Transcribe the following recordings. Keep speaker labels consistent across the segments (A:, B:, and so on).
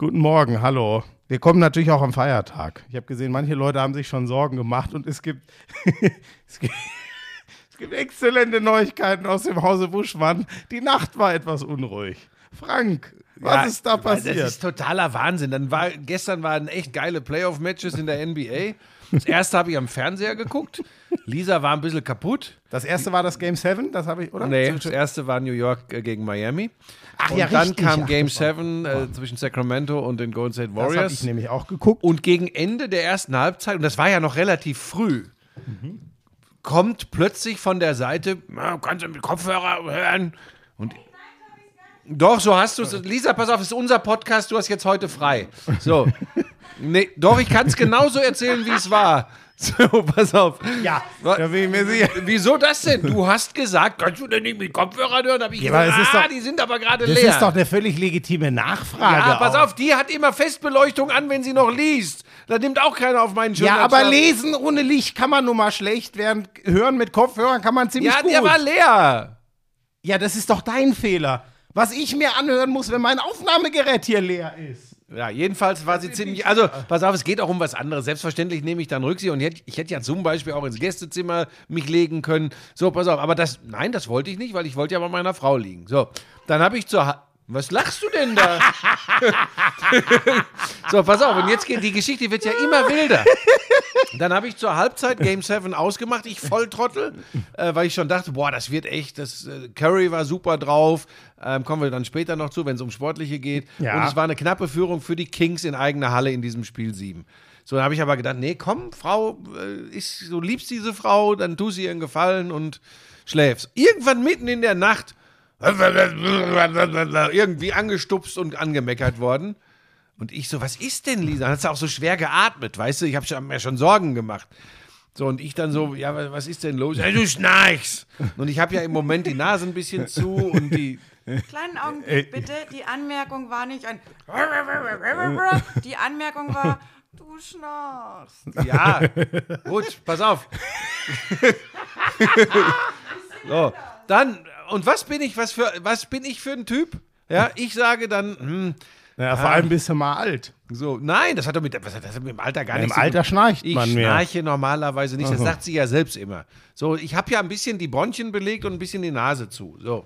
A: Guten Morgen, hallo. Wir kommen natürlich auch am Feiertag. Ich habe gesehen, manche Leute haben sich schon Sorgen gemacht und es gibt, es gibt, es gibt exzellente Neuigkeiten aus dem Hause Buschmann. Die Nacht war etwas unruhig. Frank, was
B: Ja,
A: ist da passiert?
B: Das ist totaler Wahnsinn. Dann war, gestern waren echt geile Playoff-Matches in der NBA. Das erste habe ich am Fernseher geguckt. Lisa war ein bisschen kaputt.
A: Das erste war das Game 7, das habe ich, oder?
B: Nee, das erste war New York äh, gegen Miami.
A: Ach
B: Und
A: ja,
B: dann
A: richtig.
B: kam Game
A: das war-
B: 7 äh, zwischen Sacramento und den Golden State
A: Das habe
B: Warriors.
A: ich nämlich auch geguckt.
B: Und gegen Ende der ersten Halbzeit, und das war ja noch relativ früh, kommt plötzlich von der Seite, "Na, kannst du mit Kopfhörer hören? Und doch, so hast du es. Lisa, pass auf, es ist unser Podcast, du hast jetzt heute frei. So. Nee, doch, ich kann es genauso erzählen, wie es war. So, pass auf.
A: Ja,
B: Wa-
A: da bin ich mir sicher.
B: Wieso das denn? Du hast gesagt, kannst du denn nicht mit Kopfhörern hören? Hab ich
A: Ja, aber
B: gesagt,
A: es ist
B: ah,
A: doch-
B: die sind aber gerade
A: Das
B: leer.
A: ist doch eine völlig legitime Nachfrage.
B: ja, pass
A: auch.
B: auf, die hat immer Festbeleuchtung an, wenn sie noch liest. Da nimmt auch keiner auf meinen Schirm.
A: Ja, aber lesen ohne Licht kann man nun mal schlecht, während hören mit Kopfhörern kann man ziemlich
B: Ja,
A: gut.
B: der war leer.
A: ja, das ist doch dein Fehler. Was ich mir anhören muss, wenn mein Aufnahmegerät hier leer ist.
B: Ja, jedenfalls war sie ziemlich. Also, pass auf, es geht auch um was anderes. Selbstverständlich nehme ich dann Rücksicht und hätte- ich hätte ja zum Beispiel auch ins Gästezimmer mich legen können. So, pass auf, aber das, nein, das wollte ich nicht, weil ich wollte ja bei meiner Frau liegen. So, dann habe ich zur. Was lachst du denn da? so, pass auf, und jetzt geht die Geschichte wird ja immer wilder. Dann habe ich zur Halbzeit Game 7 ausgemacht, ich Volltrottel, äh, weil ich schon dachte, boah, das wird echt, das äh, Curry war super drauf, ähm, kommen wir dann später noch zu, wenn es um Sportliche geht.
A: Ja.
B: Und es war eine knappe Führung für die Kings in eigener Halle in diesem Spiel 7. So, dann habe ich aber gedacht, nee, komm, Frau, äh, ist, du liebst diese Frau, dann tu sie ihren Gefallen und schläfst. Irgendwann mitten in der Nacht irgendwie angestupst und angemeckert worden. Und ich so, was ist denn, Lisa? Dann hat sie auch so schwer geatmet, weißt du? Ich habe mir schon Sorgen gemacht. So, und ich dann so, ja, wa- was ist denn los? Ja, du schnarchst. Und ich habe ja im Moment die Nase ein bisschen zu und die.
C: Kleinen Augenblick bitte. Die Anmerkung war nicht ein. Die Anmerkung war, du schnarchst.
B: Ja, gut, pass auf. so, dann, und was bin ich, was für, was bin ich für ein Typ? Ja, ich sage dann, hm,
A: Ja, vor allem bist du mal alt.
B: so, nein, das hat doch mit, was hat das mit dem Alter gar
A: Im
B: nichts zu
A: Alter schnarcht
B: Ich
A: man mehr.
B: schnarche normalerweise nicht, das sagt sie ja selbst immer. So, ich habe ja ein bisschen die Bronchien belegt und ein bisschen die Nase zu. So.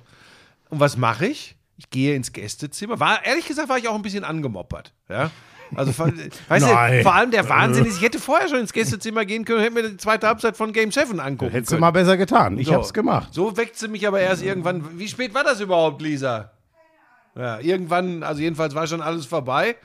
B: Und was mache ich? Ich gehe ins Gästezimmer. War, ehrlich gesagt, war ich auch ein bisschen angemoppert. Ja? Also, vor- weißt du,
A: Nein.
B: vor allem der Wahnsinn ist, ich hätte vorher schon ins Gästezimmer gehen können und hätte mir die zweite Halbzeit von Game 7 angucken
A: Hättest du
B: können.
A: mal besser getan. Ich
B: So.
A: hab's gemacht.
B: So weckt sie mich aber erst irgendwann. Wie spät war das überhaupt, Lisa? Ja, irgendwann, also jedenfalls war schon alles vorbei.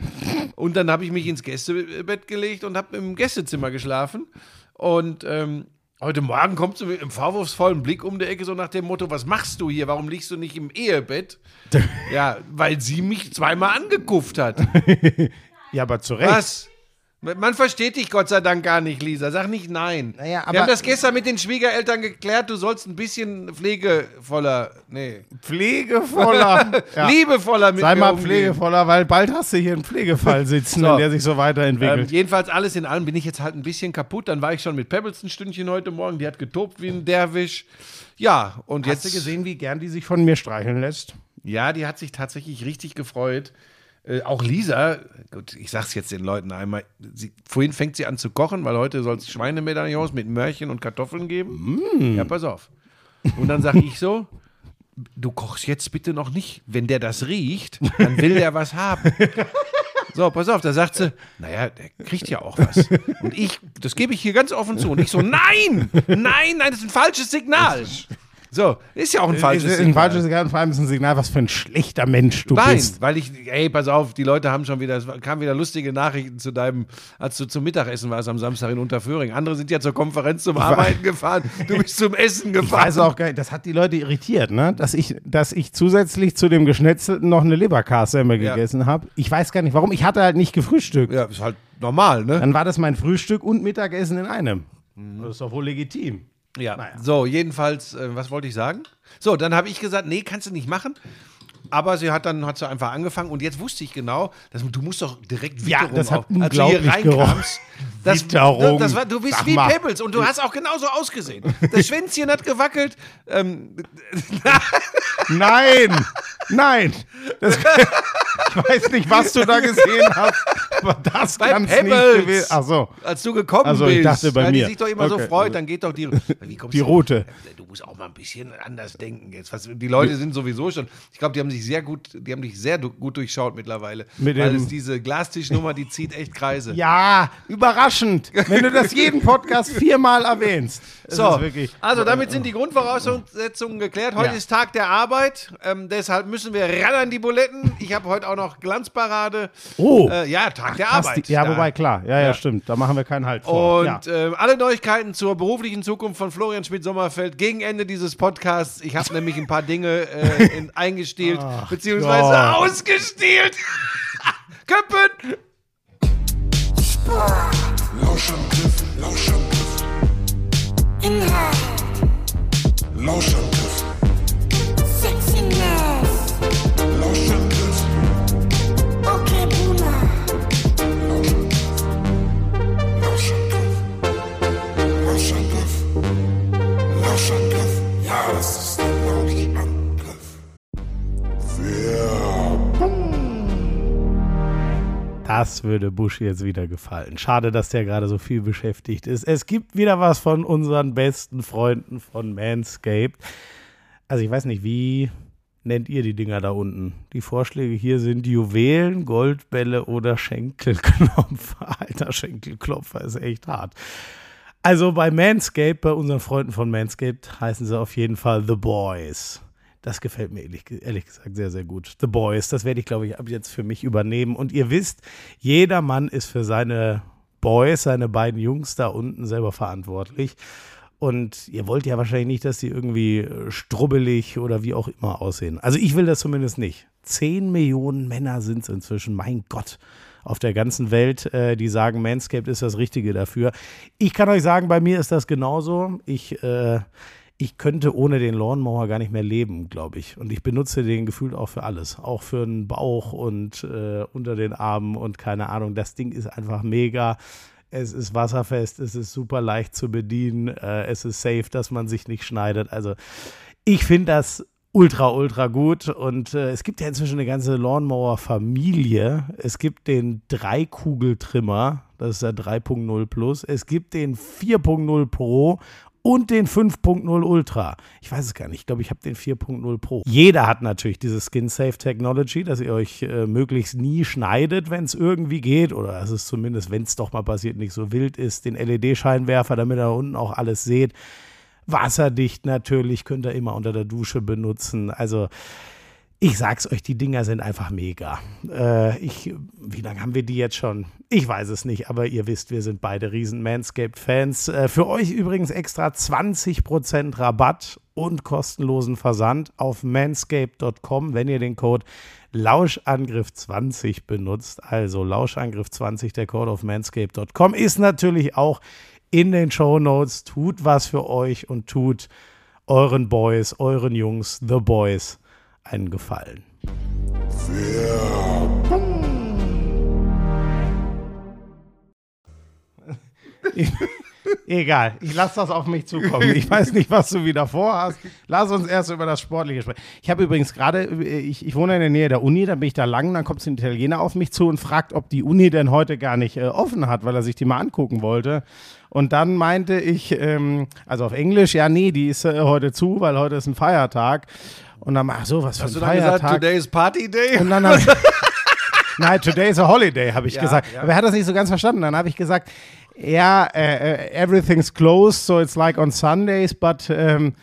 B: Und dann habe ich mich ins Gästebett gelegt und habe im Gästezimmer geschlafen. Und ähm, heute Morgen kommt sie mit einem vorwurfsvollen Blick um die Ecke, so nach dem Motto: Was machst du hier? Warum liegst du nicht im Ehebett? ja, weil sie mich zweimal angekufft hat.
A: Ja, aber zu Recht.
B: Was? Man versteht dich Gott sei Dank gar nicht, Lisa. Sag nicht nein.
A: Naja,
B: Wir
A: aber-
B: haben das gestern mit den Schwiegereltern geklärt. Du sollst ein bisschen pflegevoller, nee,
A: Pflegevoller. ja.
B: liebevoller mit
A: Sei
B: mir
A: mal
B: umgehen.
A: pflegevoller, weil bald hast du hier einen Pflegefall sitzen,
B: So.
A: der sich so
B: Ähm,
A: weiterentwickelt.
B: jedenfalls alles in allem bin ich jetzt halt ein bisschen kaputt. Dann war ich schon mit Pebbles ein Stündchen heute Morgen. Die hat getobt wie ein Derwisch. Ja, und
A: Hast
B: jetzt
A: du gesehen, wie gern die sich von mir streicheln lässt?
B: Ja, die hat sich tatsächlich richtig gefreut. Äh, auch Lisa, gut, ich sag's jetzt den Leuten einmal, sie, vorhin fängt sie an zu kochen, weil heute soll es Schweinemedaillons mit Möhrchen und Kartoffeln geben. Ja, pass auf. Und dann sag ich so, du kochst jetzt bitte noch nicht. Wenn der das riecht, dann will der was haben. So, pass auf, da sagt sie, naja, der kriegt ja auch was. Und ich, das gebe ich hier ganz offen zu. Und ich so, nein, nein, nein, das ist ein falsches Signal. So, ist ja auch ein falsches
A: ist
B: Signal.
A: ein falsches Signal und vor allem ist ein Signal, was für ein schlechter Mensch du
B: Nein,
A: bist.
B: weil ich, ey, pass auf, die Leute haben schon wieder, es kamen wieder lustige Nachrichten zu deinem, als du zum Mittagessen warst am Samstag in Unterföhring. Andere sind ja zur Konferenz zum Arbeiten gefahren, du bist zum Essen
A: Ich
B: gefahren.
A: weiß auch gar nicht, das hat die Leute irritiert, ne? dass, ich, dass ich zusätzlich zu dem Geschnetzelten noch eine Leberkassemmel
B: Ja.
A: gegessen habe. Ich weiß gar nicht warum. Ich hatte halt nicht gefrühstückt.
B: Ja, ist halt normal, ne?
A: Dann war das mein Frühstück und Mittagessen in einem.
B: Mhm.
A: Das ist doch wohl legitim.
B: Ja.
A: Naja.
B: So, jedenfalls, äh, was wollte ich sagen? So, dann habe ich gesagt, nee, kannst du nicht machen. Aber sie hat dann hat sie einfach angefangen und jetzt wusste ich genau, dass, du musst doch direkt
A: Ja,
B: Witterung
A: das hat
B: auf- als du hier reinkamst. Das,
A: Witterung.
B: das war, du bist wie
A: mal.
B: Pebbles und du hast auch genauso ausgesehen. Das Schwänzchen hat gewackelt. Ähm,
A: Nein! Nein! Das, Ich weiß nicht, was du da gesehen hast, aber das kann nicht gewesen Ach so,
B: Als du gekommen
A: Also,
B: bist.
A: ich dachte bei
B: weil
A: mir.
B: die sich doch immer so
A: Okay.
B: freut, dann geht doch die.
A: Die rote.
B: Du musst auch mal ein bisschen anders denken jetzt. Die Leute sind sowieso schon. Ich glaube, die haben sich sehr gut, die haben dich sehr du, gut durchschaut mittlerweile.
A: Mit
B: weil es diese Glastischnummer, die zieht echt Kreise.
A: Ja, überraschend, wenn du das jeden Podcast viermal erwähnst. Es
B: So, also damit sind die Grundvoraussetzungen geklärt. Heute
A: Ja.
B: ist Tag der Arbeit, ähm, deshalb müssen wir ran an die Buletten. Ich habe heute auch noch Glanzparade.
A: Oh.
B: Äh, ja, Tag der
A: Passt
B: Arbeit.
A: die- ja,
B: Da-
A: wobei, klar. Ja, ja,
B: Ja.
A: stimmt. Da machen wir keinen Halt vor.
B: Und
A: ja.
B: ähm, alle Neuigkeiten zur beruflichen Zukunft von Florian Schmidt-Sommerfeld gegen Ende dieses Podcasts. Ich habe nämlich ein paar Dinge äh, in, eingestielt, beziehungsweise
A: Gott.
B: ausgestielt. Köppen!
D: Lauschangriff, Lauschangriff.
E: Inhalt,
D: Lauschangriff,
E: Sexiness,
D: Lauschangriff,
E: okay Boomer,
D: Lauschangriff, Lauschangriff, Lauschangriff. Ja, das ist
A: Das würde Bush jetzt wieder gefallen. Schade, dass der gerade so viel beschäftigt ist. Es gibt wieder was von unseren besten Freunden von Manscaped. Also ich weiß nicht, wie nennt ihr die Dinger da unten? Die Vorschläge hier sind Juwelen, Goldbälle oder Schenkelklopfer. Alter, Schenkelklopfer ist echt hart. Also bei Manscaped, bei unseren Freunden von Manscaped, heißen sie auf jeden Fall The Boys. Das gefällt mir ehrlich, ehrlich gesagt sehr, sehr gut. The Boys, das werde ich, glaube ich, ab jetzt für mich übernehmen. Und ihr wisst, jeder Mann ist für seine Boys, seine beiden Jungs da unten selber verantwortlich. Und ihr wollt ja wahrscheinlich nicht, dass die irgendwie äh, strubbelig oder wie auch immer aussehen. Also ich will das zumindest nicht. Zehn Millionen Männer sind es inzwischen, mein Gott, auf der ganzen Welt, äh, die sagen, Manscaped ist das Richtige dafür. Ich kann euch sagen, bei mir ist das genauso. Ich, äh, ich könnte ohne den Lawnmower gar nicht mehr leben, glaube ich. Und ich benutze den gefühlt auch für alles. Auch für den Bauch und äh, unter den Armen und keine Ahnung. Das Ding ist einfach mega. Es ist wasserfest, es ist super leicht zu bedienen, äh, es ist safe, dass man sich nicht schneidet. Also ich finde das ultra, ultra gut. Und äh, es gibt ja inzwischen eine ganze Lawnmower-Familie. Es gibt den Dreikugeltrimmer, das ist der 3.0 Plus. Es gibt den 4.0 Pro und den 5.0 Ultra. Ich weiß es gar nicht. Ich glaube, ich habe den 4.0 Pro. Jeder hat natürlich diese Skin-Safe Technology, dass ihr euch äh, möglichst nie schneidet, wenn es irgendwie geht. Oder dass es zumindest, wenn es doch mal passiert, nicht so wild ist. Den LED-Scheinwerfer, damit ihr da unten auch alles seht. Wasserdicht natürlich, könnt ihr immer unter der Dusche benutzen. Also ich sag's euch, die Dinger sind einfach mega. Äh, ich, wie lange haben wir die jetzt schon? Ich weiß es nicht, aber ihr wisst, wir sind beide riesen Manscaped-Fans. Äh, für euch übrigens extra 20% Rabatt und kostenlosen Versand auf manscaped.com, wenn ihr den Code Lauschangriff20 benutzt. Also Lauschangriff20, der Code auf manscaped.com, ist natürlich auch in den Show Notes. Tut was für euch und tut euren Boys, euren Jungs, The Boys, einen Gefallen. Egal, ich lasse das auf mich zukommen. Ich weiß nicht, was du wieder vorhast. Lass uns erst über das Sportliche sprechen. Ich habe übrigens gerade, ich, ich wohne in der Nähe der Uni, da bin ich da lang, dann kommt ein Italiener auf mich zu und fragt, ob die Uni denn heute gar nicht äh, offen hat, weil er sich die mal angucken wollte. Und dann meinte ich, ähm, also auf Englisch, ja, nee, die ist äh, heute zu, weil heute ist ein Feiertag. Und dann, ach so, was für
B: Hast du
A: ein
B: dann gesagt,
A: Feiertag.
B: today is Party Day?
A: Und dann hab, Nein, today is a holiday, habe ich
B: Ja,
A: gesagt.
B: ja.
A: Aber er hat das nicht so ganz verstanden. Dann habe ich gesagt, ja, äh, äh, everything's closed, so it's like on Sundays, but um,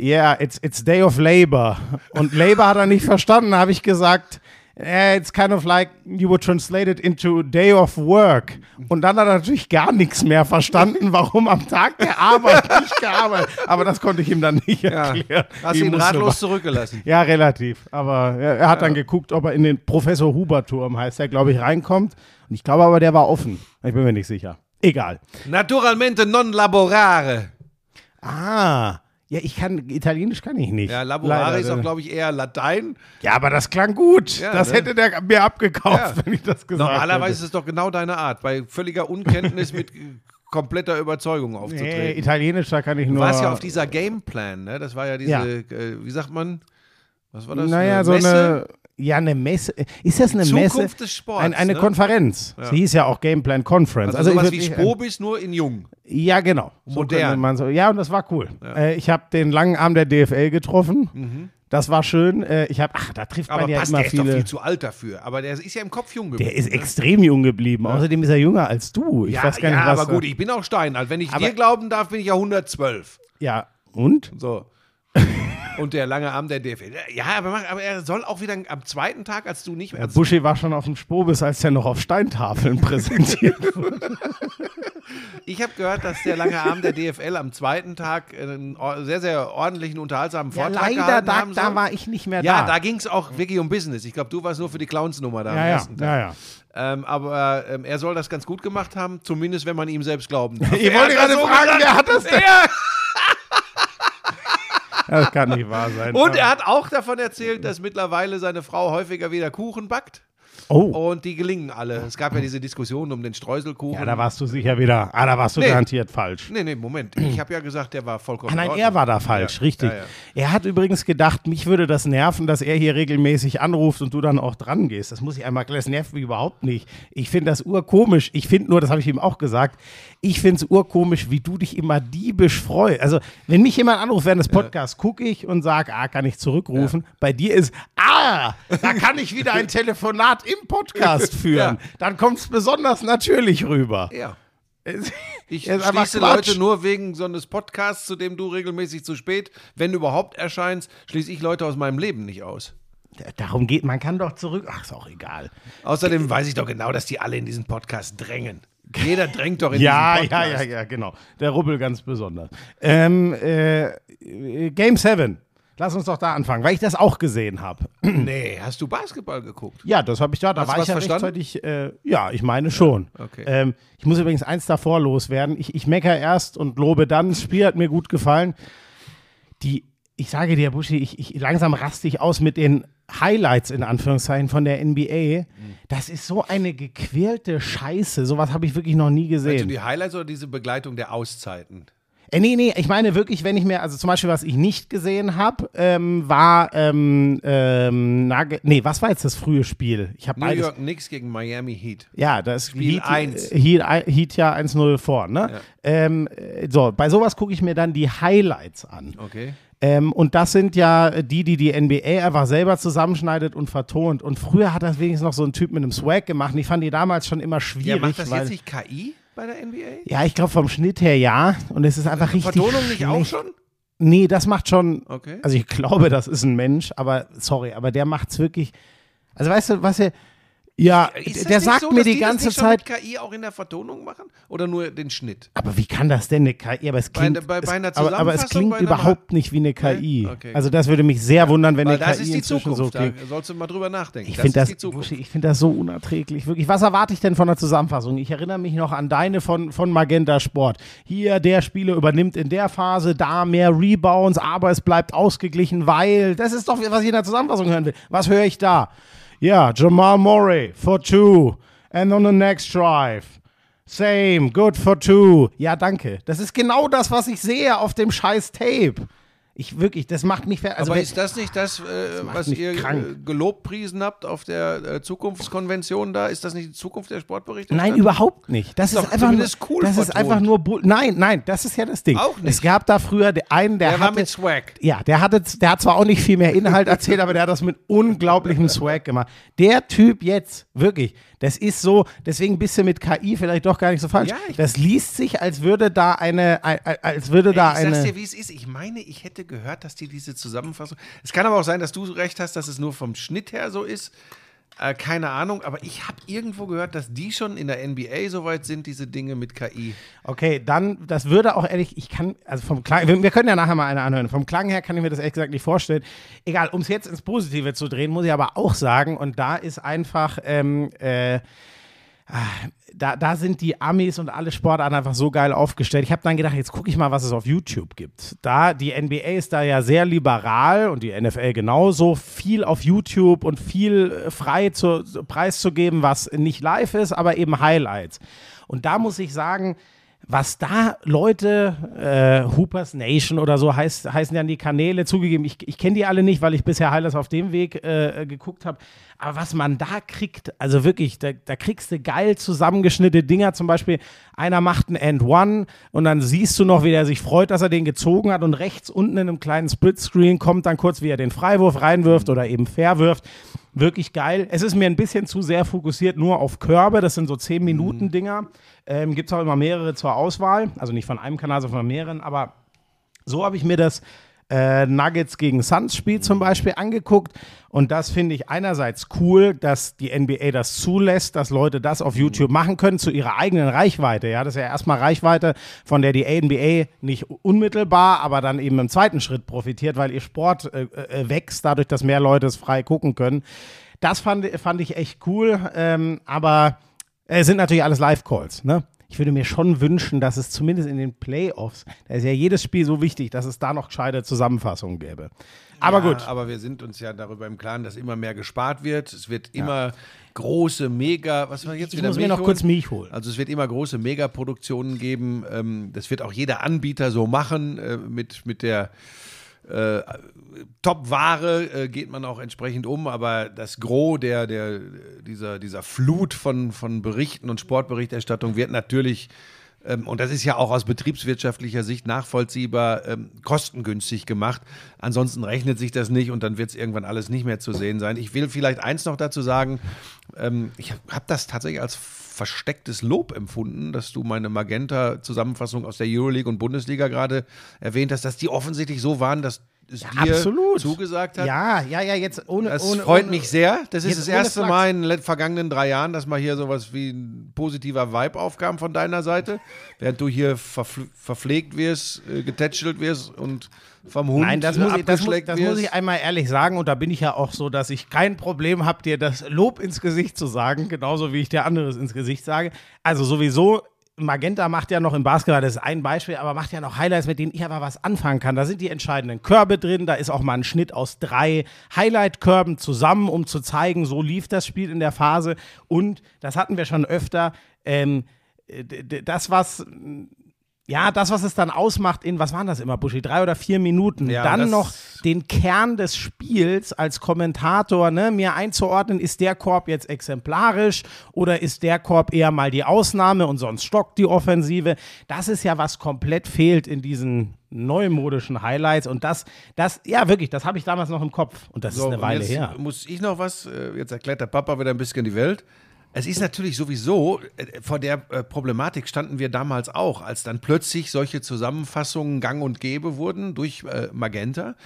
A: yeah, it's, it's day of labor. Und labor hat er nicht verstanden. Habe ich gesagt, eh, it's kind of like you would translate it into day of work. Und dann hat er natürlich gar nichts mehr verstanden, warum am Tag der Arbeit nicht gearbeitet. Aber das konnte ich ihm dann nicht
B: Ja.
A: erklären.
B: Hast
A: Ich
B: du ihn ratlos zurückgelassen?
A: ja, relativ. Aber er, er hat dann geguckt, ob er in den Professor Huber-Turm, heißt der, glaube ich, reinkommt. Und ich glaube aber, der war offen. Ich bin mir nicht sicher. Egal.
B: Naturalmente non laborare.
A: Ah. Ja, ich kann, Italienisch kann ich nicht.
B: Ja, laborare ist auch, glaube ich, eher Latein.
A: Ja, aber das klang gut.
B: Ja,
A: das
B: ne?
A: hätte der mir abgekauft,
B: Ja.
A: wenn ich das gesagt
B: Normalerweise
A: hätte.
B: ist es doch genau deine Art, bei völliger Unkenntnis mit kompletter Überzeugung
A: Nee,
B: aufzutreten.
A: Italienisch, da kann ich
B: du
A: nur.
B: warst ja auf dieser Gameplan, ne? Das war ja diese,
A: Ja.
B: äh, wie sagt man, was war das?
A: Naja,
B: Eine
A: so
B: Messe?
A: eine. Ja, eine Messe. Ist das eine
B: Zukunft
A: Messe?
B: des Sports,
A: Ein, eine
B: ne?
A: Konferenz. Sie hieß ja auch Gameplan Conference.
B: Also,
A: ich
B: sowas wie
A: nicht-
B: Spobis, nur in jung.
A: Ja, genau. So
B: Modern.
A: Man so, ja, und das war cool. Äh, ich habe den langen Arm der DFL getroffen. Das war schön. Äh, ich habe, ach, da trifft
B: Mhm. Aber
A: man ja
B: passt,
A: immer
B: der ist doch
A: viele.
B: viel zu alt dafür. Aber der ist ja im Kopf jung geblieben.
A: Der ist
B: ne?
A: extrem jung geblieben. Außerdem ist er jünger als du. Ich
B: ja,
A: weiß gar nicht,
B: ja,
A: was.
B: aber gut, ich bin auch steinalt. Wenn ich
A: Aber-
B: dir glauben darf, bin ich ja 112.
A: ja, und?
B: So. Und der lange Arm der DFL. Ja, aber, mach- aber er soll auch wieder am zweiten Tag, als du nicht mehr.
A: Buschi war schon auf dem Spobis, als der noch auf Steintafeln präsentiert wurde.
B: ich habe gehört, dass der lange Arm der DFL am zweiten Tag einen sehr, sehr ordentlichen, unterhaltsamen
A: ja,
B: Vortrag
A: leider,
B: gehalten
A: da,
B: haben soll.
A: da war ich nicht mehr
B: ja,
A: da.
B: da ging es auch wirklich um Business. Ich glaube, du warst nur für die Clownsnummer da am
A: ja, ja,
B: ersten Tag.
A: ja, ja.
B: Ähm, aber ähm, er soll das ganz gut gemacht haben, zumindest wenn man ihm selbst glauben darf.
A: Ich
B: Er
A: wollte gerade
B: so
A: fragen,
B: gesagt.
A: wer hat das denn?
B: Er,
A: Das kann nicht wahr sein.
B: und er hat auch davon erzählt, dass mittlerweile seine Frau häufiger wieder Kuchen backt.
A: Oh,
B: Und die gelingen alle. Es gab ja diese Diskussion um den Streuselkuchen.
A: ja, da warst du sicher wieder. Ah, da warst du
B: Nee.
A: garantiert falsch.
B: Nee, nee, Moment. Ich habe ja gesagt, der war vollkommen.
A: Ah, nein,
B: Ordnung.
A: er war da falsch,
B: Ja,
A: richtig.
B: ja, ja.
A: Er hat übrigens gedacht, mich würde das nerven, dass er hier regelmäßig anruft und du dann auch dran gehst. Das muss ich einmal klären. Das nervt mich überhaupt nicht. Ich finde das urkomisch. Ich finde nur, das habe ich ihm auch gesagt, ich finde es urkomisch, wie du dich immer diebisch freust. Also, wenn mich jemand anruft während des Podcasts, gucke ich und sage, ah, kann ich zurückrufen. Bei dir ist, ah, da kann ich wieder ein Telefonat im Podcast führen.
B: Ja.
A: Dann kommt es besonders natürlich rüber.
B: Ja. Ich schließe. Leute nur wegen so eines Podcasts, zu dem du regelmäßig zu spät, wenn du überhaupt erscheinst, schließe ich Leute aus meinem Leben nicht aus.
A: Darum geht, man kann doch zurück. Ach, ist auch egal.
B: Außerdem weiß ich doch genau, dass die alle in diesen Podcast drängen. Jeder drängt doch in
A: Ja,
B: diesen
A: ja,
B: Podcast.
A: ja, ja, genau. Der Rubbel ganz besonders. Ähm, äh, äh, Game 7. Lass uns doch da anfangen, weil ich das auch gesehen habe.
B: Nee, hast du Basketball geguckt?
A: Ja, das habe ich da. Da
B: Hast
A: war ich ja
B: verstanden?
A: rechtzeitig. Äh, ja, ich meine schon.
B: okay.
A: Ähm, ich muss übrigens eins davor loswerden. Ich, ich meckere erst und lobe dann. Das Spiel hat mir gut gefallen. Die, ich sage dir, Buschi, ich, ich, langsam raste ich aus mit den Highlights in Anführungszeichen von der NBA. Das ist so eine gequälte Scheiße. Sowas habe ich wirklich noch nie gesehen.
B: die Highlights oder diese Begleitung der Auszeiten?
A: Äh, nee, nee, ich meine wirklich, wenn ich mir, also zum Beispiel, was ich nicht gesehen habe, ähm, war, ähm, ähm, nee, was war jetzt das frühe Spiel? Ich habe
B: New
A: beides.
B: York Knicks gegen Miami Heat.
A: Ja, das
B: Spiel
A: Heat,
B: eins.
A: äh, Heat, Heat ja 1-0 vor, ne?
B: Ja.
A: Ähm, äh, so, bei sowas gucke ich mir dann die Highlights an.
B: Okay.
A: Ähm, und das sind ja die, die die NBA einfach selber zusammenschneidet und vertont. Und früher hat das wenigstens noch so ein Typ mit einem Swag gemacht. Und ich fand die damals schon immer schwierig.
B: Ja, macht das jetzt nicht KI bei der NBA?
A: ja, ich glaube vom Schnitt her ja. Und es ist einfach richtig
B: Vertonung nicht auch schon?
A: Nee, das macht schon.
B: Okay.
A: Also ich glaube, das ist ein Mensch, aber sorry, aber der macht's wirklich. Also weißt du, was er. Ja,
B: das
A: der sagt
B: so,
A: mir die
B: die
A: ganze
B: das nicht
A: Zeit.
B: Schon mit KI auch in der Vertonung machen? Oder nur den Schnitt?
A: Aber wie kann das denn eine KI? Aber es
B: Bei-
A: klingt,
B: bei- bei
A: es,
B: einer
A: aber, aber es klingt überhaupt nicht wie eine KI.
B: okay.
A: Also das würde mich sehr wundern, wenn
B: Weil
A: eine
B: das
A: KI
B: ist die
A: inzwischen
B: Zukunft.
A: so klingt.
B: da sollst du mal drüber nachdenken.
A: Ich finde das, ich find das so unerträglich. Wirklich. Was erwarte ich denn von der Zusammenfassung? Ich erinnere mich noch an deine von, von Magenta Sport. Hier, der Spieler übernimmt in der Phase, da mehr Rebounds, aber es bleibt ausgeglichen, weil. Das ist doch, was ich in der Zusammenfassung hören will. Was höre ich da? Ja, Jamal Murray for two. And on the next drive. Same, good for two. Ja, danke. Das ist genau das, was ich sehe auf dem scheiß Tape. Ich wirklich, das macht mich fer- also
B: Aber ist das nicht das, äh,
A: macht
B: was ihr
A: krank.
B: äh, gelobpriesen habt auf der äh, Zukunftskonvention da? Ist das nicht die Zukunft der Sportberichterstattung?
A: Nein, überhaupt nicht. Das ist,
B: doch
A: einfach nur,
B: cool
A: das ist einfach nur Bull Nein, nein, das ist ja das Ding.
B: Auch nicht.
A: Es gab da früher einen, der,
B: Der war
A: hatte
B: mit Swag.
A: Ja, der hatte der hat zwar auch nicht viel mehr Inhalt erzählt, aber der hat das mit unglaublichem Swag gemacht. Der Typ jetzt, wirklich, das ist so, deswegen bist du mit KI vielleicht doch gar nicht so falsch.
B: Ja,
A: das liest sich, als würde da eine ein- ein- als würde da
B: ich sag's
A: eine
B: dir, wie es ist. Ich meine, ich hätte gehört, dass die diese Zusammenfassung. Es kann aber auch sein, dass du recht hast, dass es nur vom Schnitt her so ist. Äh, keine Ahnung, aber ich habe irgendwo gehört, dass die schon in der NBA so weit sind, diese Dinge mit KI.
A: Okay, dann, das würde auch ehrlich, ich kann, also vom Klang, wir, wir können ja nachher mal eine anhören. Vom Klang her kann ich mir das ehrlich gesagt nicht vorstellen. Egal, um es jetzt ins Positive zu drehen, muss ich aber auch sagen, und da ist einfach, ähm, äh, da, da sind die Amis und alle Sportarten einfach so geil aufgestellt. Ich habe dann gedacht, jetzt gucke ich mal, was es auf YouTube gibt. Da, die NBA ist da ja sehr liberal und die NFL genauso, viel auf YouTube und viel äh, frei zu, preiszugeben, was nicht live ist, aber eben Highlights. Und da muss ich sagen, was da Leute, äh, Hoopers Nation oder so heißt, heißen dann die Kanäle, zugegeben, ich, ich kenne die alle nicht, weil ich bisher Highlights auf dem Weg äh, geguckt habe. Aber was man da kriegt, also wirklich, da, da kriegst du geil zusammengeschnittene Dinger. Zum Beispiel, einer macht ein End One und dann siehst du noch, wie der sich freut, dass er den gezogen hat. Und rechts unten in einem kleinen Splitscreen kommt dann kurz, wie er den Freiwurf reinwirft oder eben verwirft. Wirklich geil. Es ist mir ein bisschen zu sehr fokussiert nur auf Körbe. Das sind so 10-Minuten-Dinger. Ähm, Gibt es auch immer mehrere zur Auswahl. Also nicht von einem Kanal, sondern von mehreren. Aber so habe ich mir das äh, Nuggets gegen Suns Spiel zum Beispiel angeguckt. Und das finde ich einerseits cool, dass die NBA das zulässt, dass Leute das auf YouTube machen können zu ihrer eigenen Reichweite. Ja, das ist ja erstmal Reichweite, von der die NBA nicht unmittelbar, aber dann eben im zweiten Schritt profitiert, weil ihr Sport äh, äh, wächst, dadurch, dass mehr Leute es frei gucken können. Das fand, fand ich echt cool. Ähm, aber es sind natürlich alles Live-Calls, ne? Ich würde mir schon wünschen, dass es zumindest in den Playoffs, da ist ja jedes Spiel so wichtig, dass es da noch gescheite Zusammenfassungen gäbe. Aber
B: ja,
A: gut.
B: Aber wir sind uns ja darüber im Klaren, dass immer mehr gespart wird. Es wird immer große, mega, was war jetzt
A: Ich
B: wieder
A: muss mir noch
B: holen?
A: kurz Milch holen.
B: Also es wird immer große Megaproduktionen geben. Ähm, das wird auch jeder Anbieter so machen. Äh, mit, mit der äh, Top-Ware äh, geht man auch entsprechend um, aber das Gros der, der, dieser, dieser Flut von, von Berichten und Sportberichterstattung wird natürlich, und das ist ja auch aus betriebswirtschaftlicher Sicht nachvollziehbar, ähm, kostengünstig gemacht. Ansonsten rechnet sich das nicht und dann wird es irgendwann alles nicht mehr zu sehen sein. Ich will vielleicht eins noch dazu sagen, ähm, ich habe hab das tatsächlich als verstecktes Lob empfunden, dass du meine Magenta-Zusammenfassung aus der Euroleague und Bundesliga gerade erwähnt hast, dass die offensichtlich so waren, dass es dir
A: absolut.
B: zugesagt hat.
A: Ja, ja, ja, jetzt ohne.
B: Das
A: ohne,
B: freut
A: ohne,
B: mich sehr. Das ist das erste
A: Flachs.
B: Mal in den vergangenen drei Jahren, dass mal hier sowas wie ein positiver Vibe aufkam von deiner Seite. Während du hier verfl verpflegt wirst, äh, getätschelt wirst und vom Hund
A: Nein, das, muss ich, das, muss,
B: abgeschleckt
A: das muss ich einmal ehrlich sagen und da bin ich ja auch so, dass ich kein Problem habe, dir das Lob ins Gesicht zu sagen, genauso wie ich dir anderes ins Gesicht sage. Also sowieso, Magenta macht ja noch im Basketball, das ist ein Beispiel, aber macht ja noch Highlights, mit denen ich aber was anfangen kann. Da sind die entscheidenden Körbe drin, da ist auch mal ein Schnitt aus drei Highlight-Körben zusammen, um zu zeigen, so lief das Spiel in der Phase. Und das hatten wir schon öfter. Ähm, das, was ja, das, was es dann ausmacht in, was waren das immer, Buschi, drei oder vier Minuten,
B: Ja,
A: dann noch den Kern des Spiels als Kommentator, ne, mir einzuordnen, ist der Korb jetzt exemplarisch oder ist der Korb eher mal die Ausnahme und sonst stockt die Offensive. Das ist ja, was komplett fehlt in diesen neumodischen Highlights und das, das, ja wirklich, das habe ich damals noch im Kopf und das
B: So,
A: ist eine Weile her.
B: muss ich noch was, äh, jetzt erklärt der Papa wieder ein bisschen die Welt. Es ist natürlich sowieso, äh, vor der äh, Problematik standen wir damals auch, als dann plötzlich solche Zusammenfassungen gang und gäbe wurden durch äh, Magenta.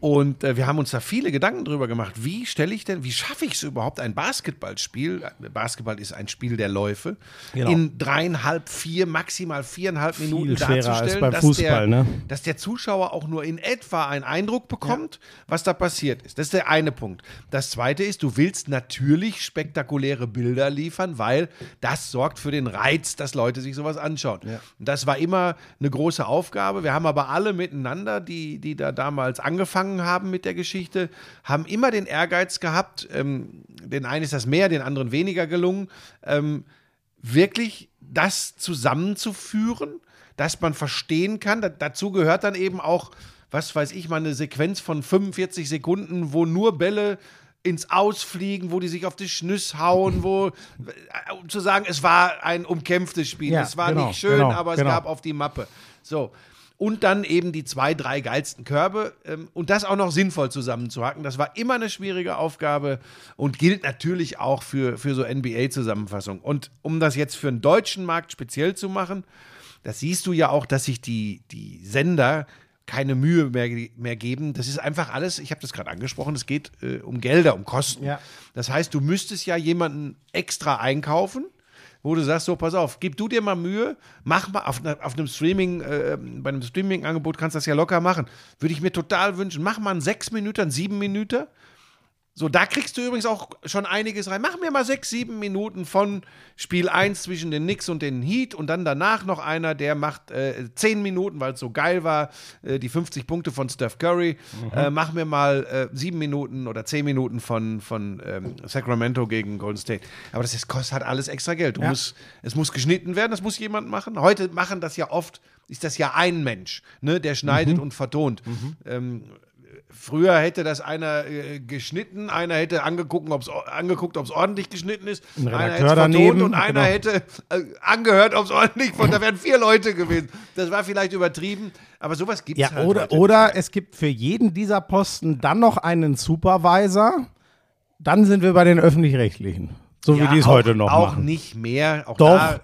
B: Und äh, wir haben uns da viele Gedanken drüber gemacht. Wie stelle ich denn, wie schaffe ich es überhaupt, ein Basketballspiel, äh, Basketball ist ein Spiel der Läufe,
A: Genau.
B: in dreieinhalb, vier, maximal viereinhalb Minuten
A: schwerer als
B: darzustellen,
A: beim
B: dass,
A: Fußball,
B: der,
A: ne?
B: dass der Zuschauer auch nur in etwa einen Eindruck bekommt, was da passiert ist. Das ist der eine Punkt. Das zweite ist, du willst natürlich spektakuläre Bilder liefern, weil das sorgt für den Reiz, dass Leute sich sowas anschauen. Und Das war immer eine große Aufgabe. Wir haben aber alle miteinander, die, die da damals angefangen haben mit der Geschichte, haben immer den Ehrgeiz gehabt, ähm, den einen ist das mehr, den anderen weniger gelungen, ähm, wirklich das zusammenzuführen, dass man verstehen kann. Da, dazu gehört dann eben auch, was weiß ich, mal eine Sequenz von 45 Sekunden, wo nur Bälle ins Ausfliegen, wo die sich auf die Schnüss hauen, wo, äh, um zu sagen, es war ein umkämpftes Spiel.
A: Ja,
B: es war
A: genau,
B: nicht schön,
A: genau,
B: aber es
A: genau.
B: gab auf die Mappe. So. Und dann eben die zwei, drei geilsten Körbe ähm, und das auch noch sinnvoll zusammenzuhacken. Das war immer eine schwierige Aufgabe und gilt natürlich auch für, für so NBA-Zusammenfassungen. Und um das jetzt für den deutschen Markt speziell zu machen, das siehst du ja auch, dass sich die, die Sender keine Mühe mehr, mehr geben. Das ist einfach alles, ich habe das gerade angesprochen, es geht äh, um Gelder, um Kosten.
A: Ja.
B: Das heißt, du müsstest ja jemanden extra einkaufen, wo du sagst, so, pass auf, gib du dir mal Mühe, mach mal auf, auf einem Streaming, äh, bei einem Streaming-Angebot kannst du das ja locker machen. Würde ich mir total wünschen. Mach mal einen sechs Minuten, einen sieben Minuten So, da kriegst du übrigens auch schon einiges rein. Mach mir mal sechs, sieben Minuten von Spiel 1 zwischen den Knicks und den Heat und dann danach noch einer, der macht äh, zehn Minuten, weil es so geil war, äh, die 50 Punkte von Steph Curry. Äh, mach mir mal äh, sieben Minuten oder zehn Minuten von, von ähm, Sacramento gegen Golden State. Aber das ist, kostet halt alles extra Geld.
A: Ja.
B: musst, es muss geschnitten werden, das muss jemand machen. Heute machen das ja oft, ist das ja ein Mensch, ne, der schneidet und vertont. Ähm, Früher hätte das einer äh, geschnitten, einer hätte angeguckt, ob es angeguckt, ob's ordentlich geschnitten ist,
A: Ein
B: einer
A: Redakteur
B: hätte vertont
A: daneben,
B: und einer
A: genau.
B: hätte äh, angehört, ob es ordentlich von. Da wären vier Leute gewesen. Das war vielleicht übertrieben, aber sowas gibt es
A: Ja,
B: halt
A: oder, oder es gibt für jeden dieser Posten dann noch einen Supervisor. Dann sind wir bei den Öffentlich-Rechtlichen. So
B: Ja,
A: wie die es
B: auch-
A: heute noch
B: Auch
A: machen.
B: nicht mehr. Auch
A: Doch.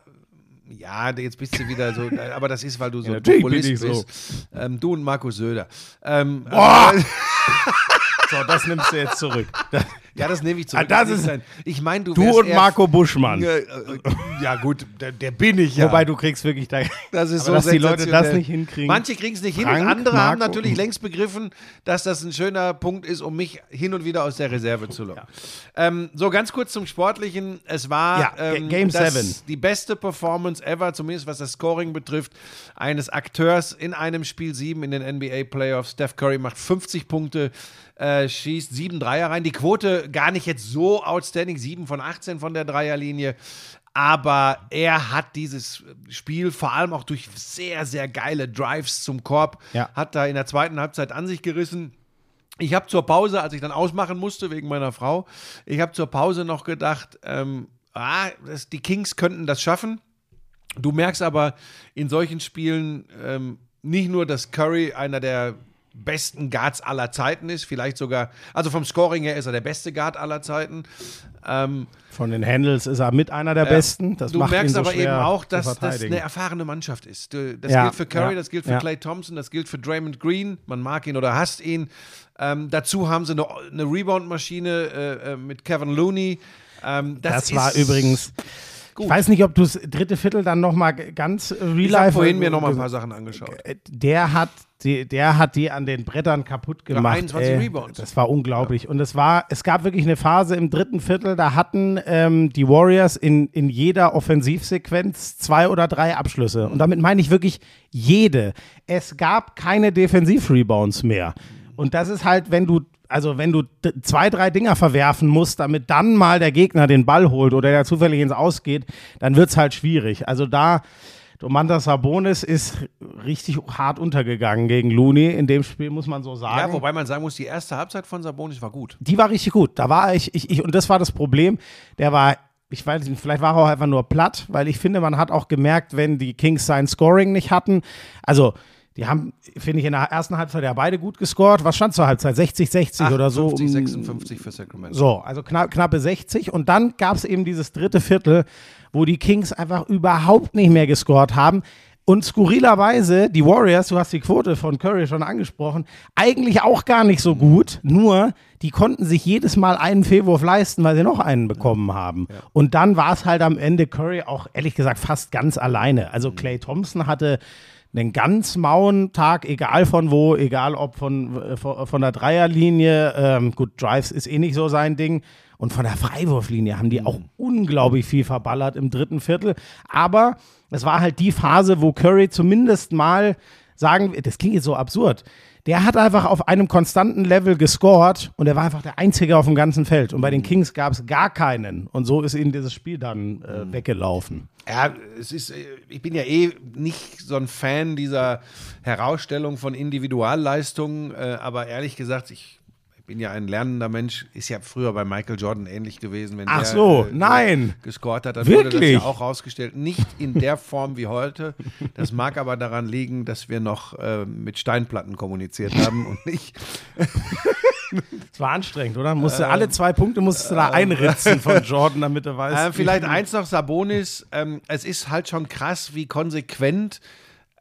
B: Ja, jetzt bist du wieder so, aber das ist, weil du so
A: natürlich
B: Populist
A: bin ich so.
B: bist. Ähm, du und Markus Söder. Ähm,
A: Boah! So, das nimmst du jetzt zurück.
B: Ja, das nehme ich zurück.
A: Ah, das ist-
B: sein. ich meine, du
A: du und Marco Buschmann.
B: Ja, äh, ja gut, der, der bin ich ja.
A: Wobei du kriegst wirklich da.
B: das ist
A: aber dass die Leute das nicht hinkriegen.
B: Manche kriegen es nicht hin
A: Frank,
B: und andere haben
A: Marco.
B: natürlich längst begriffen, dass das ein schöner Punkt ist, um mich hin und wieder aus der Reserve zu locken. Ähm, so ganz kurz zum Sportlichen. Es war
A: Ja,
B: ähm,
A: Game
B: das,
A: Seven.
B: die beste Performance ever, zumindest was das Scoring betrifft, eines Akteurs in einem Spiel 7 in den NBA Playoffs. Steph Curry macht 50 Punkte, äh, schießt 7 Dreier rein. Die Quote gar nicht jetzt so outstanding, 7 von 18 von der Dreierlinie. Aber er hat dieses Spiel vor allem auch durch sehr, sehr geile Drives zum Korb,
A: Ja.
B: hat da in der zweiten Halbzeit an sich gerissen. Ich habe zur Pause, als ich dann ausmachen musste wegen meiner Frau, ich habe zur Pause noch gedacht, ähm, ah, das, die Kings könnten das schaffen. Du merkst aber in solchen Spielen ähm, nicht nur, dass Curry einer der besten Guards aller Zeiten ist, vielleicht sogar, also vom Scoring her ist er der beste Guard aller Zeiten. Ähm,
A: Von den Handles ist er mit einer der besten. Das
B: du merkst
A: so
B: aber eben auch, dass das eine erfahrene Mannschaft ist. Das
A: Ja,
B: gilt für Curry,
A: ja,
B: das gilt für
A: ja.
B: Clay Thompson, das gilt für Draymond Green. Man mag ihn oder hasst ihn. Ähm, dazu haben sie eine, eine Rebound-Maschine äh, äh, mit Kevin Looney. Ähm, das
A: Das war übrigens.
B: Gut.
A: Ich weiß nicht, ob du das dritte Viertel dann noch mal ganz äh, real
B: Ich habe vorhin mir noch mal ein paar Sachen angeschaut.
A: Der hat die, der hat die an den Brettern kaputt gemacht.
B: 21 Rebounds.
A: Das war unglaublich. Und es war, es gab wirklich eine Phase im dritten Viertel, da hatten ähm, die Warriors in, in jeder Offensivsequenz zwei oder drei Abschlüsse. Und damit meine ich wirklich jede. Es gab keine Defensiv-Rebounds mehr. Und das ist halt, wenn du, also wenn du zwei, drei Dinger verwerfen musst, damit dann mal der Gegner den Ball holt oder der zufällig ins Ausgeht, dann wird es halt schwierig. Also da, Domantas Sabonis ist richtig hart untergegangen gegen Looney. In dem Spiel muss man so sagen.
B: Ja, wobei man sagen muss, die erste Halbzeit von Sabonis war gut.
A: Die war richtig gut. Da war ich, ich, ich, und das war das Problem. Der war, ich weiß nicht, vielleicht war er auch einfach nur platt, weil ich finde, man hat auch gemerkt, wenn die Kings sein Scoring nicht hatten. Also, die haben, finde ich, in der ersten Halbzeit ja beide gut gescored. Was stand zur Halbzeit? 60, 60 oder so?
B: 50,
A: Um-
B: 56 für Sacramento.
A: so, also knapp, knappe 60. Und dann gab es eben dieses dritte Viertel, wo die Kings einfach überhaupt nicht mehr gescored haben. Und skurrilerweise, die Warriors, du hast die Quote von Curry schon angesprochen, eigentlich auch gar nicht so gut. Nur, die konnten sich jedes Mal einen Fehlwurf leisten, weil sie noch einen bekommen haben. Und dann war es halt am Ende Curry auch, ehrlich gesagt, fast ganz alleine. Also Clay Thompson hatte einen ganz mauen Tag, egal von wo, egal ob von, äh, von, von der Dreierlinie. Ähm, gut, Drives ist eh nicht so sein Ding. Und von der Freiwurflinie haben die auch unglaublich viel verballert im dritten Viertel. Aber es war halt die Phase, wo Curry zumindest mal sagen, das klingt jetzt so absurd. Der hat einfach auf einem konstanten Level gescored und er war einfach der Einzige auf dem ganzen Feld. Und bei den Kings gab es gar keinen. Und so ist ihnen dieses Spiel dann äh, weggelaufen.
B: Ja, es ist, äh, ich bin ja eh nicht so ein Fan dieser Herausstellung von Individualleistungen, äh, aber ehrlich gesagt, ich bin ja ein lernender Mensch, ist ja früher bei Michael Jordan ähnlich gewesen, wenn
A: Ach
B: der
A: so,
B: äh,
A: nein.
B: gescored hat, dann wurde das
A: Wirklich?
B: ja auch rausgestellt. Nicht in der Form wie heute. Das mag aber daran liegen, dass wir noch äh, mit Steinplatten kommuniziert haben und nicht
A: Es war anstrengend, oder? Musste alle zwei Punkte musstest du da einritzen von Jordan, damit du weißt.
B: Äh, vielleicht eins noch, Sabonis. Ähm, es ist halt schon krass, wie konsequent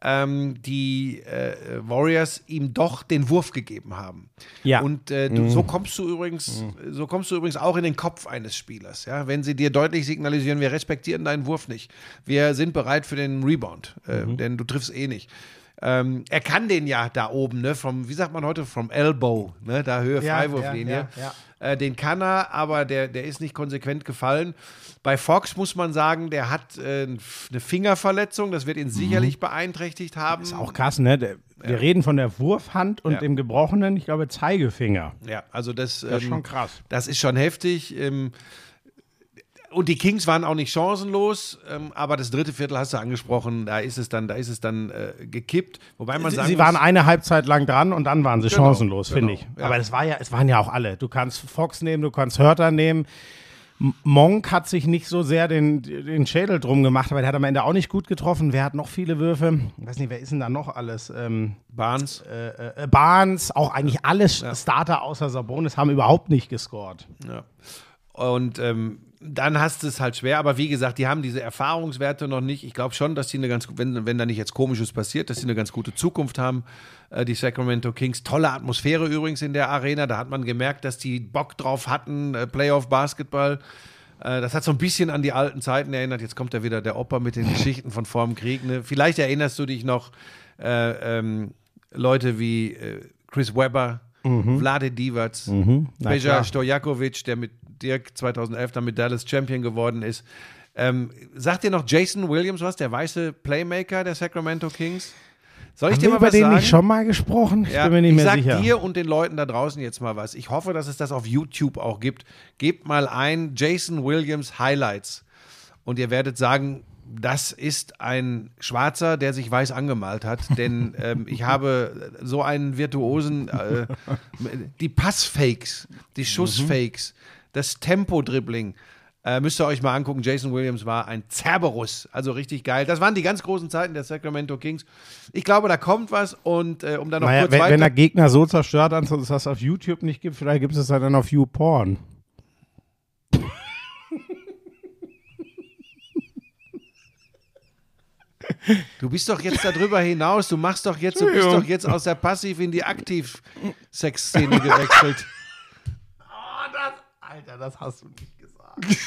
B: ähm, die äh, Warriors ihm doch den Wurf gegeben haben.
A: Ja.
B: Und äh, du, so kommst du übrigens, so kommst du übrigens auch in den Kopf eines Spielers. Ja, wenn sie dir deutlich signalisieren, wir respektieren deinen Wurf nicht, wir sind bereit für den Rebound, äh, denn du triffst eh nicht. Ähm, er kann den ja da oben, ne? Vom, wie sagt man heute, vom Elbow, ne? Da Höhe
A: Ja,
B: Freiwurflinie.
A: ja, ja,
B: Äh, den kann er, aber der, der ist nicht konsequent gefallen. Bei Fox muss man sagen, der hat äh, eine Fingerverletzung, das wird ihn sicherlich beeinträchtigt haben.
A: Mhm. Ist auch krass, ne? Der, wir reden von der Wurfhand und
B: Ja.
A: dem gebrochenen, ich glaube, Zeigefinger.
B: Ja, also das,
A: Das ist
B: ähm,
A: schon krass.
B: Das ist schon heftig. Ähm, und die Kings waren auch nicht chancenlos, ähm, aber das dritte Viertel hast du angesprochen, da ist es dann, da ist es dann äh, gekippt. Wobei man
A: Sie,
B: sagen
A: sie
B: muss,
A: waren eine Halbzeit lang dran und dann waren sie
B: Genau,
A: chancenlos,
B: genau,
A: finde ich.
B: ja.
A: Aber das war ja, es waren ja auch alle. Du kannst Fox nehmen, du kannst Hörter nehmen. Monk hat sich nicht so sehr den, den Schädel drum gemacht, aber der hat am Ende auch nicht gut getroffen. Wer hat noch viele Würfe? Ich weiß nicht, wer ist denn da noch alles? Ähm,
B: Barnes.
A: äh, äh, Barnes, auch eigentlich alle Starter außer Sabonis haben überhaupt nicht gescored.
B: Ja. Und ähm, dann hast du es halt schwer, aber wie gesagt, die haben diese Erfahrungswerte noch nicht. Ich glaube schon, dass die eine ganz, wenn, wenn da nicht jetzt Komisches passiert, dass sie eine ganz gute Zukunft haben, äh, die Sacramento Kings. Tolle Atmosphäre übrigens in der Arena. Da hat man gemerkt, dass die Bock drauf hatten, äh, Playoff-Basketball. Äh, Das hat so ein bisschen an die alten Zeiten erinnert. Jetzt kommt ja wieder der Opa mit den Geschichten von vorm Krieg. Ne? Vielleicht erinnerst du dich noch äh, ähm, Leute wie äh, Chris Webber, Vlade Divac, Peja
A: klar.
B: Stojakovic, der mit Dirk 2011 dann mit Dallas Champion geworden ist. Ähm, sagt dir noch Jason Williams was, der weiße Playmaker der Sacramento Kings? Soll ich
A: Haben
B: dir mal
A: über
B: was
A: den
B: sagen?
A: nicht schon mal gesprochen? Ich
B: Ja,
A: bin mir nicht
B: ich
A: mehr
B: sag
A: sicher.
B: dir und den Leuten da draußen jetzt mal was. Ich hoffe, dass es das auf YouTube auch gibt. Gebt mal ein Jason Williams Highlights und ihr werdet sagen, das ist ein Schwarzer, der sich weiß angemalt hat. Denn ähm, ich habe so einen virtuosen, äh, die Passfakes, die Schussfakes, das Tempo-Dribbling. Äh, müsst ihr euch mal angucken. Jason Williams war ein Cerberus, also richtig geil. Das waren die ganz großen Zeiten der Sacramento Kings. Ich glaube, da kommt was und äh, um dann noch
A: Naja,
B: kurz
A: wenn,
B: weiter.
A: wenn der Gegner so zerstört, dass es das auf YouTube nicht gibt, vielleicht gibt es das dann auf YouPorn.
B: Du bist doch jetzt darüber hinaus. Du machst doch jetzt, du bist doch jetzt aus der Passiv in die Aktiv-Sex-Szene gewechselt.
A: Alter, das hast du nicht gesagt.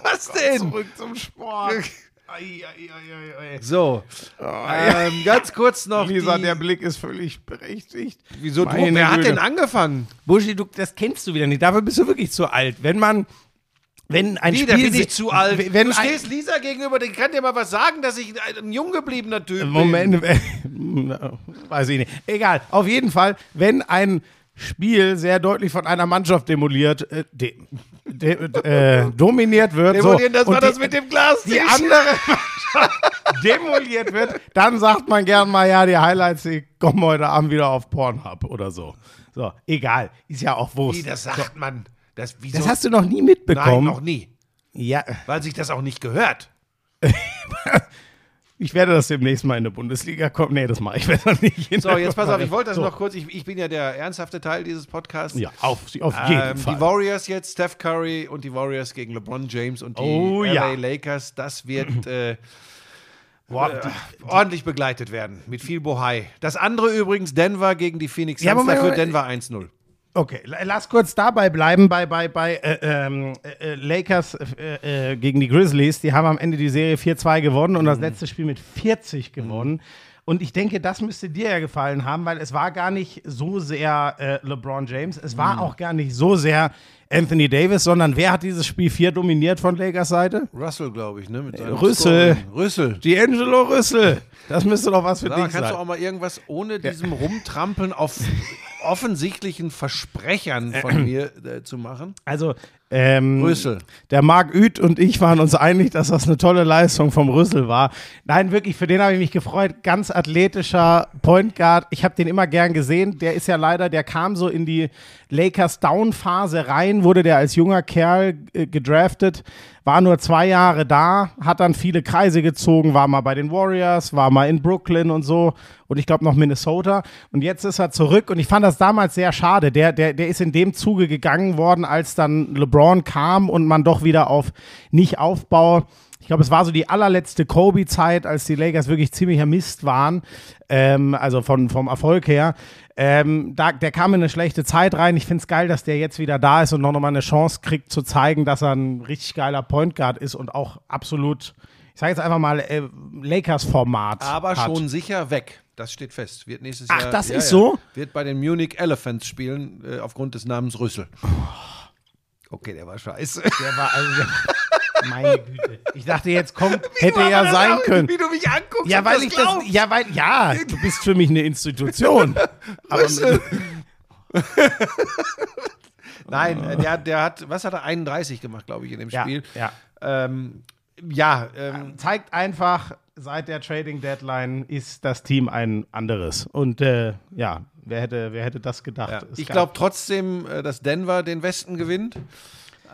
B: Was denn?
A: Zurück zum Sport. Ei, ei, ei, ei, ei.
B: So, ähm, ganz kurz noch.
A: Lisa,
B: die,
A: der Blick ist völlig berechtigt.
B: wieso du? Wer hat
A: Güte.
B: denn angefangen?
A: Buschi, du, das kennst du wieder nicht. Dafür bist du wirklich zu alt. Wenn man, wenn ein
B: Wie,
A: Spiel...
B: da bin ich zu alt.
A: Wenn
B: du stehst Lisa gegenüber, die kann dir mal was sagen, dass ich ein, jung gebliebener Typ bin.
A: Moment, weiß ich nicht. Egal, auf jeden Fall, wenn ein Spiel sehr deutlich von einer Mannschaft demoliert, äh, de, de, äh, dominiert wird,
B: Demolieren,
A: so,
B: das war
A: und
B: das
A: die,
B: mit dem Glas.
A: die andere Mannschaft demoliert wird, dann sagt man gern mal, ja, die Highlights, die kommen heute Abend wieder auf Pornhub oder so. So, egal, ist ja auch
B: Wie,
A: Wurst.
B: das sagt man. Das?
A: Das hast du noch nie
B: Nein,
A: mitbekommen.
B: noch nie.
A: Ja,
B: Weil sich das auch nicht gehört.
A: ich werde das demnächst mal in der Bundesliga kommen. Nee, das mache ich besser nicht.
B: So, jetzt pass auf, ich wollte das
A: So.
B: noch kurz, ich, ich bin ja der ernsthafte Teil dieses Podcasts.
A: Ja, auf, auf jeden
B: Ähm,
A: Fall.
B: die Warriors jetzt, Steph Curry und die Warriors gegen LeBron James und die
A: Oh,
B: LA
A: ja.
B: Lakers, das wird äh,
A: Boah,
B: äh, ordentlich begleitet werden, mit viel Bohai. Das andere übrigens, Denver gegen die Phoenix
A: Ja,
B: Suns,
A: Moment,
B: dafür. Denver 1-0.
A: Okay, la- lass kurz dabei bleiben bei, bei, bei äh, ähm, äh, äh, Lakers äh, äh, gegen die Grizzlies. Die haben am Ende die Serie 4-2 gewonnen und das letzte Spiel mit 40 gewonnen. Und ich denke, das müsste dir ja gefallen haben, weil es war gar nicht so sehr äh, LeBron James, es war auch gar nicht so sehr Anthony Davis, sondern wer hat dieses Spiel 4 dominiert von Lakers Seite?
B: Russell, glaube ich, ne? Mit seinem
A: Rüssel.
B: Rüssel.
A: D'Angelo Rüssel. Das müsste doch was für dich
B: kannst
A: sein.
B: du auch mal irgendwas ohne diesem Rumtrampeln auf offensichtlichen Versprechern von mir äh, zu machen?
A: Also, ähm,
B: Rüssel.
A: Der Marc Uth und ich waren uns einig, dass das eine tolle Leistung vom Rüssel war. Nein, wirklich, für den habe ich mich gefreut. Ganz athletischer Point Guard. Ich habe den immer gern gesehen. Der ist ja leider, der kam so in die Lakers Down-Phase rein, wurde der als junger Kerl äh, gedraftet, war nur zwei Jahre da, hat dann viele Kreise gezogen, war mal bei den Warriors, war mal in Brooklyn und so und ich glaube noch Minnesota. Und jetzt ist er zurück und ich fand das damals sehr schade. Der, der, der ist in dem Zuge gegangen worden, als dann LeBron kam und man doch wieder auf Nicht-Aufbau. Ich glaube, es war so die allerletzte Kobe-Zeit, als die Lakers wirklich ziemlicher Mist waren, ähm, also von, vom Erfolg her. Ähm, da, der kam in eine schlechte Zeit rein. Ich finde es geil, dass der jetzt wieder da ist und noch mal eine Chance kriegt, zu zeigen, dass er ein richtig geiler Point Guard ist und auch absolut, ich sage jetzt einfach mal, äh, Lakers-Format.
B: Aber
A: hat.
B: schon sicher weg. das steht fest. Wird nächstes
A: Ach,
B: Jahr.
A: das ist so?
B: Wird bei den Munich Elephants spielen, äh, aufgrund des Namens Rüssel. Okay, der war scheiße.
A: Der war also. Der, meine Güte. Ich dachte, jetzt kommt, hätte ja sein können.
B: Wie du mich anguckst.
A: Ja, weil ich das. Ja, weil. Ja, du bist für mich eine Institution. Aber
B: Nein, äh, der, der hat, was hat er, 31 gemacht, glaube ich, in dem
A: ja,
B: Spiel.
A: ja.
B: Ähm, ja, ähm,
A: zeigt einfach, seit der Trading Deadline ist das Team ein anderes. Und äh, ja, wer hätte, wer hätte das gedacht?
B: ja. Ich glaube trotzdem, äh, dass Denver den Westen gewinnt.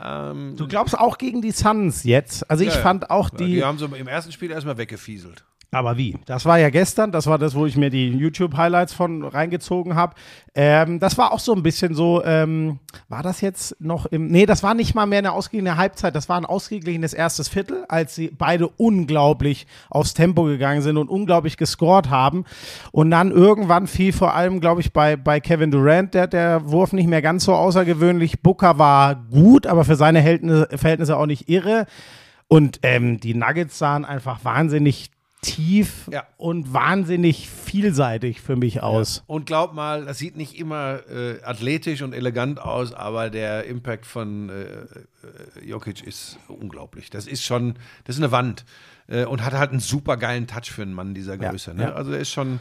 B: Ähm,
A: Du glaubst auch gegen die Suns jetzt? Also ich
B: Ja,
A: fand auch
B: die,
A: die.
B: haben so im ersten Spiel erstmal weggefieselt.
A: Aber wie? Das war ja gestern, das war das, wo ich mir die YouTube-Highlights von reingezogen habe. Ähm, das war auch so ein bisschen so, ähm, war das jetzt noch im, nee, das war nicht mal mehr eine ausgeglichene Halbzeit, das war ein ausgeglichenes erstes Viertel, als sie beide unglaublich aufs Tempo gegangen sind und unglaublich gescored haben. Und dann irgendwann fiel vor allem, glaube ich, bei, bei Kevin Durant der, der Wurf nicht mehr ganz so außergewöhnlich. Booker war gut, aber für seine Verhältnisse, auch nicht irre. Und ähm, die Nuggets sahen einfach wahnsinnig tief
B: Ja.
A: und wahnsinnig vielseitig für mich aus.
B: Und glaub mal, das sieht nicht immer äh, athletisch und elegant aus, aber der Impact von äh, äh, Jokic ist unglaublich. Das ist schon, das ist eine Wand. Äh, und hat halt einen super geilen Touch für einen Mann dieser
A: Ja,
B: Größe. Ne?
A: ja.
B: Also der ist schon,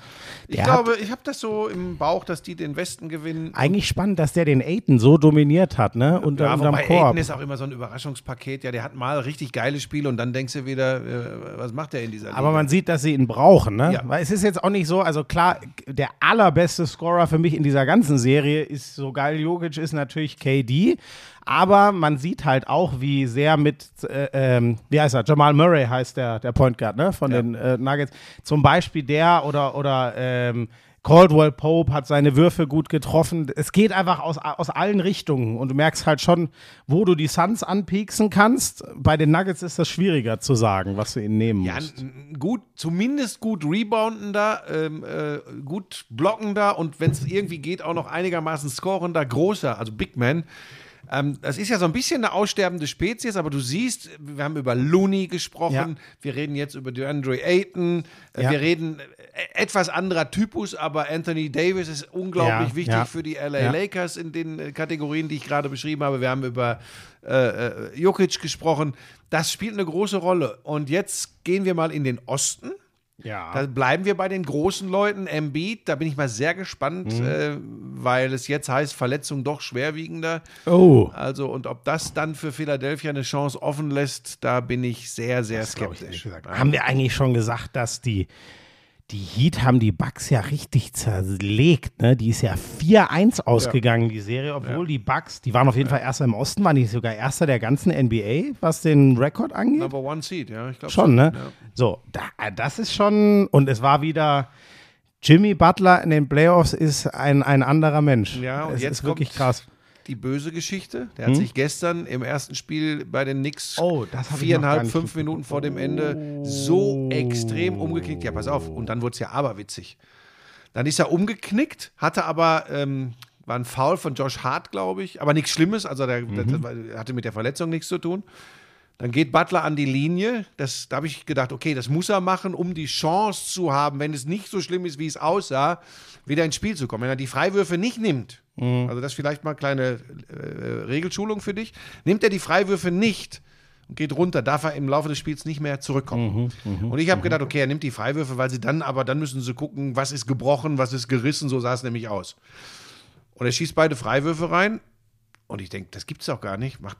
B: ich
A: Der
B: glaube, ich habe das so im Bauch, dass die den Westen gewinnen.
A: Eigentlich spannend, dass der den Aiton so dominiert hat, ne? Unter,
B: Ja,
A: unterm Korb.
B: Aiden ist auch immer so ein Überraschungspaket. Ja, der hat mal richtig geile Spiele und dann denkst du wieder, äh, was macht der in dieser
A: Aber man sieht, dass sie ihn brauchen, ne?
B: Ja.
A: Weil es ist jetzt auch nicht so, also klar, der allerbeste Scorer für mich in dieser ganzen Serie ist, so geil Jokic ist natürlich KD, aber man sieht halt auch, wie sehr mit, äh, ähm, wie heißt er, Jamal Murray heißt der, der Point Guard, ne, von
B: Ja.
A: den äh, Nuggets, zum Beispiel der oder, oder ähm, Caldwell Pope hat seine Würfe gut getroffen. Es geht einfach aus, aus allen Richtungen und du merkst halt schon, wo du die Suns anpieksen kannst. Bei den Nuggets ist das schwieriger zu sagen, was du ihnen nehmen
B: Ja,
A: musst.
B: gut, zumindest gut reboundender, ähm, äh, gut blockender und wenn es irgendwie geht, auch noch einigermaßen scorender, großer, also Big Man. Ähm, das ist ja so ein bisschen eine aussterbende Spezies, aber du siehst, wir haben über Looney gesprochen,
A: Ja.
B: wir reden jetzt über DeAndre Ayton, äh,
A: Ja.
B: wir reden äh, etwas anderer Typus, aber Anthony Davis ist unglaublich
A: Ja,
B: wichtig für die LA. Lakers in den äh, Kategorien, die ich gerade beschrieben habe. Wir haben über äh, äh, Jokic gesprochen. Das spielt eine große Rolle. Und jetzt gehen wir mal in den Osten.
A: Ja.
B: Da bleiben wir bei den großen Leuten. Embiid, da bin ich mal sehr gespannt,
A: Mhm.
B: äh, weil es jetzt heißt, Verletzung doch schwerwiegender.
A: Oh.
B: Also, und ob das dann für Philadelphia eine Chance offen lässt, da bin ich sehr, sehr
A: ich
B: skeptisch.
A: Haben wir eigentlich schon gesagt, dass die, die Heat haben die Bucks ja richtig zerlegt, ne? Die ist ja 4-1 ausgegangen, die Serie, obwohl die Bucks, die waren auf jeden Fall Erster im Osten, waren die sogar Erster der ganzen NBA, was den Rekord angeht?
B: Number One Seed, ja, ich glaube
A: Schon, ne?
B: Ja.
A: So, da, das ist schon, und es war wieder, Jimmy Butler in den Playoffs ist ein, ein anderer Mensch.
B: Ja, und
A: es
B: jetzt
A: ist wirklich
B: kommt
A: krass.
B: Die böse Geschichte. Der hat sich gestern im ersten Spiel bei den Knicks
A: Hm? Oh,
B: viereinhalb, fünf Minuten vor dem Ende so extrem umgeknickt. Ja, pass auf. Und dann wurde es ja aberwitzig. Dann ist er umgeknickt, hatte aber, ähm, war ein Foul von Josh Hart, glaube ich, aber nichts Schlimmes. Also der,
A: Mhm.
B: war- hatte mit der Verletzung nichts zu tun. Dann geht Butler an die Linie. Das, da habe ich gedacht, okay, das muss er machen, um die Chance zu haben, wenn es nicht so schlimm ist, wie es aussah, wieder ins Spiel zu kommen. Wenn er die Freiwürfe nicht nimmt, also das ist vielleicht mal kleine äh, Regelschulung für dich, nimmt er die Freiwürfe nicht und geht runter, darf er im Laufe des Spiels nicht mehr zurückkommen. und ich habe gedacht, okay, er nimmt die Freiwürfe, weil sie dann, aber dann müssen sie gucken, was ist gebrochen, was ist gerissen, so sah es nämlich aus. Und er schießt beide Freiwürfe rein und ich denke, das gibt's doch gar nicht. Macht,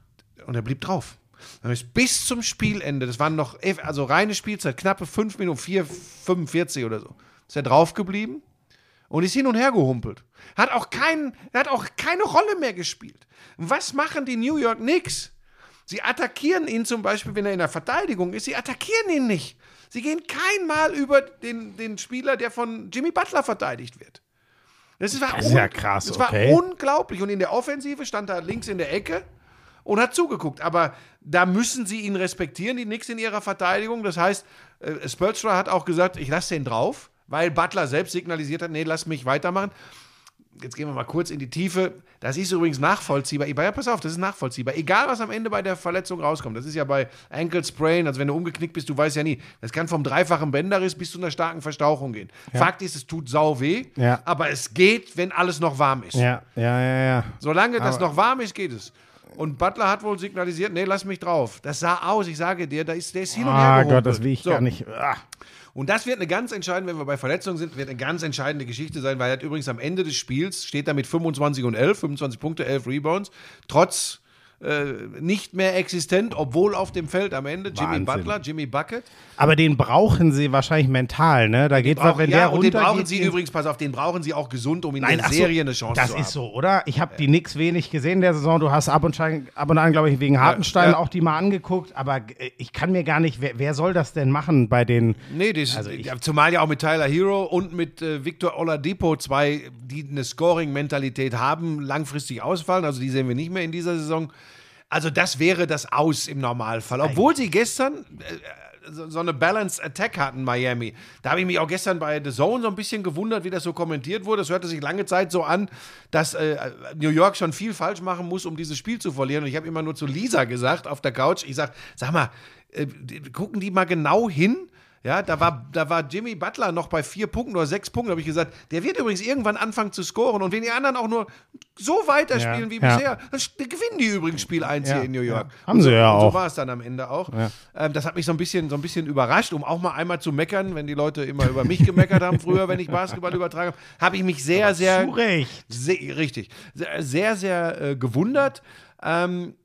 B: und er blieb drauf. Dann ist bis zum Spielende, das waren noch, also reine Spielzeit, knappe 5 Minuten, 4, 45 oder so, ist er drauf geblieben und ist hin und her gehumpelt. Hat auch, keinen, hat auch keine Rolle mehr gespielt. Was machen die New York Knicks? Sie attackieren ihn zum Beispiel, wenn er in der Verteidigung ist, sie attackieren ihn nicht. Sie gehen kein Mal über den, den Spieler, der von Jimmy Butler verteidigt wird. Das, war
A: Das ist ja krass,
B: Das war
A: okay.
B: unglaublich. Und in der Offensive stand er links in der Ecke und hat zugeguckt. Aber da müssen sie ihn respektieren, die Knicks in ihrer Verteidigung. Das heißt, äh, hat auch gesagt, ich lasse den drauf, weil Butler selbst signalisiert hat, nee, lass mich weitermachen. jetzt gehen wir mal kurz in die Tiefe. Das ist übrigens nachvollziehbar. Ja, pass auf, das ist nachvollziehbar. Egal, was am Ende bei der Verletzung rauskommt. Das ist ja bei Ankle Sprain, also wenn du umgeknickt bist, du weißt ja nie. Das kann vom dreifachen Bänderriss bis zu einer starken Verstauchung gehen. Fakt ist, es tut sau weh,
A: Ja.
B: aber es geht, wenn alles noch warm ist.
A: Ja, ja, ja, ja.
B: Solange das
A: Aber-
B: noch warm ist, geht es. Und Butler hat wohl signalisiert, nee, lass mich drauf. Das sah aus, ich sage dir, da ist, der ist hin und her
A: Ah. Gott, das will ich
B: So.
A: gar nicht. Ah.
B: Und das wird eine ganz entscheidende, wenn wir bei Verletzungen sind, wird eine ganz entscheidende Geschichte sein, weil er hat übrigens am Ende des Spiels steht er mit 25 und 11, 25 Punkte, 11 Rebounds, trotz nicht mehr existent, obwohl auf dem Feld am Ende Jimmy
A: Wahnsinn.
B: Butler, Jimmy Bucket.
A: Aber den brauchen sie wahrscheinlich mental, ne? Da geht
B: Brauchen,
A: wenn
B: ja,
A: der
B: und den brauchen sie übrigens, pass auf, den brauchen sie auch gesund, um in
A: Nein,
B: der
A: ach so,
B: Serie eine Chance
A: das
B: zu haben.
A: ist so, oder? Ich habe die nix wenig gesehen in der Saison. Du hast ab und, an, ab und an, glaube ich, wegen Hartenstein
B: ja.
A: auch die mal angeguckt. Aber äh, ich kann mir gar nicht, wer, wer soll das denn machen bei den.
B: Nee, das,
A: Also ich-
B: zumal ja auch mit Tyler Hero und mit äh, Victor Oladipo zwei, die eine Scoring-Mentalität haben, langfristig ausfallen. Also die sehen wir nicht mehr in dieser Saison. Also das wäre das Aus im Normalfall. Obwohl sie gestern äh, so, so eine Balanced Attack hatten, Miami. Da habe ich mich auch gestern bei The Zone so ein bisschen gewundert, wie das so kommentiert wurde. Es hörte sich lange Zeit so an, dass äh, New York schon viel falsch machen muss, um dieses Spiel zu verlieren. Und ich habe immer nur zu Lisa gesagt auf der Couch, ich sag, sag mal, äh, gucken die mal genau hin. Ja, da war, da war Jimmy Butler noch bei vier Punkten oder sechs Punkten, habe ich gesagt. Der wird übrigens irgendwann anfangen zu scoren. Und wenn die anderen auch nur so weiterspielen
A: Ja,
B: wie
A: ja.
B: bisher, dann gewinnen die übrigens Spiel 1
A: Ja,
B: hier in New York.
A: Haben
B: Und so,
A: sie ja
B: und So
A: auch.
B: war es dann am Ende auch. Ähm, das hat mich so ein, bisschen, so ein bisschen überrascht, um auch mal einmal zu meckern, wenn die Leute immer über mich gemeckert haben früher, wenn ich Basketball übertragen habe, habe ich mich sehr, sehr
A: Zu Recht.
B: sehr, richtig. Sehr, sehr, sehr äh, gewundert. Ähm,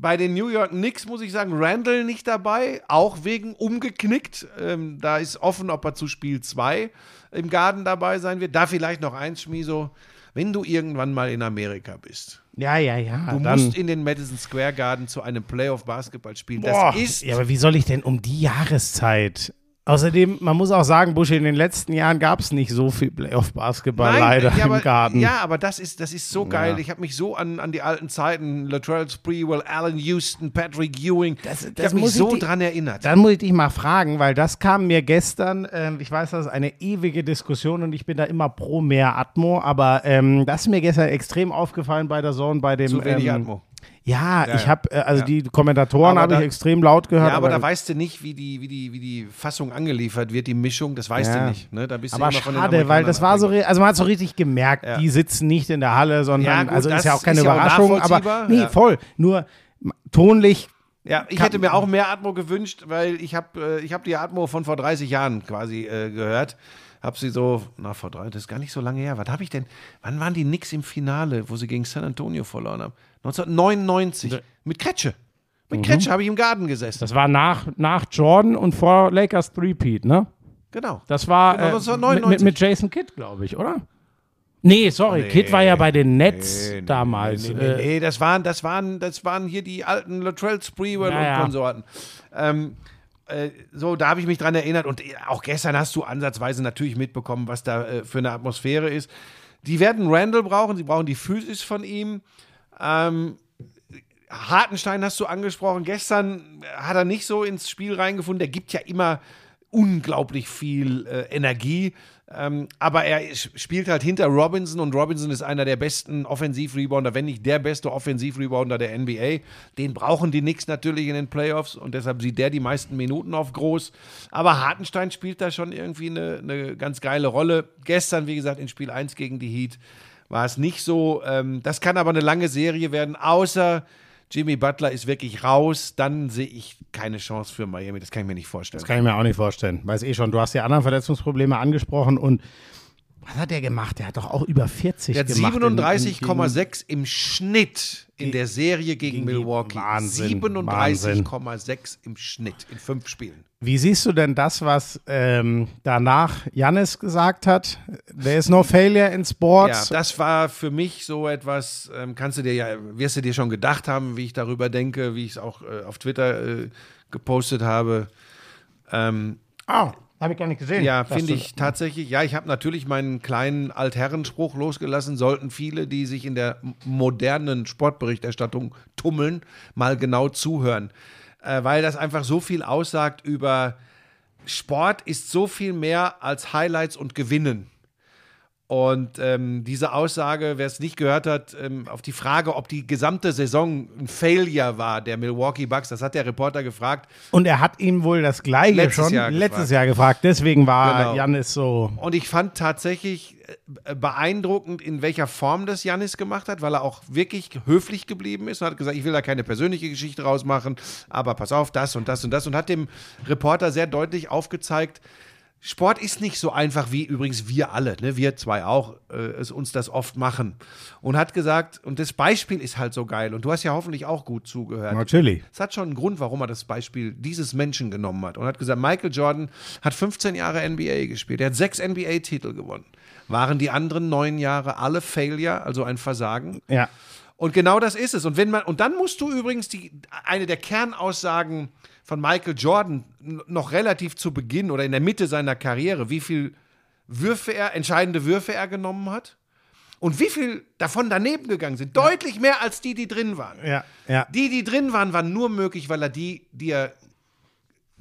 B: bei den New York Knicks muss ich sagen, Randall nicht dabei, auch wegen umgeknickt. Ähm, da ist offen, ob er zu Spiel 2 im Garten dabei sein wird. Da vielleicht noch eins, Schmiso. Wenn du irgendwann mal in Amerika bist,
A: Ja, ja, ja.
B: du musst in den Madison Square Garden zu einem Playoff-Basketball spielen. Das ist
A: ja, aber wie soll ich denn um die Jahreszeit? Außerdem, man muss auch sagen, Buschi, in den letzten Jahren gab es nicht so viel Playoff-Basketball leider
B: ja, aber,
A: im Garten.
B: Ja, aber das ist, das ist so geil.
A: Ja.
B: Ich habe mich so an, an die alten Zeiten, Latrell Sprewell, Allen Houston, Patrick Ewing,
A: Das-
B: ich
A: das
B: habe mich
A: ich
B: so
A: die-
B: dran erinnert.
A: Dann muss ich dich mal fragen, weil das kam mir gestern, ähm, ich weiß, das ist eine ewige Diskussion und ich bin da immer pro mehr Atmo, aber ähm, das ist mir gestern extrem aufgefallen bei der Zone, bei dem.
B: Zu wenig
A: ähm,
B: Atmo.
A: Ja,
B: Ja,
A: ich habe, äh, also
B: Ja.
A: die Kommentatoren
B: Aber
A: habe ich extrem laut gehört.
B: Ja, aber da weißt du nicht, wie die, wie, die, wie die Fassung angeliefert wird, die Mischung, das weißt
A: Ja.
B: du nicht. Ne? Da bist du
A: aber
B: immer von den
A: schade, weil das war so, also man hat so richtig gemerkt, die sitzen nicht in der Halle, sondern,
B: gut,
A: also ist ja auch keine
B: ja auch
A: Überraschung, aber nee, voll. Nur tonlich,
B: Ja, ich hätte mir auch mehr Atmo gewünscht, weil ich habe äh, ich hab die Atmo von vor 30 Jahren quasi äh, gehört. Hab sie so, na, vor drei, das ist gar nicht so lange her. Was habe ich denn? Wann waren die Knicks im Finale, wo sie gegen San Antonio verloren haben? 1999. Mit Kretsche. Mit Kretsche habe ich im Garten gesessen.
A: das war nach, nach Jordan und vor Lakers Three-Peat, ne?
B: genau.
A: Das war,
B: Genau,
A: äh,
B: das war
A: mit,
B: 99.
A: mit, Jason Kidd, glaube ich, oder? Nee, sorry, Kidd war ja bei den Nets
B: Nee, nee,
A: damals.
B: Nee, nee,
A: äh,
B: nee, das waren, das waren, das waren hier die alten Latrell Sprewell
A: Ja,
B: und
A: ja.
B: Konsorten. Ähm, äh, so, da habe ich mich dran erinnert und äh, auch gestern hast du ansatzweise natürlich mitbekommen, was da äh, für eine Atmosphäre ist. Die werden Randall brauchen, sie brauchen die Physis von ihm. Ähm, Hartenstein hast du angesprochen. Gestern hat er nicht so ins Spiel reingefunden. Der gibt ja immer unglaublich viel äh, Energie. Ähm, aber er spielt halt hinter Robinson und Robinson ist einer der besten Offensiv-Rebounder, wenn nicht der beste Offensiv-Rebounder der NBA. Den brauchen die Knicks natürlich in den Playoffs und deshalb sieht der die meisten Minuten auf groß. Aber Hartenstein spielt da schon irgendwie eine, eine ganz geile Rolle. Gestern, wie gesagt, in Spiel 1 gegen die Heat war es nicht so. Ähm, das kann aber eine lange Serie werden, außer Jimmy Butler ist wirklich raus. Dann sehe ich keine Chance für Miami. Das kann ich mir nicht vorstellen.
A: Das kann ich mir auch nicht vorstellen. Weiß eh schon, du hast die anderen Verletzungsprobleme angesprochen und was hat der gemacht? Der hat doch auch über 40
B: Der hat
A: gemacht. in- in-
B: 37,6 im Schnitt in der Serie gegen,
A: gegen
B: Milwaukee.
A: Wahnsinn,
B: 37,6 im Schnitt in fünf Spielen.
A: Wie siehst du denn das, was ähm, danach Jannis gesagt hat? There is no failure in
B: Ja,
A: sports.
B: das war für mich so etwas, ähm, kannst du dir ja, wirst du dir schon gedacht haben, wie ich darüber denke, wie ich es auch äh, auf Twitter äh, gepostet habe. Ähm,
A: Ah, habe ich gar nicht gesehen.
B: Ja, finde ich tatsächlich. Ja, ich habe natürlich meinen kleinen Altherrenspruch losgelassen. Sollten viele, die sich in der modernen Sportberichterstattung tummeln, mal genau zuhören. Äh, weil das einfach so viel aussagt über Sport ist so viel mehr als Highlights und Gewinnen. Und ähm, diese Aussage, wer es nicht gehört hat, ähm, auf die Frage, ob die gesamte Saison ein Failure war, der Milwaukee Bucks, das hat der Reporter gefragt.
A: Und er hat ihm wohl das Gleiche
B: Letztes
A: schon
B: Jahr
A: letztes
B: gefragt.
A: Jahr gefragt. Deswegen war
B: Genau.
A: Janis so.
B: Und ich fand tatsächlich äh, beeindruckend, in welcher Form das Janis gemacht hat, weil er auch wirklich höflich geblieben ist und hat gesagt, ich will da keine persönliche Geschichte rausmachen, aber pass auf, das und das und das und hat dem Reporter sehr deutlich aufgezeigt, Sport ist nicht so einfach wie übrigens wir alle, ne? wir zwei auch, äh, es uns das oft machen. Und hat gesagt, und das Beispiel ist halt so geil und du hast ja hoffentlich auch gut zugehört.
A: Natürlich.
B: Es hat schon einen Grund, warum er das Beispiel dieses Menschen genommen hat. Und hat gesagt, Michael Jordan hat 15 Jahre NBA gespielt. Er hat sechs NBA-Titel gewonnen. Waren die anderen neun Jahre alle Failure, also ein Versagen?
A: Ja.
B: Und genau das ist es. Und wenn man, und dann musst du übrigens die, eine der Kernaussagen von Michael Jordan noch relativ zu Beginn oder in der Mitte seiner Karriere, wie viel Würfe er, entscheidende Würfe er genommen hat und wie viel davon daneben gegangen sind. Deutlich mehr als die, die drin waren.
A: Ja. Ja.
B: Die, die drin waren, waren nur möglich, weil er die, die er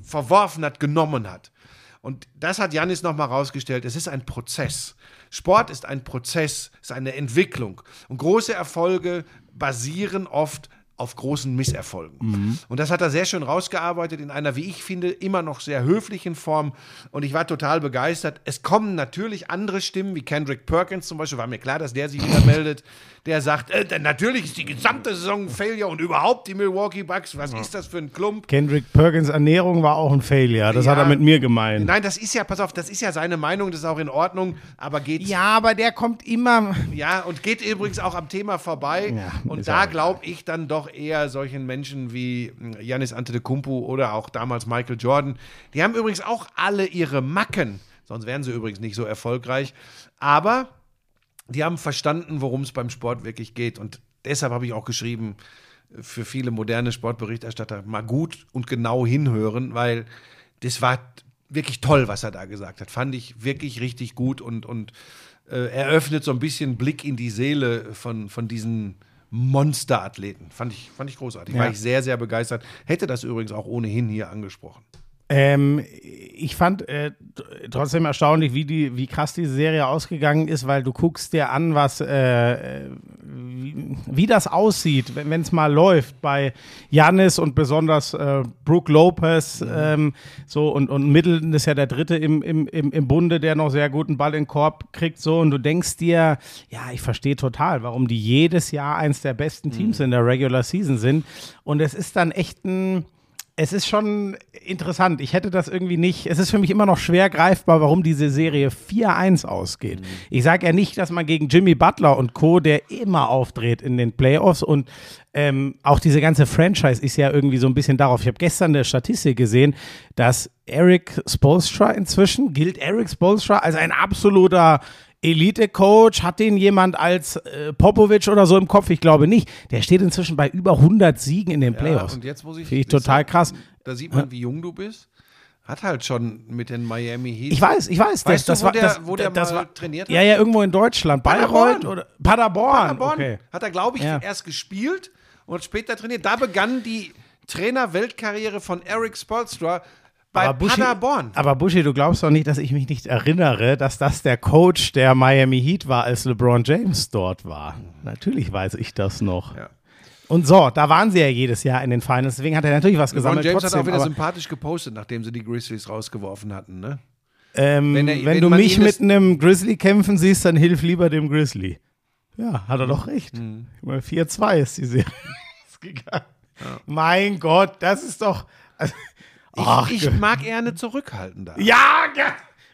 B: verworfen hat, genommen hat. Und das hat Janis nochmal rausgestellt. Es ist ein Prozess. Sport ist ein Prozess, ist eine Entwicklung. Und große Erfolge basieren oft auf großen Misserfolgen. Und das hat er sehr schön rausgearbeitet in einer, wie ich finde, immer noch sehr höflichen Form. Und ich war total begeistert. Es kommen natürlich andere Stimmen, wie Kendrick Perkins zum Beispiel, war mir klar, dass der sich wieder meldet. Der sagt, äh, natürlich ist die gesamte Saison ein Failure und überhaupt die Milwaukee Bucks, was ist das für ein Klump?
A: Kendrick Perkins Ernährung war auch ein Failure. Das hat
B: Ja.
A: er mit mir gemeint.
B: Nein, das ist ja, pass auf, das ist ja seine Meinung, das ist auch in Ordnung, aber geht
A: Ja, aber der kommt immer.
B: ja, und geht übrigens auch am Thema vorbei.
A: Ja,
B: und da glaube ich dann doch eher solchen Menschen wie mh, Giannis Antetokounmpo oder auch damals Michael Jordan. Die haben übrigens auch alle ihre Macken, sonst wären sie übrigens nicht so erfolgreich. Aber die haben verstanden, worum es beim Sport wirklich geht. Und deshalb habe ich auch geschrieben, für viele moderne Sportberichterstatter mal gut und genau hinhören, weil das war wirklich toll, was er da gesagt hat. Fand ich wirklich richtig gut und, und äh, eröffnet so ein bisschen Blick in die Seele von, von diesen Monsterathleten. Fand ich, fand ich großartig. War
A: Ja.
B: ich sehr, sehr begeistert. Hätte das übrigens auch ohnehin hier angesprochen.
A: Ähm, ich fand äh, trotzdem erstaunlich, wie, die, wie krass diese Serie ausgegangen ist, weil du guckst dir an, was, äh, wie, wie das aussieht, wenn es mal läuft bei Janis und besonders äh, Brook Lopez. Ähm, so und, und Middleton ist ja der Dritte im, im, im, im Bunde, der noch sehr guten Ball in den Korb kriegt. So und du denkst dir, ja, ich verstehe total, warum die jedes Jahr eins der besten Teams in der Regular Season sind. Und es ist dann echt ein es ist schon interessant. Ich hätte das irgendwie nicht. Es ist für mich immer noch schwer greifbar, warum diese Serie 4-1 ausgeht. Ich sage ja nicht, dass man gegen Jimmy Butler und Co., der immer aufdreht in den Playoffs und ähm, auch diese ganze Franchise ist ja irgendwie so ein bisschen darauf. Ich habe gestern eine Statistik gesehen, dass Eric Spolstra inzwischen gilt Eric Spolstra als ein absoluter Elite-Coach, hat den jemand als äh, Popovic oder so im Kopf? Ich glaube nicht. Der steht inzwischen bei über 100 Siegen in den Playoffs.
B: und jetzt muss ich.
A: Finde ich total krass.
B: Da sieht man, wie jung du bist. Hat halt schon mit den Miami Heat.
A: Ich weiß, ich weiß.
B: Weißt
A: das,
B: du,
A: das
B: wo
A: war,
B: der-
A: das,
B: wo der
A: das
B: mal
A: war,
B: trainiert hat?
A: Ja, ja, irgendwo in Deutschland.
B: Paderborn.
A: Bayreuth oder Paderborn.
B: Paderborn
A: Okay.
B: hat er, glaube ich,
A: Ja.
B: erst gespielt und später trainiert. Da begann die Trainer-Weltkarriere von Eric Spolstra bei
A: Buschi-
B: Paderborn.
A: aber Buschi, du glaubst doch nicht, dass ich mich nicht erinnere, dass das der Coach der Miami Heat war, als LeBron James dort war. Natürlich weiß ich das noch.
B: Ja.
A: Und so, da waren sie ja jedes Jahr in den Finals, deswegen hat er natürlich was
B: LeBron
A: gesammelt.
B: James
A: trotzdem,
B: hat auch wieder
A: aber,
B: sympathisch gepostet, nachdem sie die Grizzlies rausgevorfen hatten. Ne?
A: ähm,
B: wenn
A: wenn,
B: er- wenn
A: du
B: man
A: mich mit einem Grizzly kämpfen siehst, dann hilf lieber dem Grizzly. Ja, hat er doch recht.
B: Mhm.
A: Guck mal, 4-2 ist die Serie ausgegangen. Mein Gott, das ist doch. Also,
B: Ich,
A: Ach,
B: ich mag eher eine zurückhaltende.
A: Ja,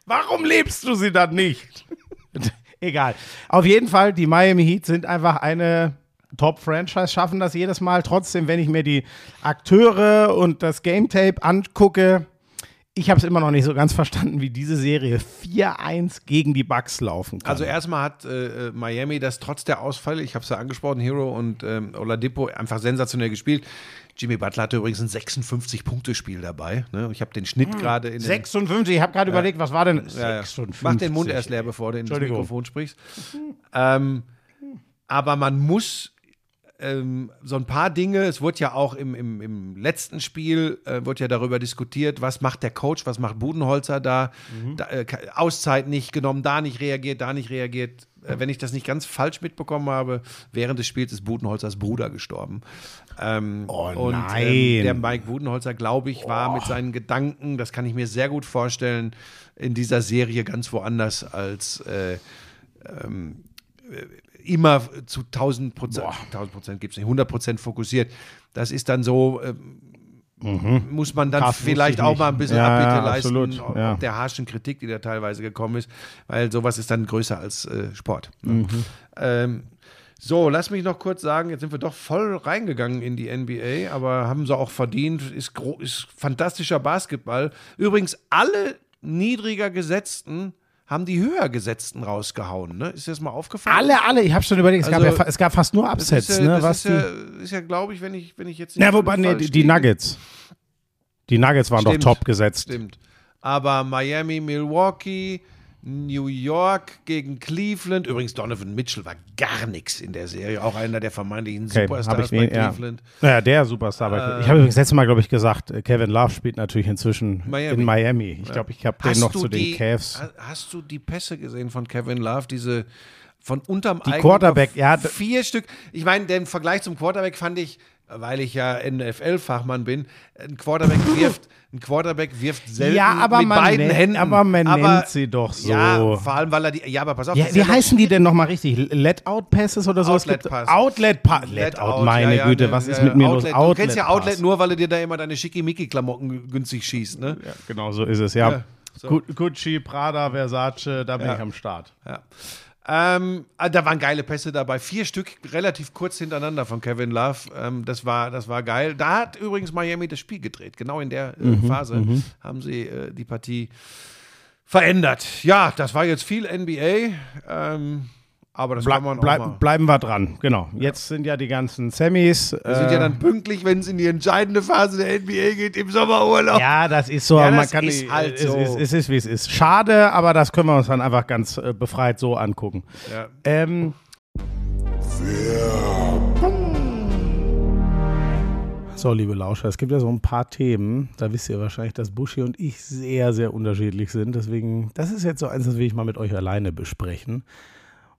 A: warum lebst du sie dann nicht? Egal. Auf jeden Fall, die Miami Heat sind einfach eine Top-Franchise, schaffen das jedes Mal. Trotzdem, wenn ich mir die Akteure und das Game Tape angucke, ich habe es immer noch nicht so ganz verstanden, wie diese Serie 4-1 gegen die Bucks laufen kann.
B: Also erstmal hat äh, äh, Miami das trotz der Ausfälle, ich habe es ja angesprochen, Hero und ähm, Oladipo einfach sensationell gespielt. Jimmy Butler hatte übrigens ein 56-Punkte-Spiel dabei. Ne? Ich habe den Schnitt gerade in den
A: 56, ich habe gerade überlegt, was war denn
B: Ja, ja.
A: 56?
B: Mach den Mund erst leer, bevor du ins. Mikrofon sprichst. Ähm, aber man muss ähm, so ein paar Dinge. Es wurde ja auch im, im, im letzten Spiel äh, wurde ja darüber diskutiert, was macht der Coach, was macht Budenholzer da, da äh, Auszeit nicht genommen, da nicht reagiert, da nicht reagiert. Äh, wenn ich das nicht ganz falsch mitbekommen habe, während des Spiels ist Budenholzers Bruder gestorben. Ähm,
A: Oh
B: und
A: nein.
B: Ähm, der Mike Budenholzer, glaube ich, war mit seinen Gedanken, das kann ich mir sehr gut vorstellen, in dieser Serie ganz woanders als äh, ähm, äh, immer zu 1000 Prozent, 1000 Prozent gibt es nicht, 100 Prozent fokussiert. Das ist dann so, ähm, muss man dann
A: Krass,
B: vielleicht
A: ich
B: auch
A: nicht.
B: mal ein bisschen
A: Ja,
B: Abbitte
A: ja,
B: leisten,
A: absolut, ja.
B: der harschen Kritik, die da teilweise gekommen ist, weil sowas ist dann größer als äh, Sport. ne?
A: Mhm.
B: Ähm, so, lass mich noch kurz sagen, jetzt sind wir doch voll reingegangen in die NBA, aber haben sie auch verdient. Ist, ist fantastischer Basketball. Übrigens, alle niedriger gesetzten haben die höher gesetzten rausgehauen. Ne? Ist dir das mal aufgefallen?
A: Alle, alle, ich habe schon überlegt, es, gab
B: Also,
A: ja, fa- es gab fast nur
B: Das
A: Upsets,
B: ist ja,
A: ne?
B: das
A: Was
B: ist ja, ist ja glaube ich, wenn ich, wenn ich jetzt nicht
A: ja, wobei, nee, die, die. Nuggets. Die Nuggets waren
B: Stimmt.
A: doch top gesetzt.
B: Stimmt. Aber Miami, Milwaukee, New York gegen Cleveland. Übrigens, Donovan Mitchell war gar nichts in der Serie. Auch einer der vermeintlichen
A: Okay,
B: Superstars bei
A: ja.
B: Cleveland.
A: Ja, der Superstar. bei- ich habe übrigens letztes Mal, glaube ich, gesagt, äh, Kevin Love spielt natürlich inzwischen
B: Miami.
A: in Miami. Ich glaube, ich habe den noch zu den
B: die-
A: Cavs.
B: ha- Hast du die Pässe gesehen von Kevin Love? Diese von unterm
A: Die Quarterback, ja,
B: Vier Stück. Ich meine, den Vergleich zum Quarterback fand ich, weil ich ja NFL-Fachmann bin, ein Quarterback wirft, ein Quarterback wirft selten
A: Ja, aber
B: mit
A: man
B: beiden
A: nennt-
B: Händen.
A: aber man nennt sie doch so.
B: Ja, vor allem, weil er die, ja, aber pass auf.
A: Ja, wie
B: ja
A: heißen die denn nochmal richtig? Let-Out-Passes oder so?
B: Outlet-Pass.
A: Outlet-Pass.
B: Let
A: Let-Out, meine
B: ja,
A: Güte, was ist mit mir
B: Outlet.
A: los?
B: Du kennst ja Outlet nur, weil du dir da immer deine Schickimicki-Klamotten günstig schießt, ne?
A: Ja, genau so ist es, ja.
B: So.
A: Gu- Gucci, Prada, Versace, da bin ich am Start.
B: Ja. Ähm, ah, da waren geile Pässe dabei. Vier Stück relativ kurz hintereinander von Kevin Love. Ähm, das, war, das war geil. Da hat übrigens Miami das Spiel gedreht. Genau in der äh,
A: Mhm,
B: Phase haben sie äh, die Partie verändert. Ja, das war jetzt viel NBA. Ähm, aber das
A: Ble
B: kann man auch
A: bleib,
B: mal.
A: bleiben wir dran, genau. Jetzt sind ja die ganzen Semis.
B: Wir sind ja dann pünktlich, wenn es in die entscheidende Phase der NBA geht, im Sommerurlaub.
A: Ja, das ist so.
B: Ja,
A: man
B: das
A: kann
B: ist
A: nicht-
B: halt
A: es,
B: so.
A: Es, es ist, wie es ist. Schade, aber das können wir uns dann einfach ganz äh, befreit so angucken.
B: Ja.
A: Ähm, so, liebe Lauscher, es gibt ja so ein paar Themen, da wisst ihr wahrscheinlich, dass Buschi und ich sehr, sehr unterschiedlich sind. Deswegen, das ist jetzt so eins, das will ich mal mit euch alleine besprechen.